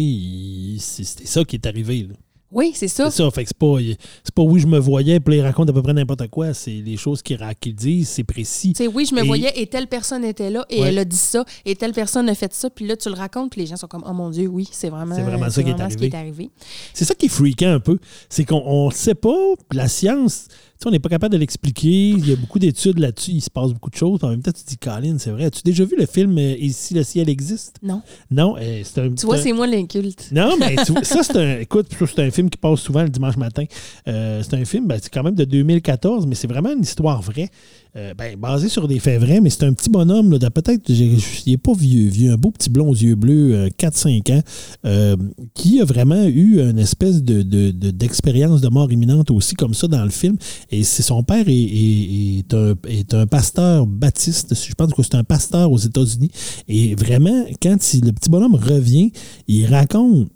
c'était ça qui est arrivé. là. Oui, c'est ça. C'est ça. Fait que c'est pas, c'est pas oui, je me voyais, puis ils racontent à peu près n'importe quoi. C'est les choses qu'ils qu'ils disent, c'est précis. Sais, oui, je me Et- voyais et telle personne était là et Ouais. elle a dit ça et telle personne a fait ça. Puis là, tu le racontes, puis les gens sont comme, oh mon Dieu, oui, c'est vraiment, C'est vraiment ça qui est vraiment ce qui arrivé. est arrivé. C'est ça qui est freakant un peu. C'est qu'on ne sait pas, la science, tu sais, on n'est pas capable de l'expliquer. Il y a beaucoup d'études là-dessus, il se passe beaucoup de choses. En même temps, tu te dis, Colin, c'est vrai. As-tu déjà vu le film euh, Et si le ciel existe? Non. Non, euh, c'est un Tu vois, c'est un- c'est moi l'inculte. Non, mais tu ça, c'est un. Écoute, c'est un film qui passe souvent le dimanche matin. Euh, c'est un film, ben, c'est quand même de 2014, mais c'est vraiment une histoire vraie. Euh, ben, basée sur des faits vrais, mais c'est un petit bonhomme, là, peut-être, j'ai- il n'est pas vieux, vieux, un beau petit blond aux yeux bleus, euh, 4-5 ans, euh, qui a vraiment eu une espèce de, de- de- d'expérience de mort imminente aussi, comme ça, dans le film. Et c'est son père est, est- un, pasteur baptiste, je pense que c'est un pasteur aux États-Unis. Et vraiment, quand le petit bonhomme revient, il raconte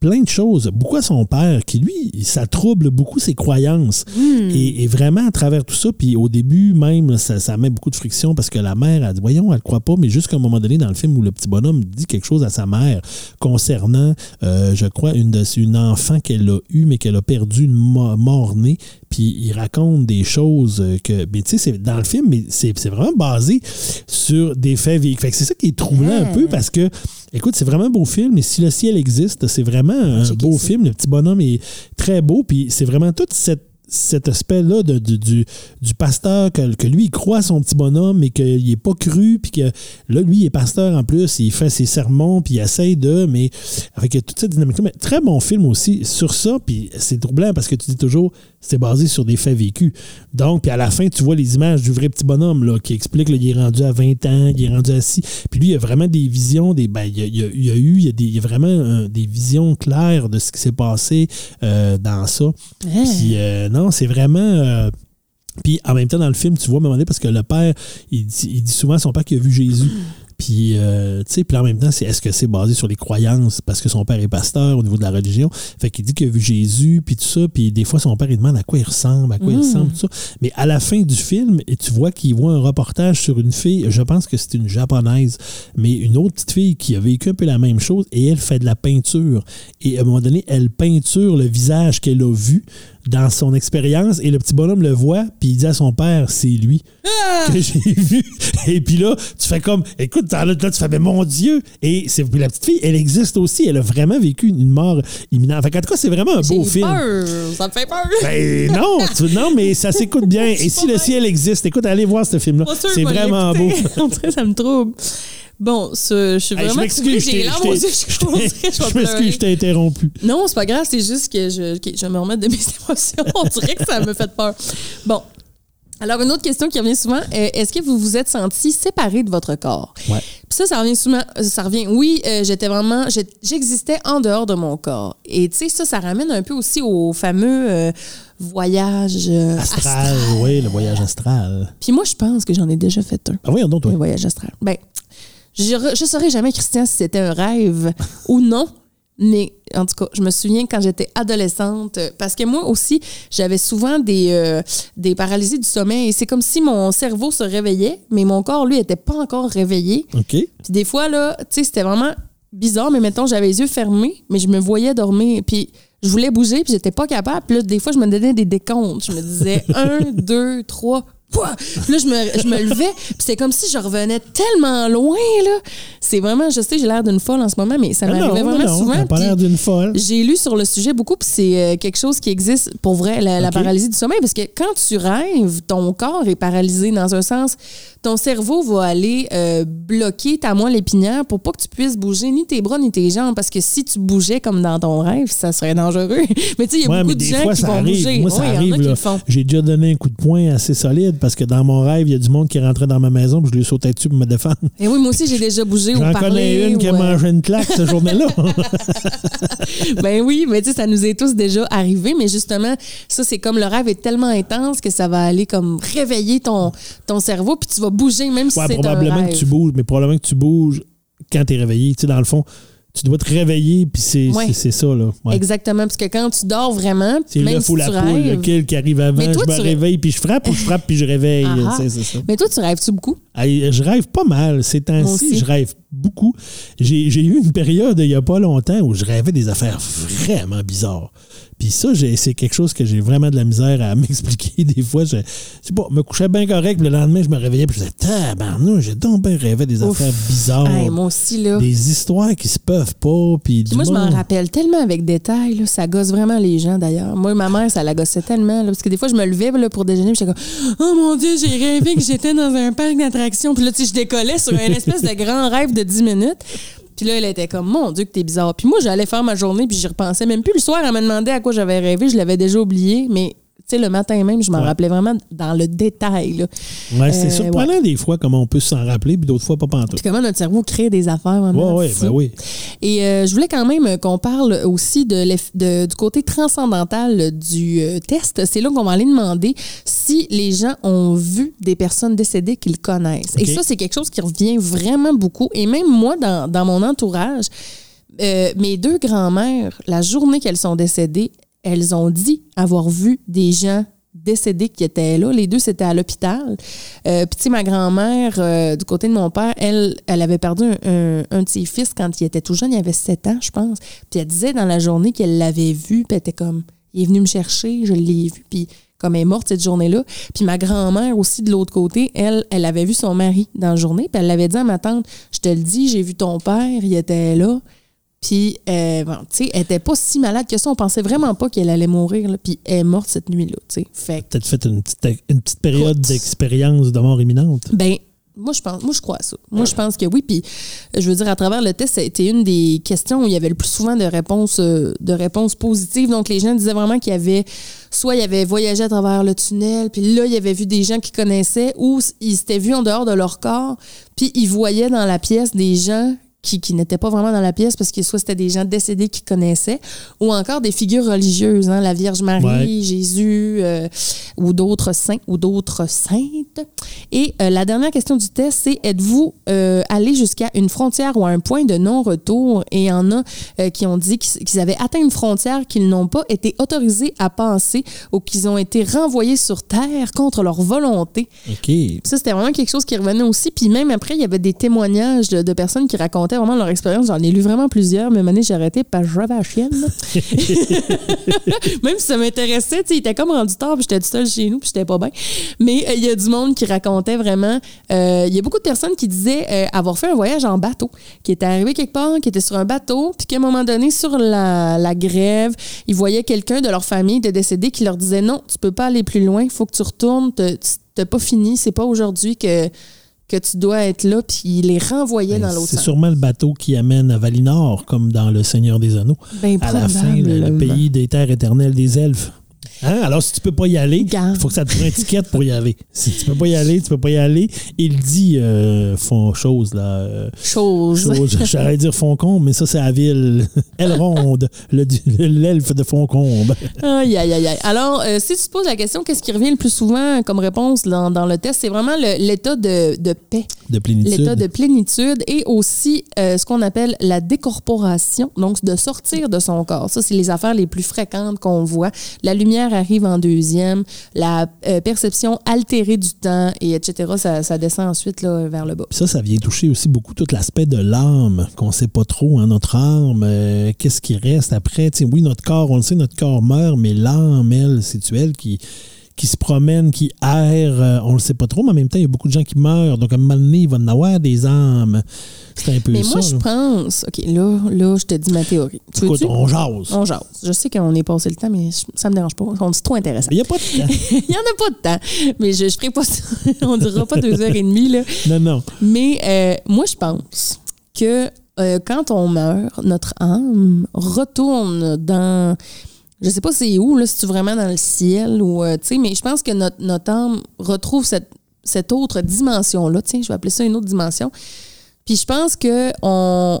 plein de choses, beaucoup à son père, qui lui, ça trouble beaucoup ses croyances. Et, et vraiment, à travers tout ça, puis au début même, ça, ça met beaucoup de friction parce que la mère a dit, voyons, elle ne croit pas, mais jusqu'à un moment donné dans le film où le petit bonhomme dit quelque chose à sa mère concernant, euh, je crois, une, de, une enfant qu'elle a eue, mais qu'elle a perdu une mo- mort-née, puis il raconte des choses euh, que, mais tu sais, c'est dans le film, mais c'est, c'est vraiment basé sur des faits vécus. Fait que c'est ça qui est troublant un peu parce que, écoute, c'est vraiment un beau film, et si le ciel existe, c'est vraiment un beau ça. film. Le petit bonhomme est très beau, puis c'est vraiment toute cette cet aspect-là de, de- du, du pasteur, que, que lui, il croit son petit bonhomme, mais qu'il n'est pas cru, puis que là, lui, il est pasteur en plus, il fait ses sermons, puis il essaye de, mais avec toute cette dynamique-là. Mais très bon film aussi sur ça, puis c'est troublant parce que tu dis toujours, c'est basé sur des faits vécus. Donc, puis à la fin, tu vois les images du vrai petit bonhomme, là, qui explique, là, il est rendu à 20 ans, il est rendu à 6. Puis lui, il a vraiment des visions, des, ben, il, y a, il y a- il y a eu, il y a, des, il y a vraiment euh, des visions claires de ce qui s'est passé euh, dans ça. Puis euh, non, c'est vraiment. euh, puis en même temps, dans le film, tu vois, à un moment donné, parce que le père, il dit, il dit souvent à son père qu'il a vu Jésus. <clears throat> Puis, euh, tu sais, puis en même temps, c'est est-ce que c'est basé sur les croyances parce que son père est pasteur au niveau de la religion? Fait qu'il dit qu'il a vu Jésus, puis tout ça. Puis des fois, son père, il demande à quoi il ressemble, à quoi il ressemble, tout ça. Mais à la fin du film, et tu vois qu'il voit un reportage sur une fille, je pense que c'est une japonaise, mais une autre petite fille qui a vécu un peu la même chose et elle fait de la peinture. Et à un moment donné, elle peinture le visage qu'elle a vu dans son expérience et le petit bonhomme le voit, puis il dit à son père, c'est lui que j'ai <laughs> vu. Et puis là, tu fais comme, écoute, là, là, tu fais, mais mon Dieu! Et c'est, la petite fille, elle existe aussi, elle a vraiment vécu une mort imminente. Fait qu'en tout cas, c'est vraiment un beau film. peur. Ça me fait peur. Ben non, tu- non, mais ça s'écoute bien. <laughs> Et si le ciel existe, écoute, allez voir ce film-là. Pas sûr, C'est vraiment beau. <laughs> ça me trouble. Bon, ce- je suis Hey, vraiment je m'excuse, je j'ai t'ai- les aux yeux, je m'excuse, je interrompu. Non, c'est pas grave, c'est juste que je, je vais me remettre de mes <laughs> émotions. On dirait que ça me fait peur. Bon. Alors, une autre question qui revient souvent, euh, est-ce que vous vous êtes senti séparé de votre corps? Ouais. Puis ça, ça revient souvent, ça revient, oui, euh, j'étais vraiment, j'existais en dehors de mon corps. Et tu sais, ça, ça ramène un peu aussi au fameux euh, voyage euh, Astral, oui, le voyage astral. Puis moi, je pense que j'en ai déjà fait un. Ah oui, donc, toi. Le voyage astral. Ben, je ne saurais jamais, Christian, si c'était un rêve <laughs> ou non. Mais en tout cas, je me souviens quand j'étais adolescente, euh, parce que moi aussi, j'avais souvent des, euh, des paralysies du sommeil. C'est comme si mon cerveau se réveillait, mais mon corps, lui, était pas encore réveillé. OK. Puis des fois, là, tu sais, c'était vraiment bizarre, mais mettons, j'avais les yeux fermés, mais je me voyais dormir. Puis je voulais bouger, puis j'étais pas capable. Puis là, des fois, je me donnais des décomptes. Je me disais <laughs> un, deux, trois, Pouah! Puis là, je me, je me levais, puis c'était comme si je revenais tellement loin, là. C'est vraiment, je sais, j'ai l'air d'une folle en ce moment, mais ça m'arrivait vraiment non, souvent. t'as pas puis l'air d'une folle. J'ai lu sur le sujet beaucoup, puis c'est euh, quelque chose qui existe pour vrai, la, paralysie du sommeil, parce que quand tu rêves, ton corps est paralysé dans un sens. Ton cerveau va aller euh, bloquer ta moelle épinière pour pas que tu puisses bouger ni tes bras ni tes jambes, parce que si tu bougeais comme dans ton rêve, ça serait dangereux. <laughs> mais tu sais, il y a Ouais, beaucoup de gens fois, qui vont arrive. bouger. Moi, ça Oui, arrive. J'ai déjà donné un coup de poing assez solide parce que dans mon rêve, il y a du monde qui rentrait dans ma maison puis je lui sautais dessus pour me défendre. Et oui, moi aussi, j'ai déjà bougé ou J'en parlé. connais une qui a euh, mangé une claque cette journée-là. <laughs> ben oui, mais tu sais, ça nous est tous déjà arrivé. Mais justement, ça, c'est comme le rêve est tellement intense que ça va aller comme réveiller ton, ton cerveau, puis tu vas bouger même si Ouais, c'est un probablement rêve. que tu bouges, mais probablement que tu bouges quand tu es réveillé. Tu sais, dans le fond, tu dois te réveiller, puis c'est Ouais. ça, là. Ouais. Exactement, parce que quand tu dors vraiment, C'est même l'œuf si tu la poule, lequel qui arrive avant. Toi, je me réveille, puis je frappe, ou je frappe, puis je réveille. Ah ah. C'est ça. Mais toi, tu rêves-tu beaucoup? Je rêve pas mal. Ces temps-ci, je rêve beaucoup. J'ai j'ai eu une période, il y a pas longtemps, où je rêvais des affaires vraiment bizarres. Puis ça, c'est quelque chose que j'ai vraiment de la misère à <laughs> m'expliquer. Des fois, je, sais pas, me couchais bien correct, puis le lendemain, je me réveillais, puis je disais, tabarnouche, j'ai donc bien rêvé des Ouf. affaires bizarres. Hey, moi aussi, là. des histoires qui se peuvent pas. Puis du Moi, je m'en rappelle tellement avec détail. Là, ça gosse vraiment les gens, d'ailleurs. Moi, ma mère, ça la gossait tellement. là, parce que des fois, je me levais là, pour déjeuner, puis j'étais comme « Oh mon Dieu, j'ai rêvé que j'étais dans un parc d'attractions. » Puis là, tu sais, je décollais sur un espèce de grand rêve de 10 minutes. Puis là, elle était comme « Mon Dieu, que t'es bizarre. » Puis moi, j'allais faire ma journée, puis j'y repensais même plus. Le soir, elle me demandait à quoi j'avais rêvé. Je l'avais déjà oublié, mais... Tu sais, le matin même, je m'en Ouais. rappelais vraiment dans le détail. Ouais, c'est Euh, surprenant des fois comment on peut s'en rappeler, puis d'autres fois pas pantoute. Puis comment notre cerveau crée des affaires. Ouais, ouais, fou. ben oui. Et euh, je voulais quand même qu'on parle aussi de du côté transcendantal du euh, test. C'est là qu'on va aller demander si les gens ont vu des personnes décédées qu'ils connaissent. Et ça, c'est quelque chose qui revient vraiment beaucoup. Et même moi, dans, dans mon entourage, euh, mes deux grands-mères, la journée qu'elles sont décédées, elles ont dit avoir vu des gens décédés qui étaient là. Les deux, c'était à l'hôpital. Euh, Puis, ma grand-mère, euh, du côté de mon père, elle, elle avait perdu un, un- un de ses fils quand il était tout jeune. Il avait 7 ans, je pense. Puis, elle disait dans la journée qu'elle l'avait vu. Puis, elle était comme, il est venu me chercher, je l'ai vu. Puis, comme elle est morte cette journée-là. Puis, ma grand-mère aussi, de l'autre côté, elle, elle avait vu son mari dans la journée. Puis, elle l'avait dit à ma tante, je te le dis, j'ai vu ton père, il était là. Puis, euh, bon, tu sais, elle était pas si malade que ça. On pensait vraiment pas qu'elle allait mourir. là. Puis, elle est morte cette nuit-là, tu sais. Fait Peut-être fait une petite, une petite période d'expérience de mort imminente? ben, moi, je pense, moi, je crois à ça. Moi, je pense que oui. Puis, je veux dire, à travers le test, ça a été une des questions où il y avait le plus souvent de réponses, euh, de réponses positives. Donc, les gens disaient vraiment qu'il y avait, soit il y avait voyagé à travers le tunnel, puis là, il y avait vu des gens qu'ils connaissaient, ou ils s'étaient vus en dehors de leur corps, puis ils voyaient dans la pièce des gens qui, qui n'étaient pas vraiment dans la pièce parce que soit c'était des gens décédés qu'ils connaissaient ou encore des figures religieuses, hein, la Vierge Marie, Ouais. Jésus euh, ou d'autres saints ou d'autres saintes. Et euh, la dernière question du test, c'est êtes-vous euh, allé jusqu'à une frontière ou à un point de non-retour? Et il y en a qui ont dit qu'ils avaient atteint une frontière qu'ils n'ont pas été autorisés à passer ou qu'ils ont été renvoyés sur Terre contre leur volonté. OK. Ça, c'était vraiment quelque chose qui revenait aussi. Puis même après, il y avait des témoignages de, de personnes qui racontaient vraiment leur expérience. J'en ai lu vraiment plusieurs, mais année, j'ai arrêté parce que j'avais la chienne. <laughs> même si ça m'intéressait, tu sais, il était comme rendu tard, puis j'étais toute seule chez nous, puis j'étais pas bien. Mais euh, il y a du monde qui racontait vraiment. euh, Il y a beaucoup de personnes qui disaient euh, avoir fait un voyage en bateau, qui étaient arrivés quelque part, qui étaient sur un bateau, puis qu'à un moment donné, sur la, la grève, ils voyaient quelqu'un de leur famille de décédé qui leur disait non, tu peux pas aller plus loin, il faut que tu retournes, t'as pas fini, c'est pas aujourd'hui que que tu dois être là, puis il les renvoyait dans l'autre Ben, C'est sûrement le bateau qui amène à Valinor, comme dans Le Seigneur des Anneaux. Ben, À la fin, le, pays des terres éternelles des elfes. Hein? Alors, si tu peux pas y aller, il faut que ça te prenne un ticket pour y aller. Si tu peux pas y aller, tu peux pas y aller. Il dit euh, font chose, là. euh, Chose. chose. <laughs> J'allais dire Foncombe, mais ça, c'est la ville. Elronde, le- l'elfe de Foncombe. Aïe, aïe, aïe, aïe. Alors, euh, si tu te poses la question, qu'est-ce qui revient le plus souvent comme réponse dans, dans le test? C'est vraiment le- l'état de, de paix, De plénitude. l'état de plénitude et aussi euh, ce qu'on appelle la décorporation, donc de sortir de son corps. Ça, c'est les affaires les plus fréquentes qu'on voit. La lumière arrive en deuxième, la euh, perception altérée du temps, et etc. Ça, descend ensuite vers le bas. Ça, ça vient toucher aussi beaucoup tout l'aspect de l'âme, qu'on sait pas trop, hein, notre âme, euh, qu'est-ce qui reste après. Tu sais, oui, notre corps, on le sait, notre corps meurt, mais l'âme, elle, c'est elle qui, qui se promènent, qui errent. euh, on le sait pas trop, mais en même temps, il y a beaucoup de gens qui meurent. Donc, à un moment donné, il va en avoir des âmes. C'est un peu Mais ça. moi, je pense. OK, là, là, je te dis ma théorie. Tu Écoute, on jase. On jase. Je sais qu'on est passé le temps, mais ça me dérange pas. On dit trop intéressant. Il n'y a pas de temps. <laughs> Il n'y en a pas de temps. Mais je ne ferai pas ça. <laughs> On dira pas deux heures et demie. Là. Non, non. Mais euh, moi, je pense que euh, quand on meurt, notre âme retourne dans. Je sais pas c'est où, là, si tu vraiment dans le ciel ou. euh, tu sais, mais je pense que notre, notre âme retrouve cette, cette autre dimension-là. Tiens, je vais appeler ça une autre dimension. Puis je pense que on, on-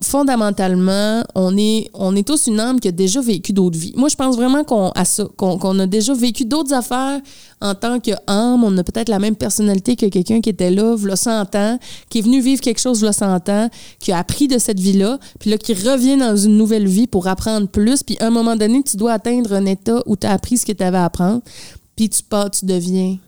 fondamentalement, on est, on est tous une âme qui a déjà vécu d'autres vies. Moi, je pense vraiment qu'on à ça, qu'on a déjà vécu d'autres affaires en tant qu'âme. On a peut-être la même personnalité que quelqu'un qui était là, v'là 100 ans, qui est venu vivre quelque chose v'là 100 ans, qui a appris de cette vie-là, puis là, qui revient dans une nouvelle vie pour apprendre plus. Puis à un moment donné, tu dois atteindre un état où tu as appris ce que tu avais à apprendre, puis tu pars, tu deviens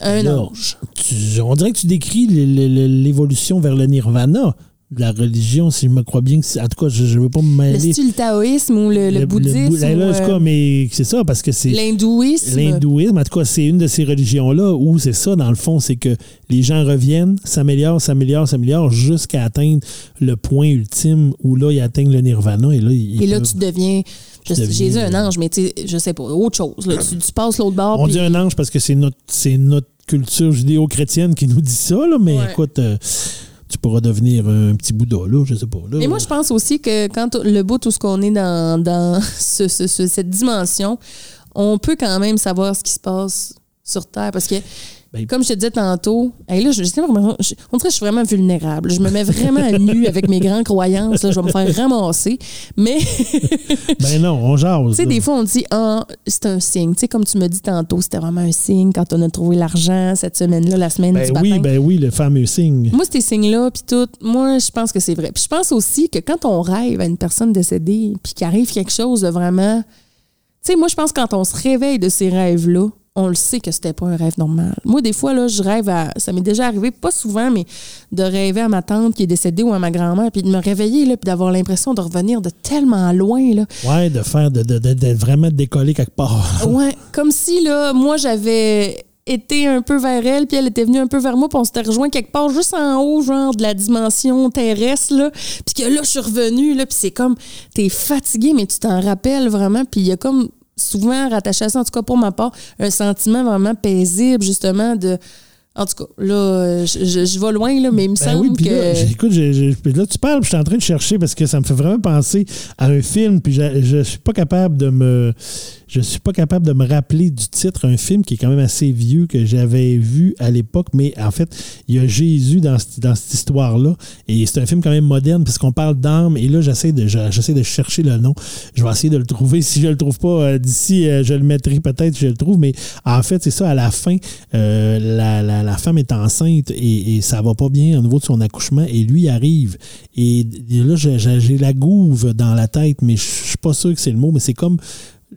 un ange. tu- on dirait que tu décris l'évolution vers le nirvana la religion, si je me crois bien. que c'est- En tout cas, je ne veux pas me Le mêler. style taoïsme ou le, le bouddhisme. là, euh, mais c'est ça, parce que c'est. L'hindouisme? L'hindouisme, en tout cas, c'est une de ces religions-là où c'est ça, dans le fond, c'est que les gens reviennent, s'améliorent, s'améliorent, s'améliorent jusqu'à atteindre le point ultime où là, ils atteignent le nirvana et là, ils Et là, peuvent- tu deviens. Je, Jésus, un ange, mais tu sais, je sais pas, autre chose. là. Tu, tu passes l'autre bord. On puis- dit un ange parce que c'est notre, c'est notre culture judéo-chrétienne qui nous dit ça, là, mais Ouais. écoute, euh, tu pourras devenir un petit Bouddha, là, je sais pas. Là, Mais moi, je pense aussi que quand le bout, tout ce qu'on est dans, dans <laughs> ce- ce- ce- cette dimension, on peut quand même savoir ce qui se passe sur Terre. Parce que, Ben- comme je te disais tantôt, hey, là, je, on dirait que je suis vraiment vulnérable. Je me mets vraiment <laughs> à nu avec mes grandes croyances. là. je vais me faire ramasser. Mais, <laughs> Ben non, on jase. tu sais, des fois, on dit, ah, c'est un signe. Tu sais, comme tu me dis tantôt, c'était vraiment un signe quand on a trouvé l'argent cette semaine-là, la semaine du Ben oui, ben oui, le fameux signe. Moi, ces signes-là, puis tout, moi, je pense que c'est vrai. Puis je pense aussi que quand on rêve à une personne décédée, puis qu'il arrive quelque chose de vraiment... Tu sais, moi, je pense que quand on se réveille de ces rêves-là, on le sait que c'était pas un rêve normal. Moi, des fois, là, je rêve à... Ça m'est déjà arrivé, pas souvent, mais de rêver à ma tante qui est décédée ou à ma grand-mère, puis de me réveiller, là, puis d'avoir l'impression de revenir de tellement loin, là. Ouais, de faire, de, de, de- de vraiment décoller quelque part. <laughs> Ouais, comme si, là, moi, j'avais été un peu vers elle, puis elle était venue un peu vers moi, puis on s'était rejoint quelque part juste en haut, genre de la dimension terrestre, là. Puis que là, je suis revenue, là, puis c'est comme, t'es fatigué, mais tu t'en rappelles vraiment, puis il y a comme souvent rattaché à ça, en tout cas pour ma part, un sentiment vraiment paisible, justement, de... En tout cas, là, euh, je, je- je vais loin, là, mais il me Ben semble oui, que... là, écoute, puis là, tu parles, puis je suis en train de chercher parce que ça me fait vraiment penser à un film, puis je, je suis pas capable de me. Je suis pas capable de me rappeler du titre, un film qui est quand même assez vieux que j'avais vu à l'époque, mais en fait, il y a Jésus dans, cette- dans cette histoire-là, et c'est un film quand même moderne, puisqu'on parle d'âme, et là, j'essaie de, je- j'essaie de chercher le nom. Je vais essayer de le trouver. Si je le trouve pas euh, d'ici, euh, je le mettrai peut-être, je le trouve, mais en fait, c'est ça, à la fin, euh, la, la- la femme est enceinte et, et ça va pas bien au niveau de son accouchement et lui arrive. Et, et là, j'ai- la gouve dans la tête, mais je suis pas sûr que c'est le mot, mais c'est comme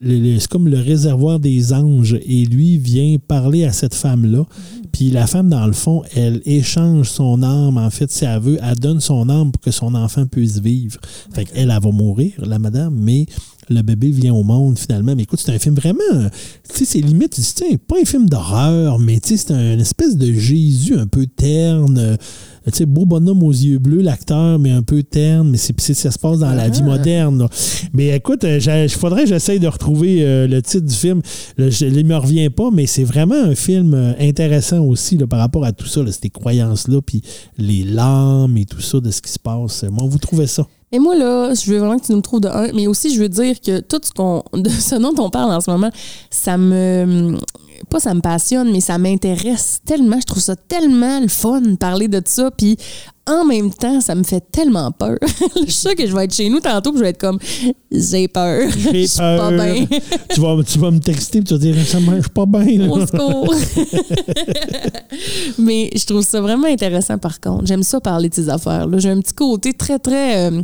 c'est comme le réservoir des anges et lui vient parler à cette femme-là. Puis la femme, dans le fond, elle échange son âme, en fait, si elle veut, elle donne son âme pour que son enfant puisse vivre. Fait qu'elle, elle va mourir, la madame, mais le bébé vient au monde finalement. Mais écoute, c'est un film vraiment, tu sais, c'est limite, tu tiens, pas un film d'horreur, mais tu sais, c'est un- une espèce de Jésus un peu terne. Euh, tu sais, beau bonhomme aux yeux bleus, l'acteur, mais un peu terne, mais c'est, ça se passe dans la vie moderne. là. Mais écoute, euh, il faudrait que j'essaye de retrouver euh, le titre du film. Là, je- ne me revient pas, mais c'est vraiment un film euh, intéressant aussi là, par rapport à tout ça, ces croyances-là, puis les larmes et tout ça de ce qui se passe. Moi, vous trouvez ça? Mais moi, là, je veux vraiment que tu nous trouves de un, mais aussi, je veux dire que tout ce, qu'on, <laughs> de ce dont on parle en ce moment, ça me. Pas ça me passionne, mais ça m'intéresse tellement. Je trouve ça tellement le fun de parler de ça. Puis en même temps, ça me fait tellement peur. <laughs> je suis sûre que je vais être chez nous tantôt, puis je vais être comme j'ai peur. <laughs> Je J'ai suis pas peur. bien. tu, vas, tu vas me texter et tu vas dire ça marche pas bien. là. Au secours. <laughs> Mais je trouve ça vraiment intéressant par contre. J'aime ça parler de ces affaires-là. J'ai un petit côté très, très. euh,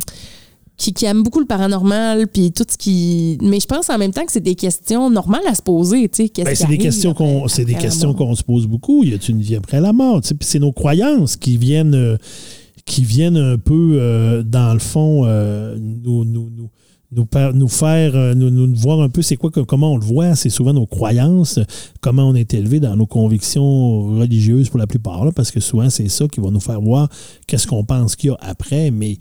qui, qui aime beaucoup le paranormal, puis tout ce qui. Mais je pense en même temps que c'est des questions normales à se poser. tu sais. Ben, c'est des questions qu'on c'est des questions qu'on se pose beaucoup. Y a-t-il une vie après la mort Tu sais, puis c'est nos croyances qui viennent euh, qui viennent un peu euh, dans le fond euh, nous, nous, nous, nous, nous faire, nous, nous voir un peu c'est quoi, comment on le voit. C'est souvent nos croyances, comment on est élevé dans nos convictions religieuses pour la plupart, là, parce que souvent c'est ça qui va nous faire voir qu'est-ce qu'on pense qu'il y a après, mais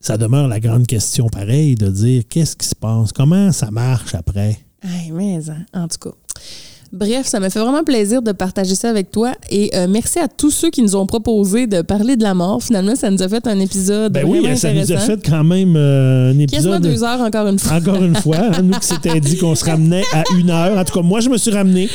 ça demeure la grande question pareille de dire qu'est-ce qui se passe, comment ça marche après? Mais hein, en tout cas. Bref, ça me fait vraiment plaisir de partager ça avec toi et euh, merci à tous ceux qui nous ont proposé de parler de la mort. Finalement, ça nous a fait un épisode Ben oui, ça nous a fait quand même euh, un épisode. deux heures encore une fois. Encore une fois, hein, nous qui s'était dit qu'on se ramenait à une heure. En tout cas, moi, je me suis ramené.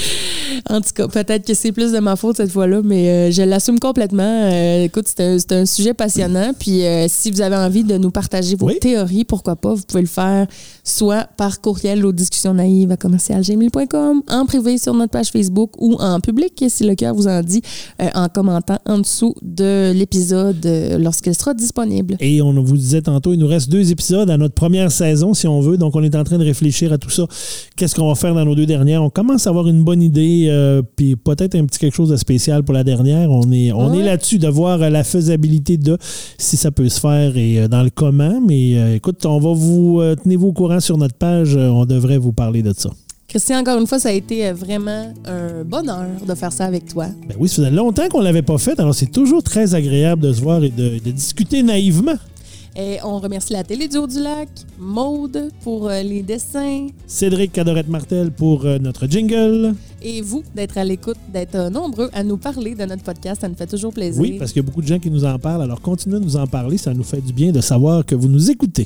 En tout cas, peut-être que c'est plus de ma faute cette fois-là, mais euh, je l'assume complètement. Euh, écoute, c'est un, sujet passionnant. Puis euh, si vous avez envie de nous partager vos Oui. théories, pourquoi pas, vous pouvez le faire soit par courriel aux discussions naïves à commercialgmail.com, en privé sur notre page Facebook ou en public, si le cœur vous en dit, euh, en commentant en dessous de l'épisode euh, lorsqu'il sera disponible. Et on vous disait tantôt, il nous reste deux épisodes à notre première saison, si on veut. Donc, on est en train de réfléchir à tout ça. Qu'est-ce qu'on va faire dans nos deux dernières? On commence à avoir une bonne idée, euh, puis peut-être un petit quelque chose de spécial pour la dernière. On est, on Ouais. est là-dessus de voir euh, la faisabilité de si ça peut se faire et dans le comment. Mais écoute, on va vous euh, tenez-vous au courant sur notre page. Euh, on devrait vous parler de ça. Christian, encore une fois, ça a été euh, vraiment un bonheur de faire ça avec toi. Ben oui, ça faisait longtemps qu'on l'avait pas fait. Alors, c'est toujours très agréable de se voir et de, de discuter naïvement. Et on remercie la Télé du Haut-du-Lac, Maude pour euh, les dessins Cédric Cadorette-Martel pour euh, notre jingle. et vous d'être à l'écoute, d'être euh, nombreux à nous parler de notre podcast. Ça nous fait toujours plaisir. Oui, parce qu'il y a beaucoup de gens qui nous en parlent. Alors, continuez de nous en parler. Ça nous fait du bien de savoir que vous nous écoutez.